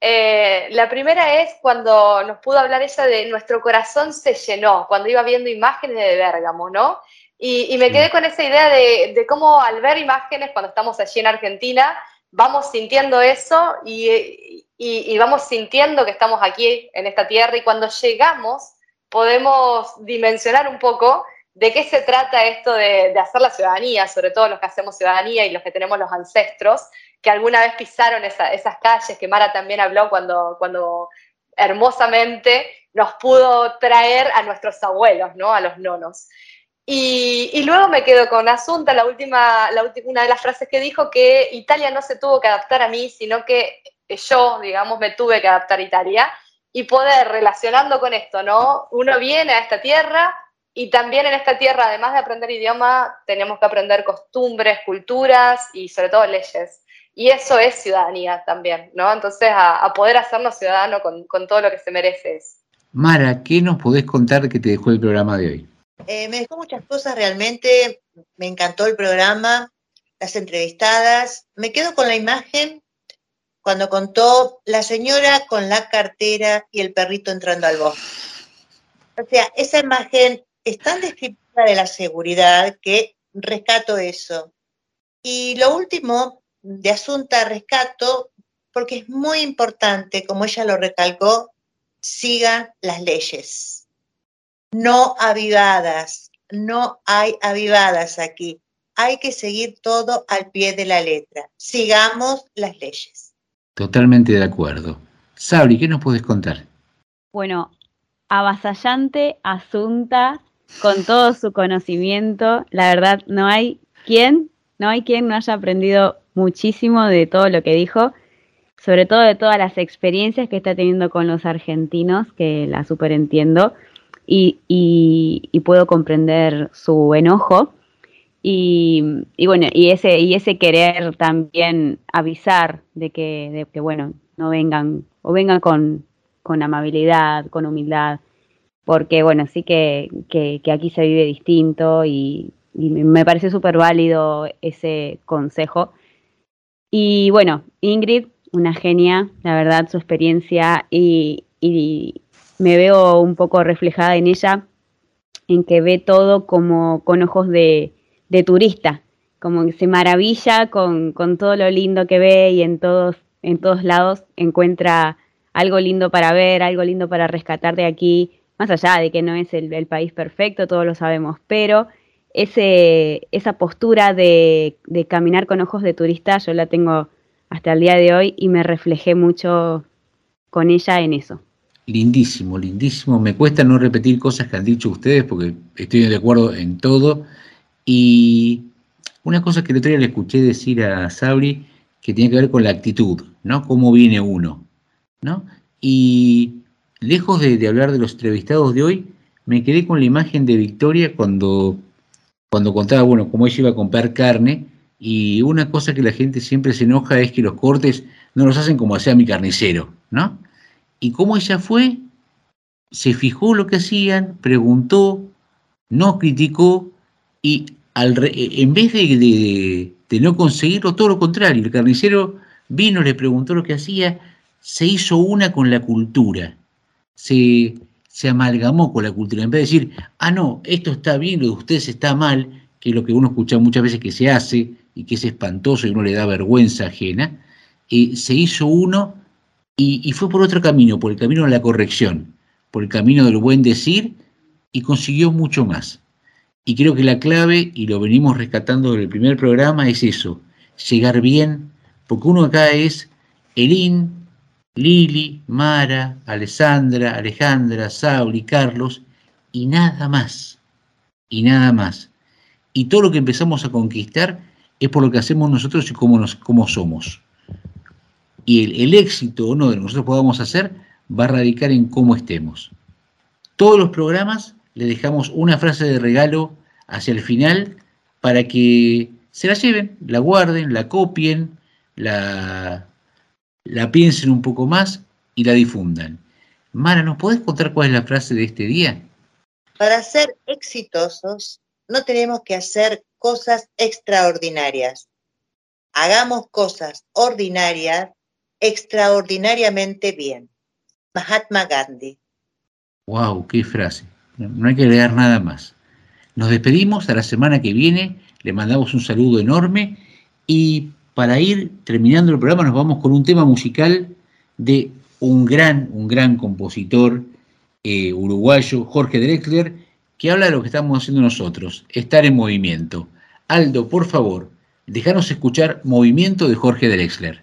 Eh, la primera es cuando nos pudo hablar ella de nuestro corazón se llenó, cuando iba viendo imágenes de Bérgamo, ¿no? Y, y me quedé con esa idea de, de, cómo al ver imágenes cuando estamos allí en Argentina, vamos sintiendo eso y, y, y vamos sintiendo que estamos aquí en esta tierra y cuando llegamos podemos dimensionar un poco de qué se trata esto de, hacer la ciudadanía, sobre todo los que hacemos ciudadanía y los que tenemos los ancestros, que alguna vez pisaron esa, esas calles, que Mara también habló cuando, cuando hermosamente nos pudo traer a nuestros abuelos, ¿no? a los nonos. Y, y luego me quedo con Asunta, la última, la última, una de las frases que dijo, que Italia no se tuvo que adaptar a mí, sino que yo, digamos, me tuve que adaptar a Italia y poder, relacionando con esto, ¿no? Uno viene a esta tierra, y también en esta tierra, además de aprender idioma, tenemos que aprender costumbres, culturas y sobre todo leyes. Y eso es ciudadanía también, ¿no? Entonces, a, a poder hacernos ciudadanos con, con, todo lo que se merece. Mara, ¿qué nos podés contar que te dejó el programa de hoy? Eh, me dejó muchas cosas realmente, me encantó el programa, las entrevistadas. Me quedo con la imagen cuando contó la señora con la cartera y el perrito entrando al bosque. O sea, esa imagen es tan descriptiva de la seguridad que rescato eso. Y lo último de Asunta rescato, porque es muy importante, como ella lo recalcó, sigan las leyes. No avivadas, no hay avivadas aquí. Hay que seguir todo al pie de la letra. Sigamos las leyes. Totalmente de acuerdo. Sabri, ¿qué nos puedes contar? Bueno, avasallante Asunta con todo su conocimiento. La verdad, no hay quien, no hay quien no haya aprendido muchísimo de todo lo que dijo, sobre todo de todas las experiencias que está teniendo con los argentinos, que la super entiendo, y, y, puedo comprender su enojo. Y, bueno, y ese, y ese querer también avisar de que, de que bueno, no vengan, o vengan con amabilidad, con humildad, porque bueno, sí que, que, aquí se vive distinto y, me- parece súper válido ese consejo. Y bueno, Ingrid, una genia, la verdad, su experiencia y, y me veo un poco reflejada en ella, en que ve todo como con ojos de, de turista, como que se maravilla con, con todo lo lindo que ve y en todos, en todos lados encuentra algo lindo para ver, algo lindo para rescatar de aquí, más allá de que no es el, país perfecto, todos lo sabemos, pero ese, esa postura de, de caminar con ojos de turista yo la tengo hasta el día de hoy y me reflejé mucho con ella en eso. Lindísimo, lindísimo. Me cuesta no repetir cosas que han dicho ustedes porque estoy de acuerdo en todo. Y una cosa que el otro día le escuché decir a Sabri que tiene que ver con la actitud, ¿no? Cómo viene uno, ¿no? Y lejos de, hablar de los entrevistados de hoy, me quedé con la imagen de Victoria cuando, cuando contaba, bueno, cómo ella iba a comprar carne. Y una cosa que la gente siempre se enoja es que los cortes no los hacen como hacía mi carnicero, ¿no? Y cómo ella fue, se fijó lo que hacían, preguntó, no criticó y al re- en vez de- de no conseguirlo, todo lo contrario, el carnicero vino, le preguntó lo que hacía, se hizo una con la cultura, se, amalgamó con la cultura, en vez de decir, ah, no, esto está bien, lo de ustedes está mal, que es lo que uno escucha muchas veces que se hace y que es espantoso y uno le da vergüenza ajena, eh, se hizo uno y, y fue por otro camino, por el camino de la corrección, por el camino del buen decir y consiguió mucho más. Y creo que la clave, y lo venimos rescatando del primer programa, es eso, llegar bien, porque uno acá es Elín, Lili, Mara, Alessandra, Alejandra, Sauri, Carlos, y nada más, y nada más. Y todo lo que empezamos a conquistar es por lo que hacemos nosotros y cómo, nos, cómo somos. Y el, el éxito o no de lo que nosotros podamos hacer va a radicar en cómo estemos. Todos los programas le dejamos una frase de regalo hacia el final para que se la lleven, la guarden, la copien, la, la piensen un poco más y la difundan. Mara, ¿nos podés contar cuál es la frase de este día? Para ser exitosos no tenemos que hacer cosas extraordinarias. Hagamos cosas ordinarias extraordinariamente bien. Mahatma Gandhi. ¡Wow! ¡Qué frase! No, hay que agregar nada más. Nos despedimos a la semana que viene, le mandamos un saludo enorme y para ir terminando el programa nos vamos con un tema musical de un gran, un gran compositor eh, uruguayo, Jorge Drexler, que habla de lo que estamos haciendo nosotros, estar en movimiento. Aldo, por favor, déjanos escuchar Movimiento de Jorge Drexler.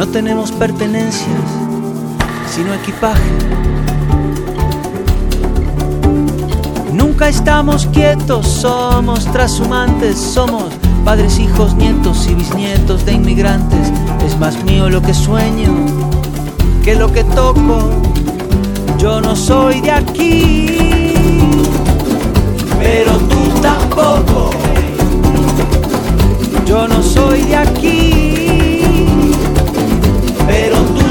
No tenemos pertenencias, sino equipaje. Nunca estamos quietos, somos trashumantes, somos padres, hijos, nietos y bisnietos de inmigrantes. Es más mío lo que sueño que lo que toco. Yo no soy de aquí, pero tú tampoco. Yo no soy de aquí,